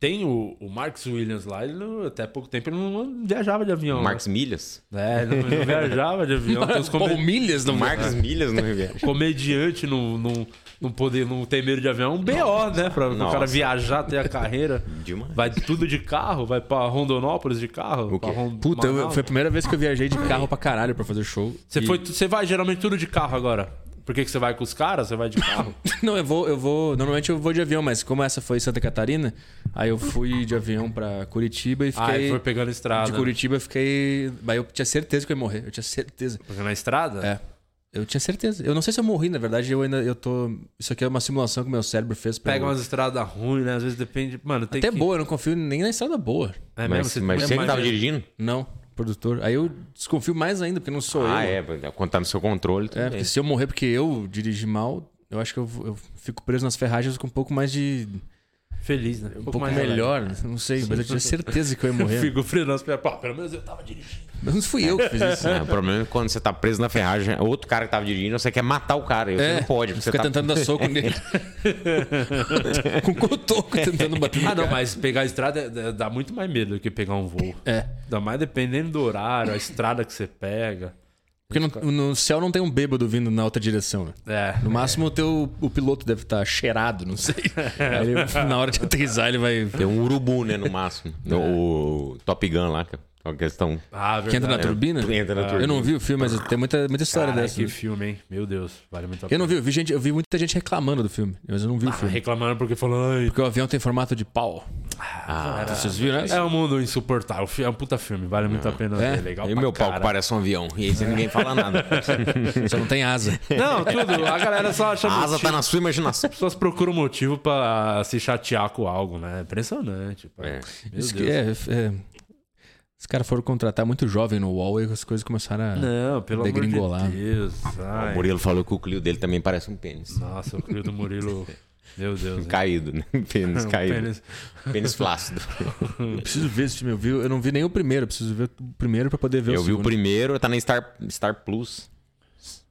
tem o, o Marcus Williams lá, ele não- até pouco tempo ele não viajava de avião. Marcos Milhas? né? É, ele não, ele não viajava de avião. Come- milhas não Marcos Milhas no Riviera. comediante não, não, não poder não ter medo de avião, é um BO, né? Pra o cara viajar, ter a carreira. Demais. Vai tudo de carro, vai pra Rondonópolis de carro. O quê? pra Ron- Puta, eu- foi a primeira vez que eu viajei de carro pra caralho pra fazer show. Você, E- foi, você vai geralmente tudo de carro agora. Por que, que você vai com os caras? Você vai de carro? Não, eu vou, eu vou. Normalmente eu vou de avião, mas como essa foi em Santa Catarina, aí eu fui de avião pra Curitiba e ah, fiquei. ele foi pegando estrada. de Curitiba eu fiquei. Mas eu tinha certeza que eu ia morrer. Eu tinha certeza. Pegando a estrada? É. Eu tinha certeza. Eu não sei se eu morri, na verdade, eu ainda. Eu tô. Isso aqui é uma simulação que o meu cérebro fez pra. Pega eu- umas estradas ruins, né? Às vezes depende. Mano, tem Até que... boa, eu não confio nem na estrada boa. É Mas, mesmo? mas é você que tava dirigindo? Não, produtor. Aí eu desconfio mais ainda, porque não sou Ah, eu. é. Quando tá no seu controle, É, bem. porque se eu morrer porque eu dirigi mal, eu acho que eu, eu fico preso nas ferragens com um pouco mais de. Feliz, né? Um pouco, melhor, não sei, mas eu tinha certeza que eu ia morrer. fico frio nas pernas. Pô, pelo menos eu tava dirigindo. Mas não fui eu que fiz isso. É, o problema é que quando você tá preso na ferragem, outro cara que tava dirigindo, você quer matar o cara. E você não pode. porque Você Fica tá... tentando dar soco nele. com cotoco tentando bater Ah, não, cara. mas pegar a estrada é- é- dá muito mais medo do que pegar um voo. É. Ainda mais dependendo do horário, a estrada que você pega. Porque no, no céu não tem um bêbado vindo na outra direção, né? É. No máximo o teu o piloto deve estar cheirado, não sei. Aí ele- na hora de aterrissar ele vai. Tem um urubu, né, no máximo. No, o Top Gun lá, que é uma questão. Ah, Que entra na verdade. turbina? Entra na Eu turbina. não vi o filme, mas tem muita, muita história Cara, dessa. que filme, hein? Meu Deus, vale muito a Eu pena. não vi, eu vi, gente, eu vi muita gente reclamando do filme, mas eu não vi o Ah, filme. reclamando porque falando, ai, Porque o avião tem formato de pau. Ah, Vocês viram, né? é um mundo insuportável. É um puta filme, vale muito a pena É? ver. Legal e meu pau que caralho. parece um avião. E aí você ninguém fala nada. Só não tem asa. Não, tudo. A galera só acha A asa motivo. tá na sua imaginação. As pessoas procuram motivo pra se chatear com algo, né? Impressionante. pô. É. Meu Isso Deus. que é, é- Os caras foram contratar muito jovem no UOL e as coisas começaram a. Não, pelo amor Degringolar. de Deus. Ai, O Murilo falou que o Clio dele também parece um pênis. Nossa, o crio do Murilo. Meu Deus. Caído, né? Pênis Um caído. pênis. Pênis flácido. Eu preciso ver esse filme. Eu, vi, eu não vi nem o primeiro, eu preciso ver o primeiro pra poder ver Eu o vi o segundo. primeiro, tá na Star, Star Plus.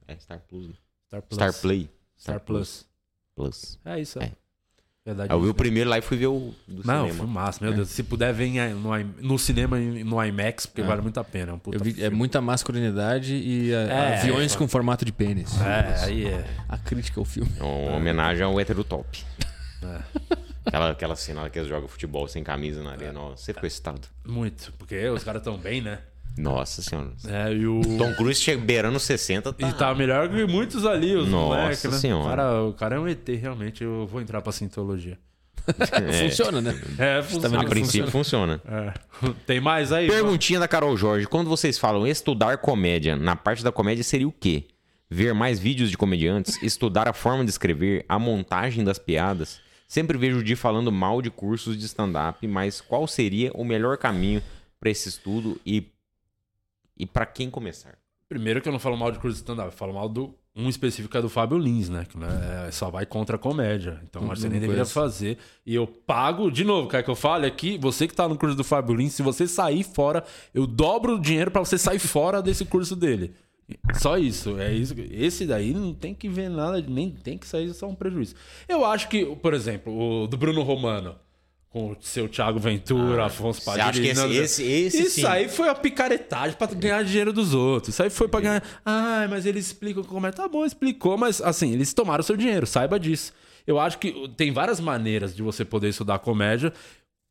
É Star Plus. né? Star Plus. Star Play. Star Plus. Plus. É isso, é. É. Verdade. Eu vi o primeiro lá e fui ver o do Não, cinema. filmaço, meu Deus. Se puder, vem no, no cinema e no IMAX, porque É. vale muito a pena. É, um puta Eu vi- é muita masculinidade e a- É, aviões é, com formato de pênis. É, aí é. A crítica ao filme. É uma homenagem ao hétero top. É. Aquela, aquela cena lá que eles jogam futebol sem camisa na arena. Você ficou excitado. Muito. Porque os caras tão bem, né? Nossa senhora. É, e o. Tom Cruise chega beirando 60, tá... E tá melhor que muitos ali, os Nossa moleques, né? Senhora. O cara, o cara é um ET, realmente. Eu vou entrar pra Sintologia. É, Funciona, né? É, Tá funciona. a princípio funciona. É. Tem mais aí? Perguntinha da Carol Jorge. Quando vocês falam estudar comédia, na parte da comédia seria o quê? Ver mais vídeos de comediantes, estudar a forma de escrever, a montagem das piadas. Sempre vejo o Di falando mal de cursos de stand-up, mas qual seria o melhor caminho para esse estudo e, e para quem começar? Primeiro que eu não falo mal de curso de stand-up, eu falo mal do um específico é do Fábio Lins, né? Que né, só vai contra a comédia. Então Não- você não nem deveria conheço. fazer. E eu pago, de novo, quer que eu fale aqui? Você que tá no curso do Fábio Lins, se você sair fora, eu dobro o dinheiro pra você sair fora desse curso dele. Só isso, é isso. Esse daí não tem que ver nada, nem tem que sair só um prejuízo. Eu acho que, por exemplo, o do Bruno Romano, com o seu Thiago Ventura, Afonso Você Padilha. acha que esse, não- esse, esse isso sim. aí foi a picaretagem pra ganhar dinheiro dos outros. Isso aí foi pra ganhar. Ah, mas eles explicam como é. Tá bom, explicou, mas assim, eles tomaram seu dinheiro, saiba disso. Eu acho que tem várias maneiras de você poder estudar comédia.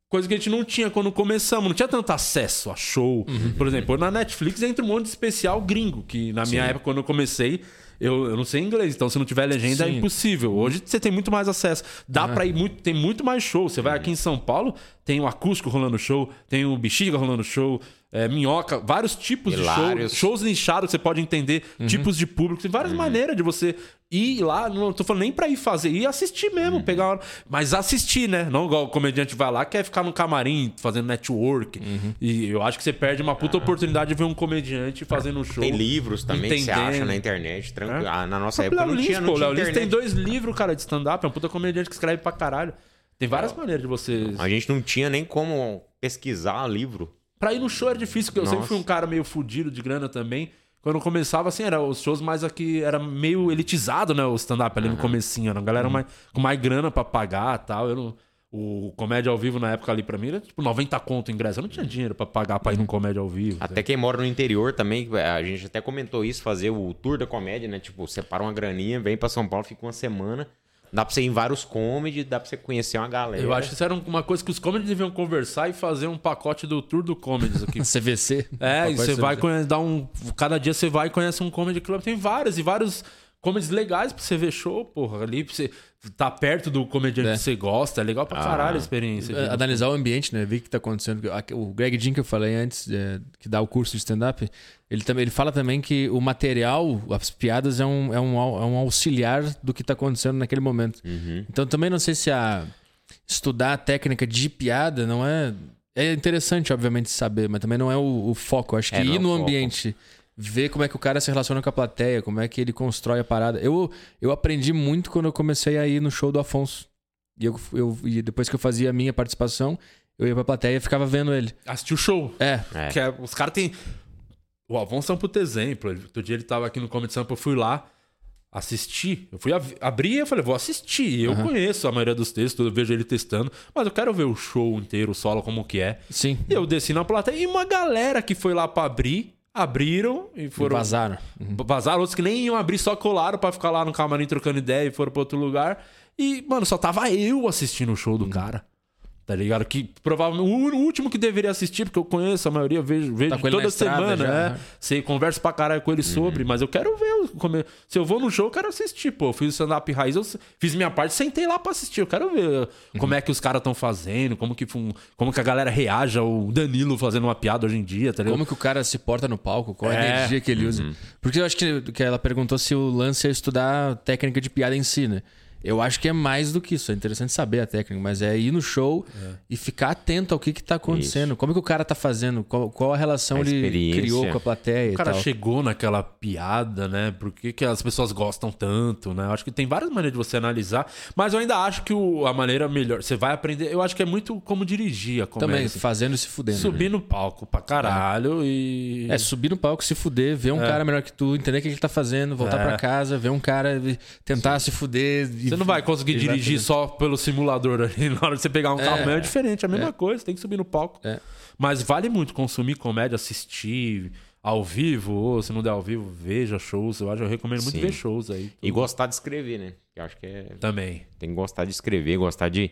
Coisa que a gente não tinha quando começamos, não tinha tanto acesso a show. Por exemplo, na Netflix entra um monte de especial gringo, que na minha época, quando eu comecei, Eu, eu não sei inglês, então se não tiver legenda é Sim. impossível. Hoje você tem muito mais acesso. Dá pra ir muito, tem muito mais show. Você vai Uhum. aqui em São Paulo, tem o acústico rolando show, tem o bexiga rolando show, é, minhoca, vários tipos Hilários. de show. Shows nichados, você pode entender Uhum. tipos de público. Tem várias maneiras de você ir lá. Não tô falando nem pra ir fazer, ir assistir Uhum. mesmo, pegar uma... Mas assistir, né? Não igual o comediante vai lá, quer ficar no camarim fazendo network. Uhum. E eu acho que você perde uma puta oportunidade de ver um comediante fazendo um show. Tem livros também que você acha entendendo. na internet, tranquilo. É. Ah, na nossa época Léo não tinha, não pô, tinha Léo tem dois livros, cara, de stand-up. É um puta comediante que escreve pra caralho. Tem várias maneiras de você. A gente não tinha nem como pesquisar livro. Pra ir no show era difícil, porque eu sempre Nossa. fui um cara meio fudido de grana também. Quando eu começava, assim, era os shows mais aqui, era meio elitizado, né? O stand-up ali no comecinho. Era uma galera mais, com mais grana pra pagar e tal. Eu não- o comédia ao vivo na época ali pra mim era tipo 90 conto ingresso. Eu não tinha dinheiro pra pagar pra ir num comédia ao vivo. Até quem mora no interior também, a gente até comentou isso, fazer o tour da comédia, né? Tipo, separa uma graninha, vem pra São Paulo, fica uma semana. Dá pra você ir em vários comedy, dá pra você conhecer uma galera. Eu acho que isso era uma coisa que os comedies deviam conversar e fazer um pacote do tour do comedies aqui. CVC. É, e você vai CVC. conhe- dar um. Cada dia você vai e conhece um comedy club. Tem vários e vários comedies legais pra você ver show, porra. Ali pra você tá perto do comediante É. que você gosta. É legal pra caralho a experiência. É, analisar o ambiente, né? Ver o que tá acontecendo. O Greg Jean que eu falei antes, é, que dá o curso de stand-up, ele também ele fala também que o material, as piadas, é um, é um, é um auxiliar do que tá acontecendo naquele momento. Então também não sei se a estudar a técnica de piada não é. É interessante, obviamente, saber, mas também não é o, o foco. Eu acho que É, é ir o no foco. ambiente, ver como é que o cara se relaciona com a plateia, como é que ele constrói a parada. Eu, eu aprendi muito quando eu comecei a ir no show do Afonso. E, eu, eu, e depois que eu fazia a minha participação, eu ia pra plateia e ficava vendo ele. Assistir o show. É, É. Que é- os caras têm. O Alfonso é um puto exemplo. Ele- Outro dia ele tava aqui no Comedy Sample, eu fui lá assistir. Eu fui ab- abrir e eu falei, vou assistir. Eu conheço a maioria dos textos, eu vejo ele testando, mas eu quero ver o show inteiro, o solo, como que é. sim. E eu desci na plateia e uma galera que foi lá pra abrir, abriram e E foram. vazaram. Vazaram, outros que nem iam abrir, só colaram pra ficar lá no camarim trocando ideia e foram pra outro lugar. E, mano, só tava eu assistindo o show do Uhum. cara. Tá ligado? Que provavelmente o o último que deveria assistir, porque eu conheço a maioria, vejo, vejo Tá toda semana, já, né? Converso pra caralho com ele sobre, mas eu quero ver. o- como Se eu vou no show, eu quero assistir, pô. Eu fiz o stand-up raiz, eu fiz minha parte, sentei lá pra assistir. Eu quero ver como é que os caras estão fazendo, como que, como que a galera reage ao Danilo fazendo uma piada hoje em dia, tá ligado? Como que o cara se porta no palco, qual a É. energia que ele usa. Porque eu acho que, que ela perguntou se o lance é estudar técnica de piada em si, né? Eu acho que é mais do que isso. É interessante saber a técnica, mas é ir no show e ficar atento ao que, que tá acontecendo. Como que o cara tá fazendo? Qual, qual a relação A ele criou com a plateia O e cara tal. chegou naquela piada, né? Por que, que as pessoas gostam tanto, né? Eu acho que tem várias maneiras de você analisar, mas eu ainda acho que o- a maneira melhor. Você vai aprender. Eu acho que é muito como dirigir a comédia. Também, assim. fazendo e se fudendo. Subir no palco pra caralho e. É, subir no palco, se fuder, ver um cara melhor que tu, entender o que ele tá fazendo, voltar É. pra casa, ver um cara tentar se fuder. Você não vai conseguir e vai dirigir só pelo simulador ali. Na hora de você pegar um carro, é, diferente, é a mesma coisa, tem que subir no palco. É. Mas vale muito consumir comédia, assistir ao vivo, ou se não der ao vivo, veja shows. Eu acho eu recomendo muito Sim. ver shows aí. E gostar de escrever, né? Eu acho que é. Também. Tem que gostar de escrever, gostar de,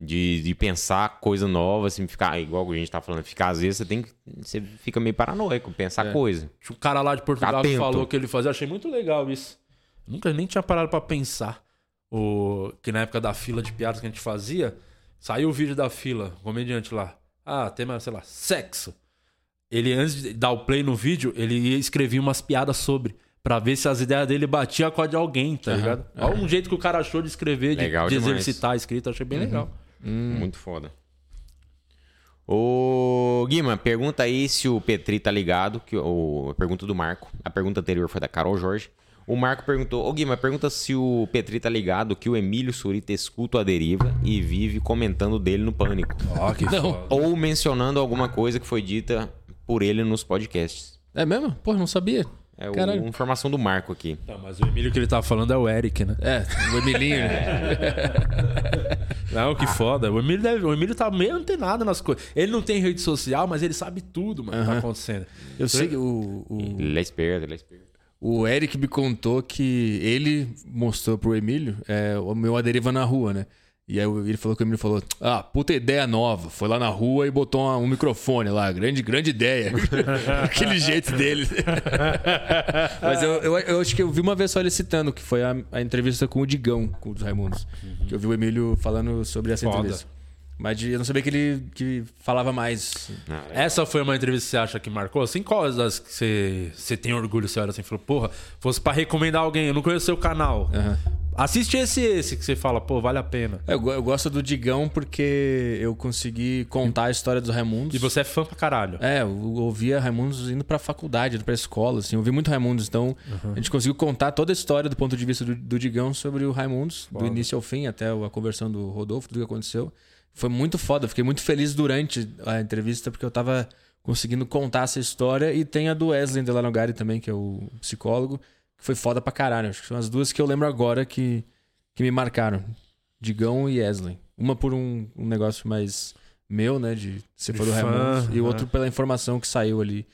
de, de pensar coisa nova, assim, ficar, igual a gente tá falando, ficar, às vezes você tem que. Você fica meio paranoico, pensar É. coisa. O cara lá de Portugal Atento. falou que ele fazia. Eu achei muito legal isso. Nunca nem tinha parado pra pensar. O... Que na época da fila de piadas que a gente fazia, saiu o vídeo da fila, o comediante lá. Ah, tema, sei lá, sexo. Ele, antes de dar o play no vídeo, ele ia escrevia umas piadas sobre. Pra ver se as ideias dele batiam com a de alguém, tá ligado? Olha um jeito que o cara achou de escrever, de, de exercitar a escrita. Achei bem legal. Muito foda. Ô, Guima, pergunta aí se o Petri tá ligado, que o, a pergunta do Marco. A pergunta anterior foi da Carol Jorge. O Marco perguntou, ô Guima, pergunta se o Petri tá ligado que o Emílio Surita escuta a deriva e vive comentando dele no pânico. Ó, que Não. foda. Ou mencionando alguma coisa que foi dita por ele nos podcasts. É mesmo? Pô, não sabia. É Caralho. uma informação do Marco aqui. Não, mas o Emílio que ele tava falando é o Eric, né? É, o Emilinho. né? Não, que foda. O Emílio, deve, o Emílio tá meio antenado nas coisas. Ele não tem rede social, mas ele sabe tudo, mano, que tá acontecendo. Eu sei que o, o, Ele é esperto, ele é esperto. O Eric me contou que ele mostrou pro Emílio é, o meu A Deriva na Rua, né? E aí ele falou que o Emílio falou: Ah, puta ideia nova. Foi lá na rua e botou um microfone lá. Grande, grande ideia. Aquele jeito dele. Mas eu, eu, eu acho que eu vi uma vez só ele citando, que foi a, a entrevista com o Digão, com os Raimundos. Que eu vi o Emílio falando sobre essa Foda. entrevista. Mas de- eu não sabia que ele que falava mais. Ah, é. Essa foi uma entrevista que você acha que marcou? Assim, qual das que você, você tem orgulho, você olha assim e falou, porra, fosse pra recomendar alguém, eu não conheço seu canal. Aham. Assiste esse esse que você fala, pô, vale a pena. Eu, go- eu gosto do Digão porque eu consegui contar a história dos Raimundos. E você é fã pra caralho. É, eu ouvia Raimundos indo pra faculdade, indo pra escola, assim. Eu ouvi muito Raimundos, então a gente conseguiu contar toda a história do ponto de vista do, do Digão sobre o Raimundos, do início ao fim, até a conversão do Rodolfo, tudo que aconteceu. Foi muito foda, fiquei muito feliz durante a entrevista, porque eu tava conseguindo contar essa história. E tem a do Wesley Delanogari também, que é o psicólogo, que foi foda pra caralho. Acho que são as duas que eu lembro agora que, que me marcaram. Digão e Wesley. Uma por um, um negócio mais meu, né? De ser do fã, Raimundos. E o outro pela informação que saiu ali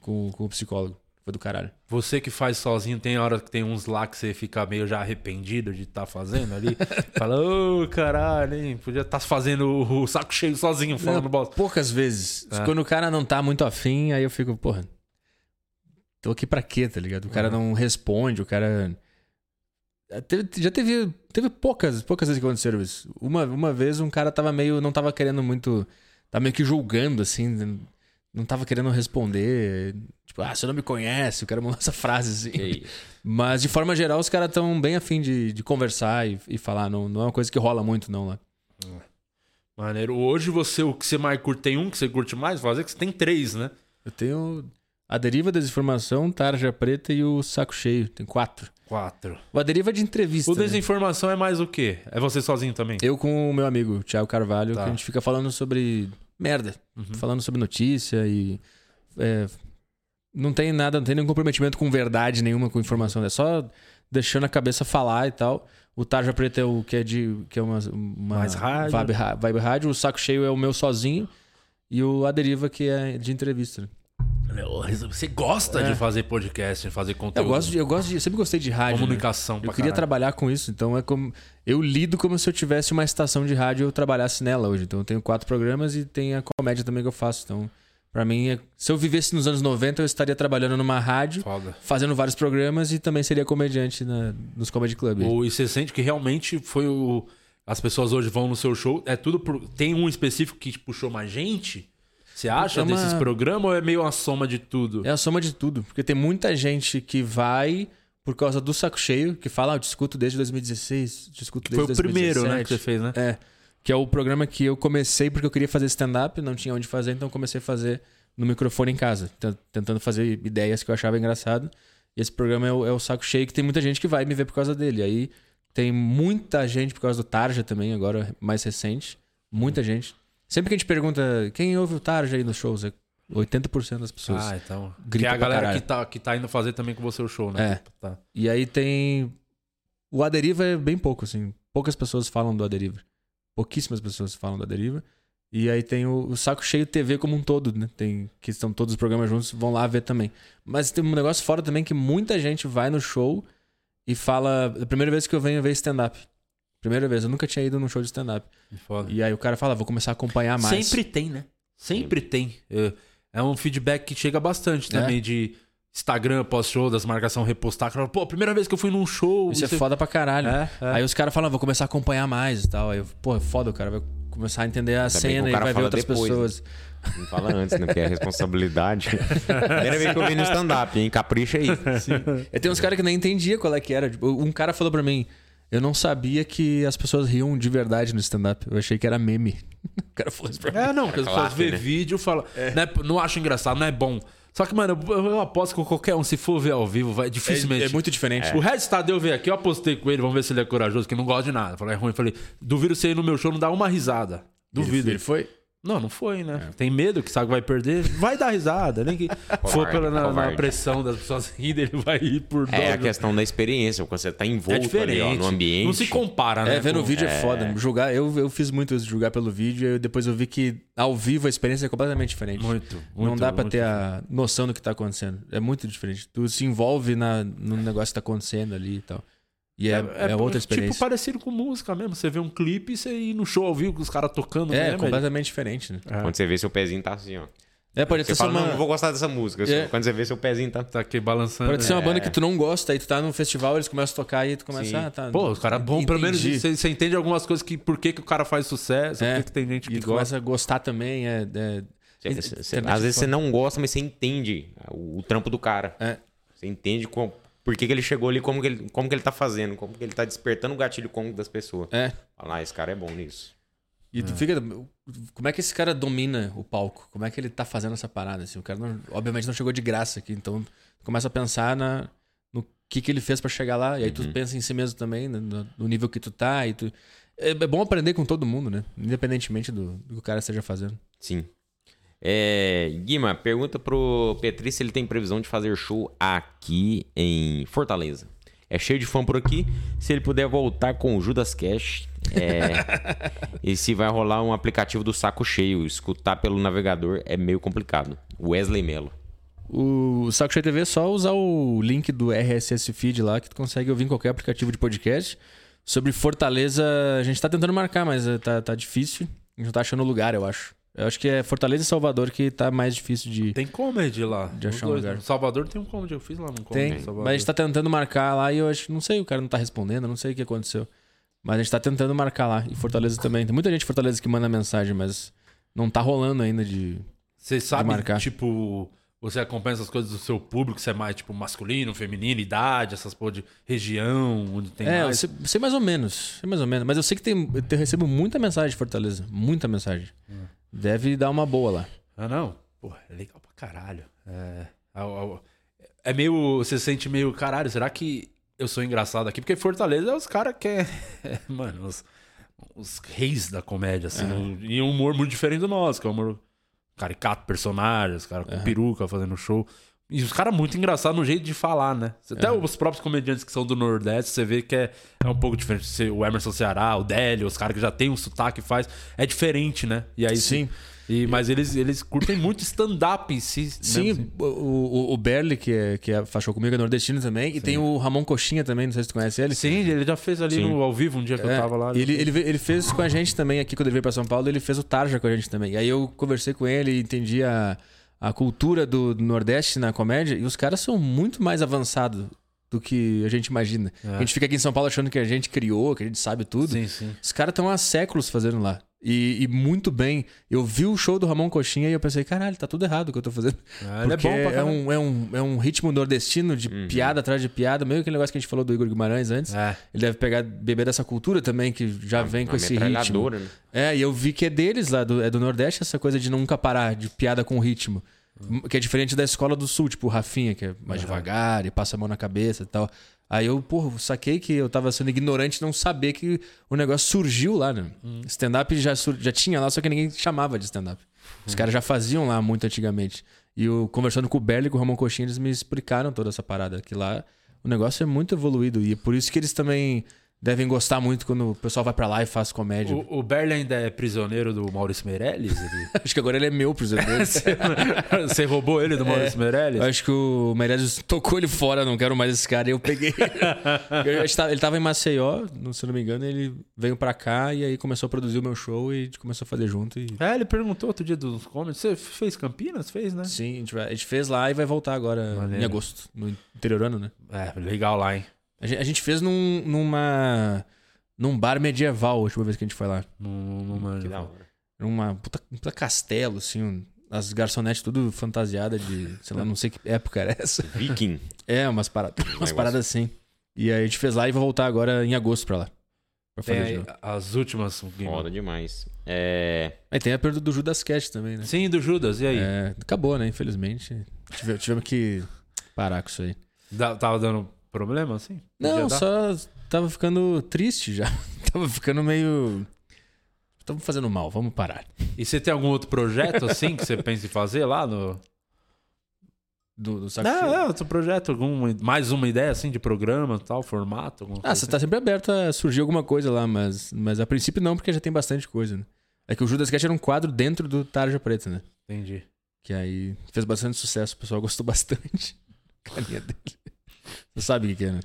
com, com o psicólogo. Foi do caralho. Você que faz sozinho, tem hora que tem uns lá que você fica meio já arrependido de estar fazendo ali. Fala, ô caralho, hein? Podia estar fazendo o saco cheio sozinho falando Não, bosta. Poucas vezes. É. Quando o cara não tá muito afim, aí eu fico, porra. Tô aqui pra quê, tá ligado? O cara não responde, o cara. É, já teve, teve poucas, poucas vezes que aconteceram isso. Uma, uma vez um cara tava meio. não tava querendo muito. Tava meio que julgando, assim. Não tava querendo responder. Tipo, ah, você não me conhece, o cara mandou essa frase assim. Mas de forma geral, os caras tão bem afim de, de conversar e, e falar. Não, não é uma coisa que rola muito, não, lá. Maneiro. Hoje você, o que você mais curte, tem um que você curte mais? Fazer que você tem três, né? Eu tenho a deriva da desinformação, tarja preta e o saco cheio. Tem quatro. Quatro. O a deriva de entrevista. O né? desinformação é mais o quê? É você sozinho também? Eu com o meu amigo, Thiago Carvalho, Tá. que a gente fica falando sobre merda. Uhum. Falando sobre notícia e. é, não tem nada, não tem nenhum comprometimento com verdade nenhuma, com informação. É só deixando a cabeça falar e tal. O Tarja Preta é o que é de. que é uma. uma Mais rádio. Vibe, vibe rádio. O saco cheio é o meu sozinho. E o A Deriva, que é de entrevista. Né? Você gosta É. de fazer podcast, de fazer conteúdo. Eu gosto de, eu gosto de. Eu sempre gostei de rádio. né? comunicação Eu pra queria caralho. trabalhar com isso, então é como. Eu lido como se eu tivesse uma estação de rádio e eu trabalhasse nela hoje. Então eu tenho quatro programas e tem a comédia também que eu faço. Então, pra mim, é- se eu vivesse nos anos 90, eu estaria trabalhando numa rádio, Foda. fazendo vários programas e também seria comediante na- nos comedy clubs. Ou, e você sente que realmente foi o. As pessoas hoje vão no seu show. É tudo. Por... Tem um específico que puxou mais gente? Você acha É uma- desses programas ou é meio uma soma de tudo? É a soma de tudo. Porque tem muita gente que vai por causa do saco cheio, que fala, ah, eu te escuto desde 2016, te escuto Foi desde o primeiro, né, que 2017. você fez, né? É. Que é o programa que eu comecei porque eu queria fazer stand-up, não tinha onde fazer, então comecei a fazer no microfone em casa, tent- tentando fazer ideias que eu achava engraçado. E esse programa é o, é o Saco Cheio, que tem muita gente que vai me ver por causa dele. Aí tem muita gente por causa do Tarja também, agora mais recente. Muita gente. Sempre que a gente pergunta quem ouve o Tarja aí nos shows, é 80% das pessoas. Ah, então. Grita que é a galera que tá, que tá indo fazer também com você o show, né? É. Tá. E aí tem. O Aderiva é bem pouco, assim. Poucas pessoas falam do Aderiva. Pouquíssimas pessoas falam do Aderiva. E aí tem o, o Saco Cheio TV como um todo, né? Tem, que estão todos os programas juntos, vão lá ver também. Mas tem um negócio fora também que muita gente vai no show e fala. A primeira vez que eu venho ver stand-up. Primeira vez, eu nunca tinha ido num show de stand-up. E aí o cara fala, vou começar a acompanhar mais. Sempre tem, né? Sempre tem. É, é um feedback que chega bastante também de Instagram pós-show, das marcação repostar. Pô, primeira vez que eu fui num show. Isso é foda pra caralho. É, é. Aí os caras falam, vou começar a acompanhar mais e tal. Aí eu, pô, é foda, o cara vai começar a entender a o cena e vai ver outras depois, né? pessoas. Não fala antes, né? Porque é responsabilidade. Primeira vez que eu vi no stand-up, hein? Capricha aí. E tem uns caras que nem entendia qual é que era. Tipo, um cara falou pra mim, eu não sabia que as pessoas riam de verdade no stand-up. Eu achei que era meme. O cara falou isso pra mim. É, não, porque as pessoas claque, vê né? vídeo e falam. Não, é- não acho engraçado, não é bom. Só que, mano, eu, eu aposto que qualquer um, se for ver ao vivo, vai dificilmente. É, é muito diferente. O Red Tadeu veio aqui, eu apostei com ele, vamos ver se ele é corajoso, que não gosta de nada. Falei, é ruim. Eu Falei, duvido você ir no meu show, não dá uma risada. Duvido. Ele foi? Não, não foi, né? Tem medo que sabe que vai perder. Vai dar risada. Nem que for pela na, na pressão das pessoas rindo, ele vai ir por É a dó. questão da experiência, quando você tá É envolto ali, diferente. ó, no ambiente. Não se compara, né? É, ver no com- vídeo é, foda. Julgar, eu, eu fiz muito isso, de julgar pelo vídeo, e depois eu vi que ao vivo a experiência é completamente diferente. Muito, não muito, dá pra muito ter a noção do que tá acontecendo. É muito diferente. Tu se envolve na, no negócio que tá acontecendo ali e tal. E é, é, outra experiência. Tipo, parecido com música mesmo. Você vê um clipe e você ir no show ao vivo com os caras tocando é, mesmo. completamente diferente, né? Quando você vê seu pezinho tá assim, ó. É, pode Você até ser fala, não, uma... não vou gostar dessa música. É. Quando você vê seu pezinho tá... Tá aqui balançando. Pode ser uma É. banda que tu não gosta, aí tu tá num festival, eles começam a tocar e tu começa Sim. a. Ah, tá, Pô, os caras bom, pelo menos você, você entende algumas coisas que por que, que o cara faz sucesso, É. por que, que tem gente E que tu gosta. começa a gostar também. É, é... Você- você- às vezes é você não gosta, mas você entende o, o trampo do cara. É. Você entende com, por que, que ele chegou ali, como que ele, como que ele tá fazendo, como que ele tá despertando o gatilho cômico das pessoas. É. Fala, ah, esse cara é bom nisso. E tu fica. Como é que esse cara domina o palco? Como é que ele tá fazendo essa parada? Assim? O cara, não- obviamente, não chegou de graça aqui. Então, tu começa a pensar na, no que, que ele fez pra chegar lá. E aí tu pensa em si mesmo também, no, no- no nível que tu tá. E tu... é, é bom aprender com todo mundo, né? Independentemente do, do que o cara esteja fazendo. Sim. É, Guima, pergunta pro Petri se ele tem previsão de fazer show aqui em Fortaleza. É cheio de fã por aqui. Se ele puder voltar com o Judas Cash. é, e se vai rolar um aplicativo do saco cheio. Escutar pelo navegador é meio complicado. Wesley Melo. O Saco Cheio TV é só usar o link do RSS Feed lá que tu consegue ouvir em qualquer aplicativo de podcast. Sobre Fortaleza, a gente tá tentando marcar, mas eh, tá, tá difícil. A gente não tá achando lugar, eu acho. Eu acho que é Fortaleza e Salvador que tá mais difícil de. Tem comedy lá. De achar um dois. lugar. No Salvador tem um comedy, eu fiz lá no comedy. Tem, em Salvador. mas a gente tá tentando marcar lá e eu acho, não sei, o cara não tá respondendo, não sei o que aconteceu. Mas a gente tá tentando marcar lá. E Fortaleza também. Tem muita gente de Fortaleza que manda mensagem, mas não tá rolando ainda de. Você sabe, marcar. tipo, você acompanha essas coisas do seu público, se é mais, tipo, masculino, feminino, idade, essas porra de região, onde tem é, mais. sei, sei mais ou menos. Sei mais ou menos. Mas eu sei que tem, eu recebo muita mensagem de Fortaleza. Muita mensagem. Hum. Deve dar uma boa lá. Ah, não? Porra, é legal pra caralho. É, é meio. Você sente meio, caralho, será que eu sou engraçado aqui? Porque Fortaleza é os caras que é. é, Mano, os, os reis da comédia, assim. um- E um humor muito diferente do nosso, que é um humor caricato, personagens, cara com peruca fazendo show. E os caras muito engraçados no jeito de falar, né? Até os próprios comediantes que são do Nordeste, você vê que é, é um pouco diferente. O Emerson Ceará, o Délio, os caras que já tem um sotaque faz. É diferente, né? E aí, Sim. e, mas eles, eles curtem muito stand-up em si. Sim, né? o, o, o Berli, que, é, que é, fachou comigo, é nordestino também. E tem o Ramon Coxinha também, não sei se tu conhece ele. Sim, ele já fez ali Sim. no ao vivo um dia que É, eu tava lá. Ele, ele, ve- ele fez com a gente também aqui quando ele veio pra São Paulo, ele fez o Tarja com a gente também. E aí eu conversei com ele e entendi a, a cultura do, do Nordeste na comédia. E os caras são muito mais avançados do que a gente imagina. A gente fica aqui em São Paulo achando que a gente criou, que a gente sabe tudo. Sim, sim. Os caras estão há séculos fazendo lá. E, e muito bem. Eu vi o show do Ramon Coxinha e eu pensei, caralho, tá tudo errado o que eu tô fazendo. Ah, é Porque é, caralho. um, é, um, é um ritmo nordestino de piada atrás de piada, meio aquele negócio que a gente falou do Igor Guimarães antes. É. Ele deve pegar, beber dessa cultura também, que já vem com esse ritmo. né? É, e eu vi que é deles lá, do, é do Nordeste, essa coisa de nunca parar, de piada com ritmo. Que é diferente da escola do Sul, tipo o Rafinha, que é mais devagar e passa a mão na cabeça e tal. Aí eu, porra, saquei que eu tava sendo ignorante não saber que o negócio surgiu lá, né? Stand-up já, já tinha lá, só que ninguém chamava de stand-up. Os caras já faziam lá muito antigamente. E eu, conversando com o Berli e com o Ramon Coxinha, eles me explicaram toda essa parada. Que lá o negócio é muito evoluído. E é por isso que eles também devem gostar muito quando o pessoal vai pra lá e faz comédia. O, o ainda é prisioneiro do Maurício Meirelles? Ele- Acho que agora ele é meu prisioneiro. Você roubou ele do Maurício Meirelles? Eu acho que o Meirelles tocou ele fora, não quero mais esse cara, e eu peguei. Ele tava em Maceió, não- se eu não me engano, ele veio pra cá e aí começou a produzir o meu show e a gente começou a fazer junto. E... É, ele perguntou outro dia dos comedy. Você fez Campinas? Fez, né? Sim, a gente, vai- a gente fez lá e vai voltar agora Maneiro. em agosto, no interiorano, né? É, legal lá, hein? A gente, fez num, numa. num bar medieval a última vez que a gente foi lá. Manjo. Que da hora. Numa puta, um puta castelo, assim, um- as garçonetes tudo fantasiada de. sei lá, não sei que época era essa. Viking. É, umas paradas, umas paradas assim. E aí a gente fez lá e vai voltar agora em agosto pra lá. Pra fazer novo. as últimas. Foda demais. É. Aí tem a perda do Judas Cast também, né? Sim, do Judas. E aí? É, acabou, né? Infelizmente. Tive- tivemos que parar com isso aí. Tava dando problema, assim? Não, Podia dar? só tava ficando triste já. tava ficando meio. Estamos fazendo mal, vamos parar. E você tem algum outro projeto, assim, que você pensa em fazer lá no... Do, do saco Não, cheio. é, outro projeto, algum, mais uma ideia, assim, de programa, tal, formato? alguma Ah, coisa você assim? tá sempre aberto a surgir alguma coisa lá, mas, mas a princípio não, porque já tem bastante coisa, né? É que o Judas Cast era um quadro dentro do Tarja Preta, né? Entendi. Que aí fez bastante sucesso, o pessoal gostou bastante. Carinha dele. Você sabe o que é, né?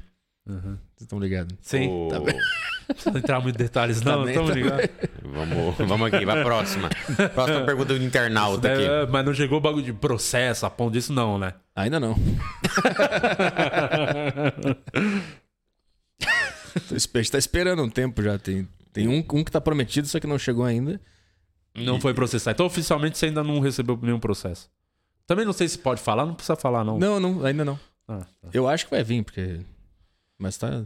Vocês estão ligados? Sim. O- Não precisa entrar muito em detalhes, não. bem, Tamo tá ligado. Vamos, vamos aqui, vai próxima. Próxima pergunta do internauta aqui. É, mas não chegou o bagulho de processo, a ponto disso, não, né? Ainda não. Tô espe- A gente tá esperando um tempo já. Tem, tem um, um que tá prometido, só que não chegou ainda. Não foi processar. Então, oficialmente, você ainda não recebeu nenhum processo. Também não sei se pode falar, não precisa falar, não. Não, não, ainda não. Ah, tá. Eu acho que vai vir, porque. Mas tá.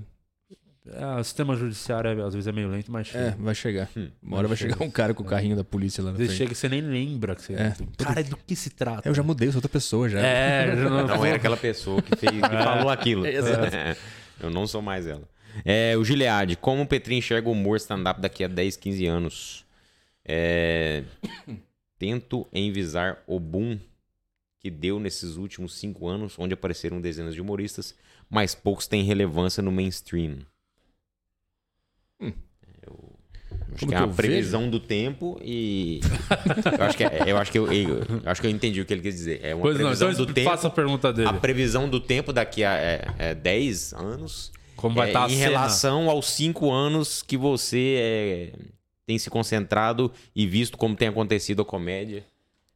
É, o sistema judiciário é, às vezes é meio lento, mas É, vai chegar. Hum, Uma hora vai chega. chegar um cara com o carrinho da polícia lá na frente. chega e você nem lembra que você. É. Cara, do que se trata? Eu já mudei, eu sou outra pessoa já. É, já não, Não era aquela pessoa que, fez, que falou aquilo. Exato. Eu não sou mais ela. É, o Gilead, como o Petri enxerga o humor stand-up daqui a 10, 15 anos? É, tento envisar o boom que deu nesses últimos 5 anos, onde apareceram dezenas de humoristas, mas poucos têm relevância no mainstream. Hum. Eu acho Como que é uma previsão do tempo e. eu acho que, é- eu, acho que eu, eu- acho que eu entendi o que ele quis dizer. É uma Pois não, previsão então do tempo. faça a pergunta dele. A previsão do tempo daqui a é, é, 10 anos. Como vai é, estar a em cena? relação aos 5 anos que você é, tem se concentrado e visto como tem acontecido a comédia.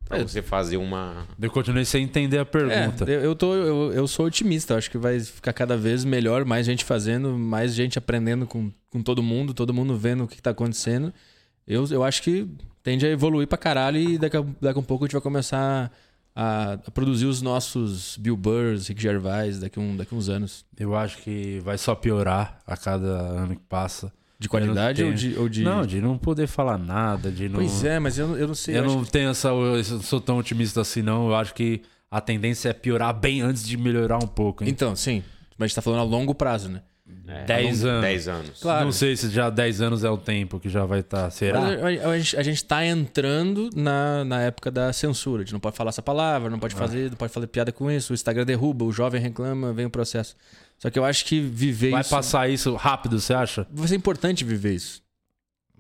Pra É. você fazer uma. Eu continuei sem entender a pergunta. É, eu, tô, eu, eu sou otimista. Eu acho que vai ficar cada vez melhor, mais gente fazendo, mais gente aprendendo com, com todo mundo, todo mundo vendo o que, que tá acontecendo. Eu, eu acho que tende a evoluir pra caralho e daqui a, daqui a um pouco a gente vai começar a, a produzir os nossos Bill Burrs, Rick Gervais daqui, um, daqui uns anos. Eu acho que vai só piorar a cada ano que passa. De qualidade Eu ou de, ou de. Não, de não poder falar nada, de não. Pois é, mas eu, eu não sei. Eu acho não tenho essa. Eu sou tão otimista assim, não. Eu acho que a tendência é piorar bem antes de melhorar um pouco, que- hein? Então, sim. Mas a gente tá falando a longo prazo, né? É, 10 anos. 10 anos. Claro. Não sei se já 10 anos é o tempo que já vai estar. Será? Mas a, a- a gente- a gente tá entrando na, na época da censura. A gente não pode falar essa palavra, não pode fazer, não pode fazer piada com isso. O Instagram derruba, o jovem reclama, vem o processo. Só que eu acho que viver Vai isso. passar isso rápido, você acha? Vai ser importante viver isso.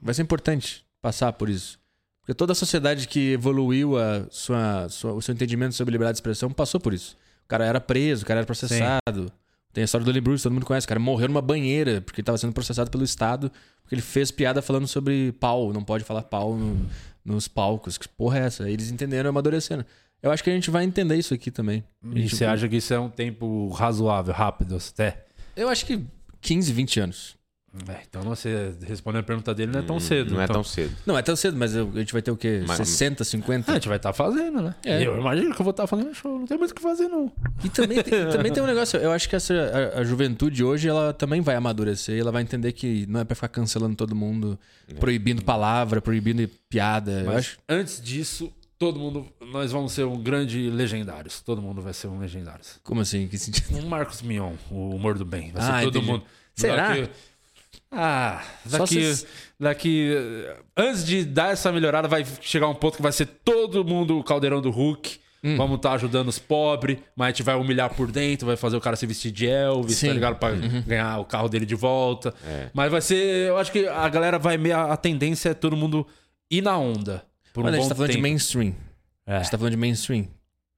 Vai ser importante passar por isso. Porque toda a sociedade que evoluiu a sua, sua- o seu entendimento sobre liberdade de expressão passou por isso. O cara era preso, o cara era processado. Tem a história do Lenny Bruce, todo mundo conhece. O cara morreu numa banheira porque ele estava sendo processado pelo Estado porque ele fez piada falando sobre pau. Não pode falar pau no- nos palcos. Que porra é essa? Aí Eles entenderam e amadurecendo. Eu acho que a gente vai entender isso aqui também. E gente- você acha que isso é um tempo razoável, rápido até? Eu acho que 15, 20 anos. É, então você respondendo a pergunta dele não é tão Hum, cedo. Não é então. tão cedo. Não, é tão cedo, mas eu- a gente vai ter o quê? Mas- 60, 50? Ah, a gente vai estar fazendo, né? É. Eu imagino que eu vou estar fazendo show. Não tem muito o que fazer, não. E também tem, também tem um negócio, eu acho que essa, a, a juventude hoje, ela também vai amadurecer, e ela vai entender que não é pra ficar cancelando todo mundo, proibindo palavra, proibindo piada. eu Mas acho. antes disso, todo mundo. Nós vamos ser um grande legendários. Todo mundo vai ser um legendários. Como assim? Que sentido? Um Marcos Mion, o humor do bem. Vai ser Ah, todo entendi. mundo. Será? Daqui- Ah, daqui, se- daqui. eh, Antes de dar essa melhorada, vai chegar um ponto que vai ser todo mundo o caldeirão do Hulk. Hum. Vamos estar ajudando os pobres, mas a gente vai humilhar por dentro, vai fazer o cara se vestir de Elvis, Sim. Uhum. tá ligado? Pra ganhar o carro dele de volta. É. Mas vai ser. Eu acho que a galera vai meio. A tendência é todo mundo ir na onda. Por um Olha, a bom gente tá falando de tempo. mainstream. A É, gente tá falando de mainstream.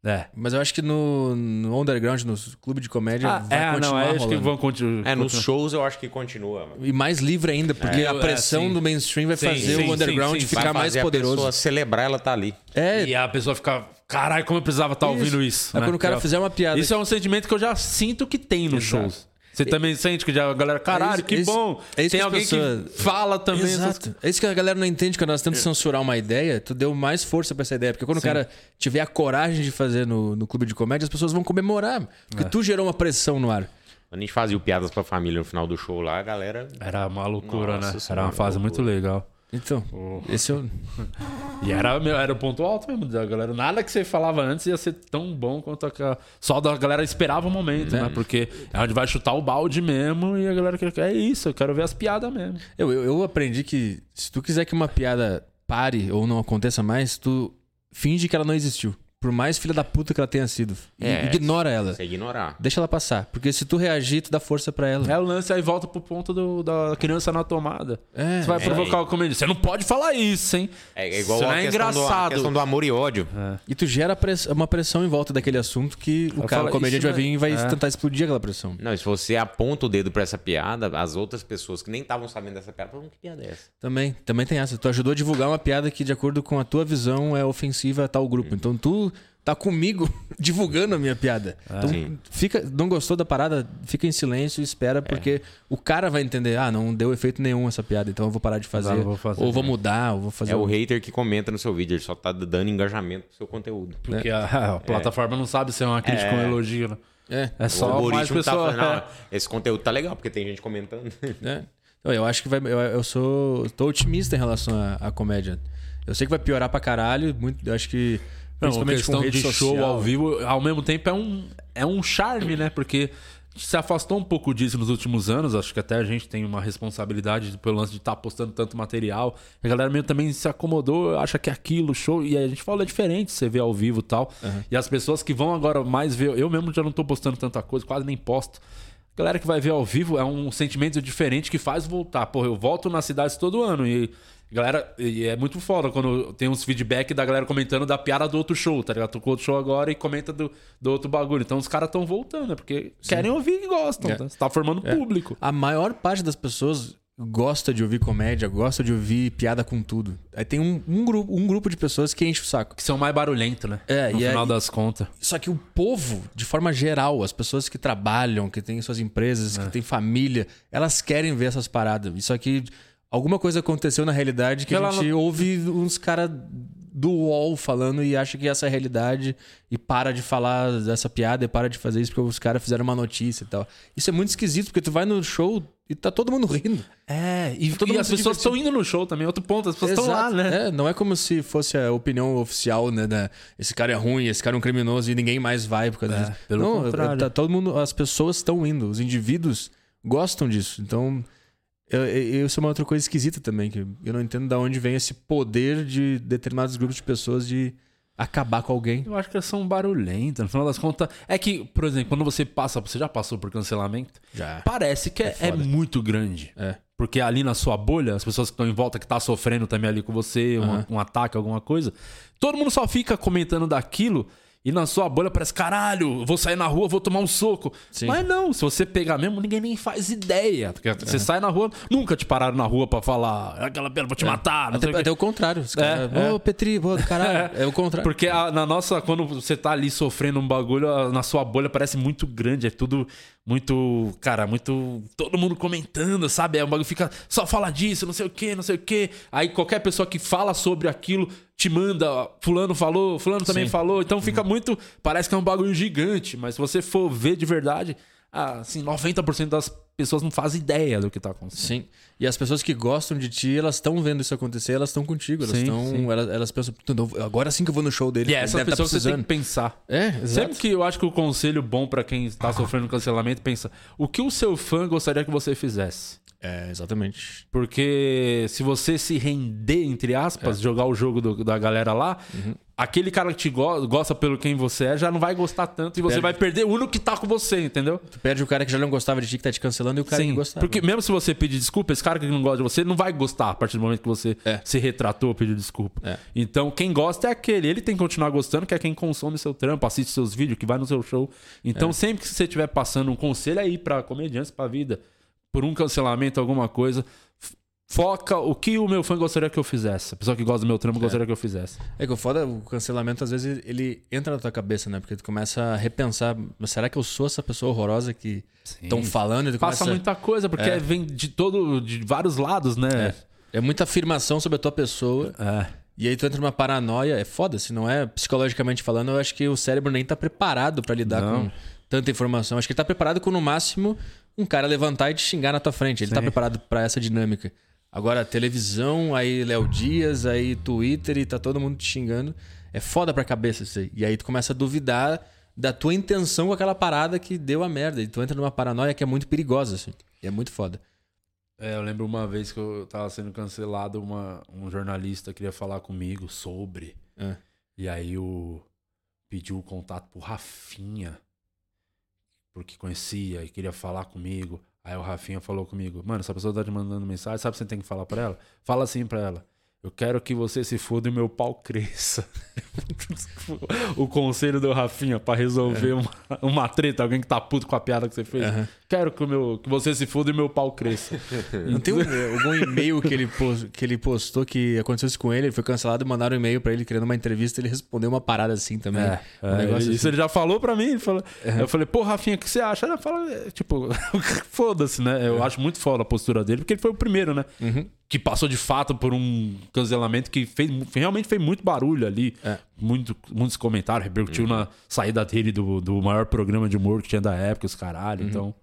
é. Mas eu acho que no, no underground, no clube de comédia, Ah, vai é, não, continuar é, acho que rolando. vão continuar. É, nos shows eu acho que continua. mano. E mais livre ainda, porque É, a pressão é, do mainstream vai Sim, fazer sim, o underground sim, sim. ficar Vai mais fazer a poderoso. pessoa celebrar ela tá ali. É, E a pessoa fica. Caralho, como eu precisava estar ouvindo isso. é né? quando o cara Que é- fizer uma piada. Isso é um sentimento que eu já sinto que tem nos Exato. shows. Você também sente que já a galera, caralho, isso- que é isso- bom. é isso tem que alguém pessoas- que fala também. essas- Exato. É isso que a galera não entende quando nós tentamos censurar uma ideia, tu deu mais força pra essa ideia. Porque quando o cara tiver a coragem de fazer no, no clube de comédia, as pessoas vão comemorar. Porque tu gerou uma pressão no ar. Quando a gente fazia o piadas pra família no final do show lá, a galera. Era uma loucura, Nossa né? Senhora, Era uma fase loucura. muito legal. Então, esse é o. E era, meu, era o ponto alto mesmo da galera. Nada que você falava antes ia ser tão bom quanto a... só da galera esperava o momento, É. né? Porque é onde vai chutar o balde mesmo e a galera quer. É isso, eu quero ver as piadas mesmo. Eu, eu, eu aprendi que se tu quiser que uma piada pare ou não aconteça mais, tu finge que ela não existiu. Por mais filha da puta que ela tenha sido. É, Ignora ela. Você ignorar. Deixa ela passar. Porque se tu reagir, tu dá força pra ela. É o lance aí volta pro ponto do- da criança na tomada. É, Você vai é. provocar o comediante. Você não pode falar isso, hein? É igual Isso a é questão, do, a engraçado. questão do amor e ódio. E tu gera press- uma pressão em volta daquele assunto que o cara, falo, o comediante vai vir e vai não é- tentar explodir aquela pressão. Não, e se você aponta o dedo pra essa piada, as outras pessoas que nem estavam sabendo dessa piada falam, que piada é essa? Também, também tem essa. Tu ajudou a divulgar uma piada que, de acordo com a tua visão, é ofensiva a tal grupo. Então tu tá comigo divulgando a minha piada. Então Sim. fica, não gostou da parada, fica em silêncio e espera, porque o cara vai entender, ah, não deu efeito nenhum essa piada, então eu vou parar de fazer. não vou fazer. ou vou mudar, ou vou fazer. É o um- hater que comenta no seu vídeo, ele só tá dando engajamento pro seu conteúdo. Porque a, a plataforma não sabe se é uma crítica ou um elogio, né? É, É o só mais algoritmo tá pessoa. falando, "Não, esse conteúdo tá legal, porque tem gente comentando. É. Então, Eu acho que vai. Eu, eu sou. tô otimista em relação à, à comédia. Eu sei que vai piorar pra caralho. Muito, eu acho que. Não, a Principalmente questão com rede de social. show ao vivo, ao mesmo tempo, é um, é um charme, né? Porque a gente se afastou um pouco disso nos últimos anos. Acho que até a gente tem uma responsabilidade pelo lance de estar postando tanto material. A galera meio também se acomodou, acha que é aquilo, show. E a gente fala, é diferente você ver ao vivo e tal. E as pessoas que vão agora mais ver. Eu mesmo já não tô postando tanta coisa, quase nem posto. A galera que vai ver ao vivo é um sentimento diferente que faz voltar. Porra, eu volto nas cidades todo ano e. Galera, e é muito foda quando tem uns feedback da galera comentando da piada do outro show, tá ligado? Tocou outro show agora e comenta do, do outro bagulho. Então os caras estão voltando, né? Porque querem ouvir e gostam. É. Tá? Você tá formando público. A maior parte das pessoas gosta de ouvir comédia, gosta de ouvir piada com tudo. Aí tem um, um grupo, um grupo de pessoas que enche o saco. Que são mais barulhentos, né? É, no e final aí- das contas. Só que o povo, de forma geral, as pessoas que trabalham, que têm suas empresas, É. que têm família, elas querem ver essas paradas. Isso aqui, alguma coisa aconteceu na realidade que Ela a gente ouve uns caras do UOL falando e acha que essa é a realidade e para de falar dessa piada e para de fazer isso porque os caras fizeram uma notícia e tal. Isso é muito esquisito, porque tu vai no show e tá todo mundo rindo. É, e, Todo e as pessoas estão indo no show também. Outro ponto, as pessoas estão lá, né? É, não é como se fosse a opinião oficial, né? Da, esse cara é ruim, esse cara é um criminoso e ninguém mais vai por causa É, disso. pelo não, contrário. tá- todo mundo, as pessoas estão indo, os indivíduos gostam disso. Então, eu, eu- isso é uma outra coisa esquisita também, que eu não entendo de onde vem esse poder de determinados grupos de pessoas de acabar com alguém. Eu acho que elas são barulhentas. No final das contas. É que, por exemplo, quando você passa. Você já passou por cancelamento? Já. Parece que é, é foda. muito grande. É. Porque ali na sua bolha, as pessoas que estão em volta, que tá sofrendo também ali com você, um- Aham. um, ataque, alguma coisa, todo mundo só fica comentando daquilo. E na sua bolha parece, caralho, vou sair na rua, vou tomar um soco. Sim. Mas não, se você pegar mesmo, ninguém nem faz ideia. Porque você sai na rua, nunca te pararam na rua pra falar, aquela pena, vou te matar. Não sei Até, o quê. até o contrário. Os é. Ô, Petri, ô, do caralho. É, o contrário. Porque a- na nossa, quando você tá ali sofrendo um bagulho, a- na sua bolha parece muito grande, é tudo muito, cara, muito. Todo mundo comentando, sabe? É um bagulho fica só fala disso, não sei o que, não sei o que. Aí qualquer pessoa que fala sobre aquilo te manda, ó, Fulano falou, Fulano também Sim. falou. Então fica muito. Parece que é um bagulho gigante, mas se você for ver de verdade, ah, assim, 90% das pessoas não fazem ideia do que tá acontecendo. Sim. E as pessoas que gostam de ti, elas estão vendo isso acontecer, elas estão contigo. Elas estão. Elas, elas pensam, "Puta, eu- agora sim que eu vou no show dele. E é essa tá pessoa que você tem que precisando." pensar. É, exato. Sempre que eu acho que o conselho bom pra quem está sofrendo cancelamento, pensa: o que o seu fã gostaria que você fizesse? É, exatamente. Porque se você se render, entre aspas, É. jogar o jogo do- da galera lá, Uhum. aquele cara que te go- gosta pelo quem você é já não vai gostar tanto e você Perde. vai perder o único que tá com você, entendeu? Tu perde o cara que já não gostava de ti, que tá te cancelando, e o cara que gostava. Porque mesmo se você pedir desculpa, esse cara que não gosta de você não vai gostar a partir do momento que você É. se retratou, pediu desculpa. É. Então, quem gosta é aquele. Ele tem que continuar gostando, que é quem consome seu trampo, assiste seus vídeos, que vai no seu show. Então, É. sempre que você estiver passando um conselho aí pra comediantes, pra vida, por um cancelamento, alguma coisa, foca o que o meu fã gostaria que eu fizesse. A pessoa que gosta do meu trampo gostaria que eu fizesse. É que o foda, o cancelamento, às vezes, ele entra na tua cabeça, né? Porque tu começa a repensar, "Mas será que eu sou essa pessoa horrorosa que estão falando? E tu Passa começa- muita coisa, porque É. vem de todo, de vários lados, né? É muita afirmação sobre a tua pessoa. É. E aí tu entra numa paranoia, é foda, se não é psicologicamente falando, eu acho que o cérebro nem tá preparado pra lidar Não. com tanta informação. Acho que ele tá preparado com, no máximo, um cara levantar e te xingar na tua frente. Ele tá Sim. preparado pra essa dinâmica. Agora, televisão, aí Léo Dias, aí Twitter e tá todo mundo te xingando. É foda pra cabeça isso aí. E aí tu começa a duvidar da tua intenção com aquela parada que deu a merda. E tu entra numa paranoia que é muito perigosa, assim. E é muito foda. É, eu lembro uma vez que eu tava sendo cancelado, uma, um jornalista queria falar comigo sobre. É. E aí o, pediu o contato pro Rafinha, porque conhecia e queria falar comigo. Aí o Rafinha falou comigo, mano, essa pessoa tá te mandando mensagem, sabe o que você tem que falar pra ela? Fala assim pra ela. Eu quero que você se foda e meu pau cresça. o conselho do Rafinha pra resolver uma, uma treta, alguém que tá puto com a piada que você fez. Aham. Quero que, meu, que você se foda e meu pau cresça. Não tem um- algum e-mail que ele, que ele postou que aconteceu isso com ele, ele foi cancelado e mandaram um e-mail pra ele querendo uma entrevista ele respondeu uma parada assim também. É, um é, ele- isso assim. ele já falou pra mim. Ele falou, Eu falei, pô, Rafinha, o que você acha? Ela fala, é, tipo, foda-se, né? Eu acho muito foda a postura dele, porque ele foi o primeiro, né? Uhum. Que passou de fato por um cancelamento que fez, realmente fez muito barulho ali. É. Muito, muitos comentários, repercutiu na saída dele do, do maior programa de humor que tinha da época, os caralho. Então,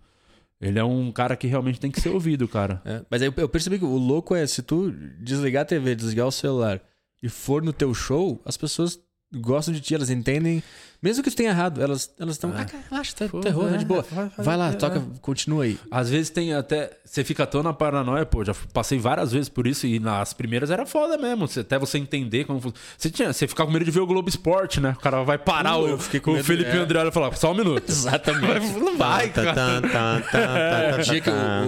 ele é um cara que realmente tem que ser ouvido, cara. É, mas aí eu percebi que o louco é se tu desligar a TV, desligar o celular e for no teu show, as pessoas gostam de ti, elas entendem. Mesmo que tu tenha errado, elas elas estão. Ah, cara, relaxa, tá, Pô, tu errou, tá de é, boa. vai- vai- Vai lá, é, toca, é. continua aí. Às vezes tem até. Você fica tão na paranoia, pô. Já passei várias vezes por isso e nas primeiras era foda mesmo. você- Até você entender como. Você, tinha, você ficava com medo de ver o Globo Esporte, né? O cara vai parar Uh, o, eu fiquei com o medo, Felipe é. André e falar, só um minuto. Exatamente. Não vai, cara.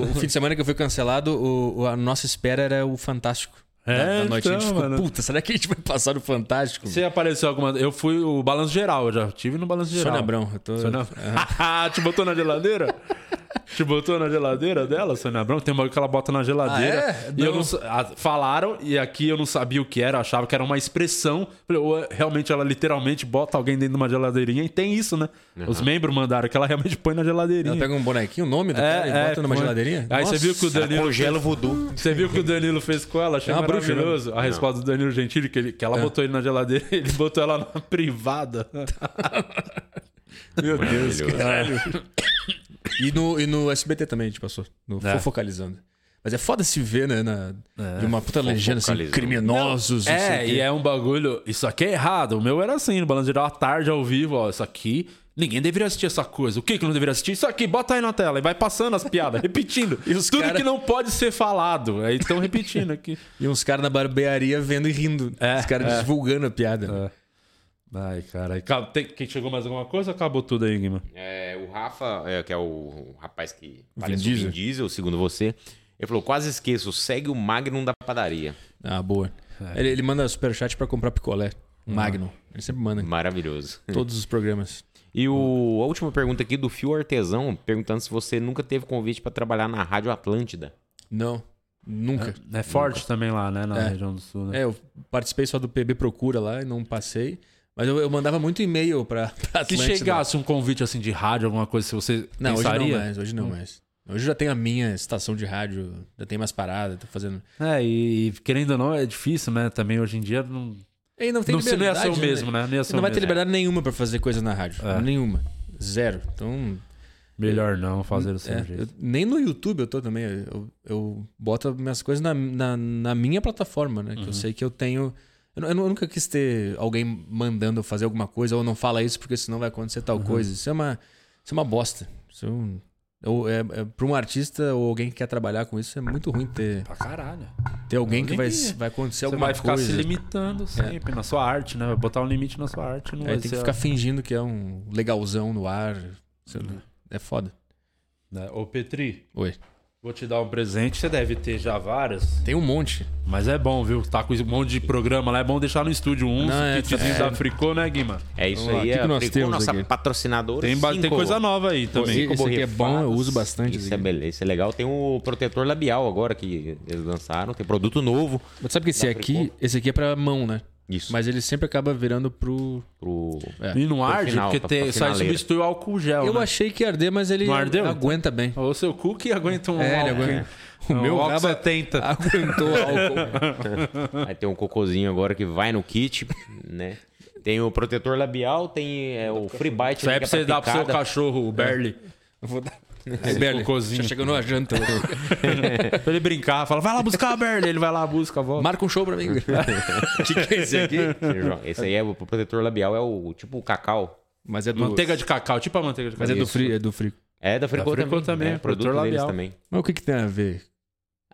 O, fim de semana que eu fui cancelado, o, o- a nossa espera era o Fantástico. É, da, da noite. a gente então, ficou, mano. puta, será que a gente vai passar no Fantástico? Você apareceu alguma. Eu fui o Balanço Geral, eu já tive no Balanço Geral. Sônia Abrão, eu tô. Sônia... Te botou na geladeira? Te botou na geladeira dela, Sônia Abrão? Tem uma que ela bota na geladeira. Ah, é? E eu Não. falaram, e aqui eu não sabia o que era, achava que era uma expressão. Ou é- realmente ela literalmente bota alguém dentro de uma geladeirinha. E tem isso, né? Os membros mandaram que ela realmente põe na geladeirinha. Ela pega um bonequinho, o nome do cara e bota numa põe. geladeirinha? Aí você Nossa. viu que o Danilo. congela o voodoo. Você viu que o Danilo fez com ela? Achei É bruxa, maravilhoso. A resposta do Danilo Gentili, que, ele, que ela É. botou ele na geladeira, ele botou ela na privada. Meu Deus, caralho. E no, e no SBT também a gente passou, no É. Fofocalizando. Mas é foda se ver, né? Na, De uma puta legenda assim, criminosos. não É, e é um bagulho. Isso aqui é errado. O meu era assim, no Balanço Geral, à tarde, ao vivo, ó. Isso aqui. Ninguém deveria assistir essa coisa. O que que não deveria assistir? Isso aqui, bota aí na tela. E vai passando as piadas, repetindo. E os Tudo cara- que não pode ser falado. Aí estão repetindo aqui. E uns caras na barbearia vendo e rindo. É, Os caras é. divulgando a piada. né? Ai, cara. Tem, quem chegou mais alguma coisa? Acabou tudo aí, Guima. É, o Rafa, é, que é o, o rapaz que parece o Diesel. Vin Diesel, segundo você, ele falou, quase esqueço, segue o Magnum da padaria. Ah, boa. É. Ele, ele manda superchat pra comprar picolé. Um Magnum. Ele sempre manda. Maravilhoso. Todos os programas. E o, a última pergunta aqui do Fio Artesão, perguntando se você nunca teve convite pra trabalhar na Rádio Atlântida. Não. Nunca. É forte também lá, né? Na É. região do sul, né? É, eu participei só do PB Procura lá e não passei. Mas eu, eu mandava muito e-mail pra, pra Se Atlântida. chegasse um convite assim de rádio, alguma coisa, se você Não, hoje pensaria... não mais, hoje não mais. Hoje eu já tenho a minha estação de rádio, já tenho mais parada, tô fazendo. É, e, e querendo ou não, é difícil, né? Também hoje em dia não, E não tem não, se- não ia ser o liberdade, mesmo, né? Não ia ser Você não o vai ter mesmo. liberdade nenhuma pra fazer coisa na rádio. É. Nenhuma. Zero. Então. Melhor não fazer do seu é, jeito. eu- nem no YouTube eu tô também. Eu, eu boto minhas coisas na, na, na minha plataforma, né? Que Uhum. eu sei que eu tenho. Eu, eu nunca quis ter alguém mandando eu fazer alguma coisa, ou não fala isso porque senão vai acontecer Uhum. tal coisa. Isso é uma, isso é uma bosta. Isso é um, ou é, é, pra um artista ou alguém que quer trabalhar com isso, é muito ruim ter, Pra caralho. ter alguém que vai, vai acontecer Você alguma vai ficar coisa. se limitando sempre na sua arte, né? Vai botar um limite na sua arte. Não Aí vai tem ser que ficar fingindo que é um legalzão no ar. Uhum. É foda. Né? Ô, Petri, Oi. Vou te dar um presente. Você deve ter já várias. Tem um monte. Mas é bom, viu? Tá com um monte de programa lá. É bom deixar no estúdio uns. Não, é, kitzinho é. da Fricô, né, Guima? É isso Vamos aí, o que é que nós Fricô, temos nossa aqui? patrocinadora. Tem, cinco- tem coisa nova aí também. Esse cinco aqui é bom, eu uso bastante Isso esse é beleza, isso é legal. Tem o protetor labial agora que eles lançaram, tem produto novo. Mas sabe que esse aqui, Fricô. esse aqui é pra mão, né? Isso. Mas ele sempre acaba virando pro. Pro... É. E não arde, final, porque pra- tem, pra só substitui o álcool gel. Eu né? achei que ia arder, mas ele aguenta bem. O seu cu que aguenta um É, ele álcool. aguenta. O Não, meu álcool raba 70. aguentou álcool. Aí tem um cocôzinho agora que vai no kit, né? Tem o protetor labial, tem é, o free bite. Isso aí é pra você dar pro seu cachorro, o Berli. Eu vou dar. Aí, Berli, cocôzinho. já chegou na janta. pra ele brincar. Fala, vai lá buscar o Berli. Ele vai lá, busca, volta. Marca um show pra mim. O que, que é esse aqui? Esse aí é o protetor labial, é o tipo o cacau. Mas é do. Manteiga de cacau, tipo a manteiga de cacau. Mas é do frio, é do frio. É da Fricô Fricô também. também, é, produto protetor deles labial. também. Mas o que, que tem a ver?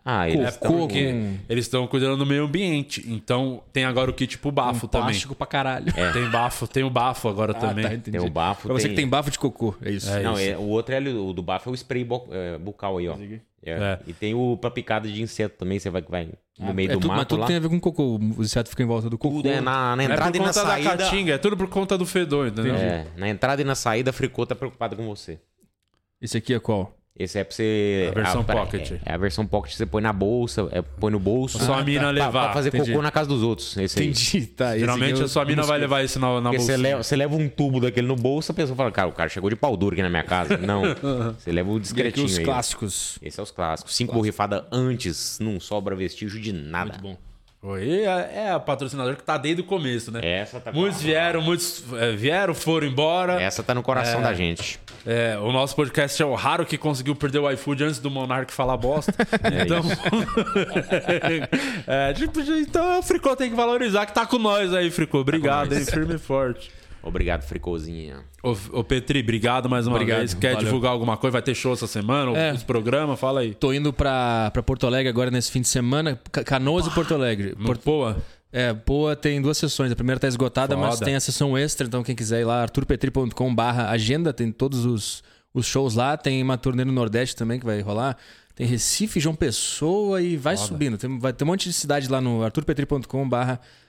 Ah, eles Cocô tão- Porque com- eles estão cuidando do meio ambiente. Então tem agora o kit pro bafo também. Plástico pra caralho. Tem bafo, tem o bafo agora Ah, também. tá, entendi. Tem o bafo, Pra você tem- que tem bafo de cocô, é isso. É. Não, isso. é, o outro é o do bafo é o spray bo- é, bucal aí, ó. É. É. E tem o pra picada de inseto também, você vai que vai no meio É do tudo, mas mato tudo lá. tem a ver com cocô. O inseto fica em volta do cocô. Tudo é na, na É entrada e na da saída. caatinga, é tudo por conta do fedor, entendeu? É, na entrada e na saída a Fricô tá preocupada com você. Esse aqui é qual? Esse é pra você. A versão pra- pocket. É, é a versão pocket que você põe na bolsa, é, põe no bolso. Só a mina pra, levar. Pra fazer entendi. cocô na casa dos outros. Esse aí. Entendi, tá. esse Geralmente a sua mina vai levar isso na, na Porque você leva, você leva um tubo daquele no bolso, a pessoa fala, cara, o cara chegou de pau duro aqui na minha casa. Não. Você leva o E aqui discretinho os aí. clássicos. Esse é os clássicos. Cinco borrifadas antes, não sobra vestígio de nada. Muito bom. Oi, é, é a patrocinadora que tá desde o começo, né? Essa tá Muitos vieram, muitos é, vieram, foram embora. Essa tá no coração da gente. É, o nosso podcast é o raro que conseguiu perder o iFood antes do Monark falar bosta. então, é, tipo, então o Fricô tem que valorizar que tá com nós aí, Fricô. Obrigado, nós. hein? Firme e forte. Obrigado, Fricozinha. Ô, ô, Petri, obrigado mais uma Obrigado, vez. Quer valeu. divulgar alguma coisa? Vai ter show essa semana? É. Os programas? Fala aí. Tô indo pra, pra Porto Alegre agora nesse fim de semana. Ca- Canoas e Porto Alegre. No Porto- Poa? É, Poa tem duas sessões. A primeira tá esgotada, Foda. mas tem a sessão extra, então quem quiser ir lá, arturpetri.com barra agenda, tem todos os, os shows lá. Tem uma turnê no Nordeste também que vai rolar. Tem Recife, João Pessoa e vai subindo. Tem, vai ter um monte de cidade lá no arturpetri.com barra agenda.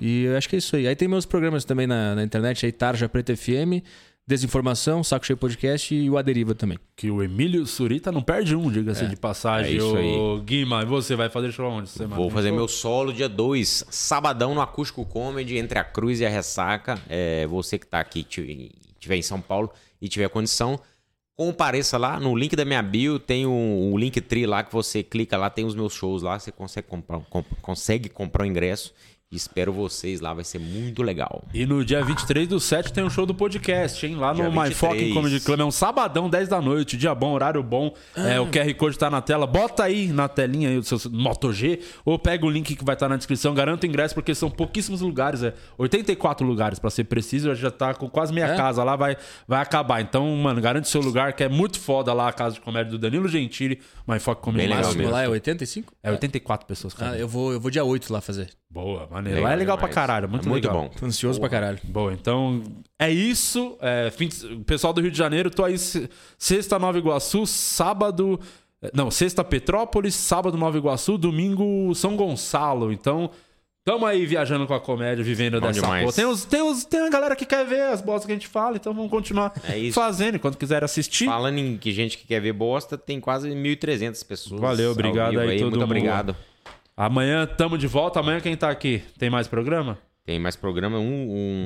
E eu acho que é isso aí. Aí tem meus programas também na, na internet, aí Tarja Preta FM, Desinformação, Saco Cheio Podcast e o Aderiva também. Que o Emílio Surita não perde um, diga-se de passagem. É isso aí. Ô, Guima, e você vai fazer show onde? semana? Vou fazer meu solo dia 2, sabadão no Acústico Comedy, entre a Cruz e a Ressaca. É, você que tá aqui, ti- tiver em São Paulo e tiver condição, compareça lá no link da minha bio, tem o, o link tri lá que você clica lá, tem os meus shows lá, você consegue comprar, com- consegue comprar o ingresso. Espero vocês lá, vai ser muito legal. E no dia 23 do 7 tem um show do podcast, hein? Lá no My 23. Fucking Comedy Club. É um sabadão, 10 da noite. Dia bom, horário bom. É, o QR Code tá na tela. Bota aí na telinha aí o seu Moto G. Ou pega o link que vai estar na descrição. Garanto ingresso, porque são pouquíssimos lugares. É 84 lugares, pra ser preciso. Já tá com quase meia É? casa lá. Vai, vai acabar. Então, mano, garante seu lugar, que é muito foda lá a casa de comédia do Danilo Gentili. My Fucking Comedy Bem legal mesmo. Lá é 85? É 84 pessoas, cara. Ah, eu vou, eu vou dia 8 lá fazer. Boa, maneiro. Legal Lá é legal pra demais. caralho. Muito, É muito legal. bom. Tô ansioso pra caralho. Boa, então é isso. É, fim de- pessoal do Rio de Janeiro, tô aí se- sexta Nova Iguaçu, sábado. Não, sexta Petrópolis, sábado Nova Iguaçu, domingo São Gonçalo. Então, tamo aí viajando com a comédia, vivendo Bom dessa demais. porra. Tem, os, tem, os, tem a galera que quer ver as bostas que a gente fala, então vamos continuar É fazendo. Enquanto quiser assistir, Falando em que gente que quer ver bosta, tem quase 1.300 pessoas. Valeu, obrigado vivo aí todo Muito mundo. obrigado. amanhã tamo de volta. Amanhã quem tá aqui? Tem mais programa? Tem mais programa, um...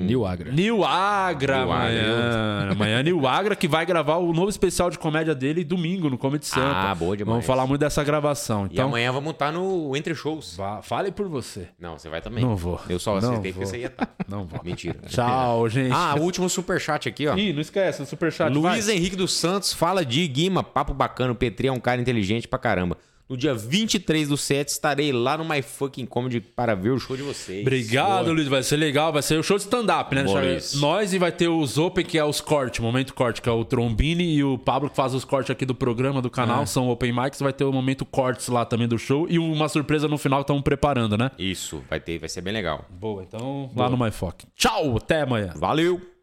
um... New Agra. Nil Agra Nil Agra. amanhã. Amanhã Nil Agra que vai gravar o novo especial de comédia dele domingo no Comedy Sampa. Ah, boa demais. Vamos falar muito dessa gravação. E Então, amanhã vamos estar no Entre Shows. vá- fale por você. Não, você vai também. Não vou. Eu só Não aceitei porque vou. você ia estar. Não vou. Mentira. Tchau, gente. Ah, o último superchat aqui, ó. Ih, não esquece, o superchat. Luiz vai. Henrique dos Santos fala de Guima, papo bacana. O Petri é um cara inteligente pra caramba. No dia 23 do 7 estarei lá no My Fucking Comedy para ver o show de vocês. Obrigado, Boa. Luiz. Vai ser legal. Vai ser o show de stand-up, né? Boa. Nós e vai ter os Open, que é os cortes, momento corte, que é o Trombini e o Pablo que faz os cortes aqui do programa, do canal. São Open Mics. Vai ter o momento cortes lá também do show. E uma surpresa no final que estamos preparando, né? Isso, vai ter, vai ser bem legal. Boa, então lá no My Fuck. Tchau, até amanhã. Valeu!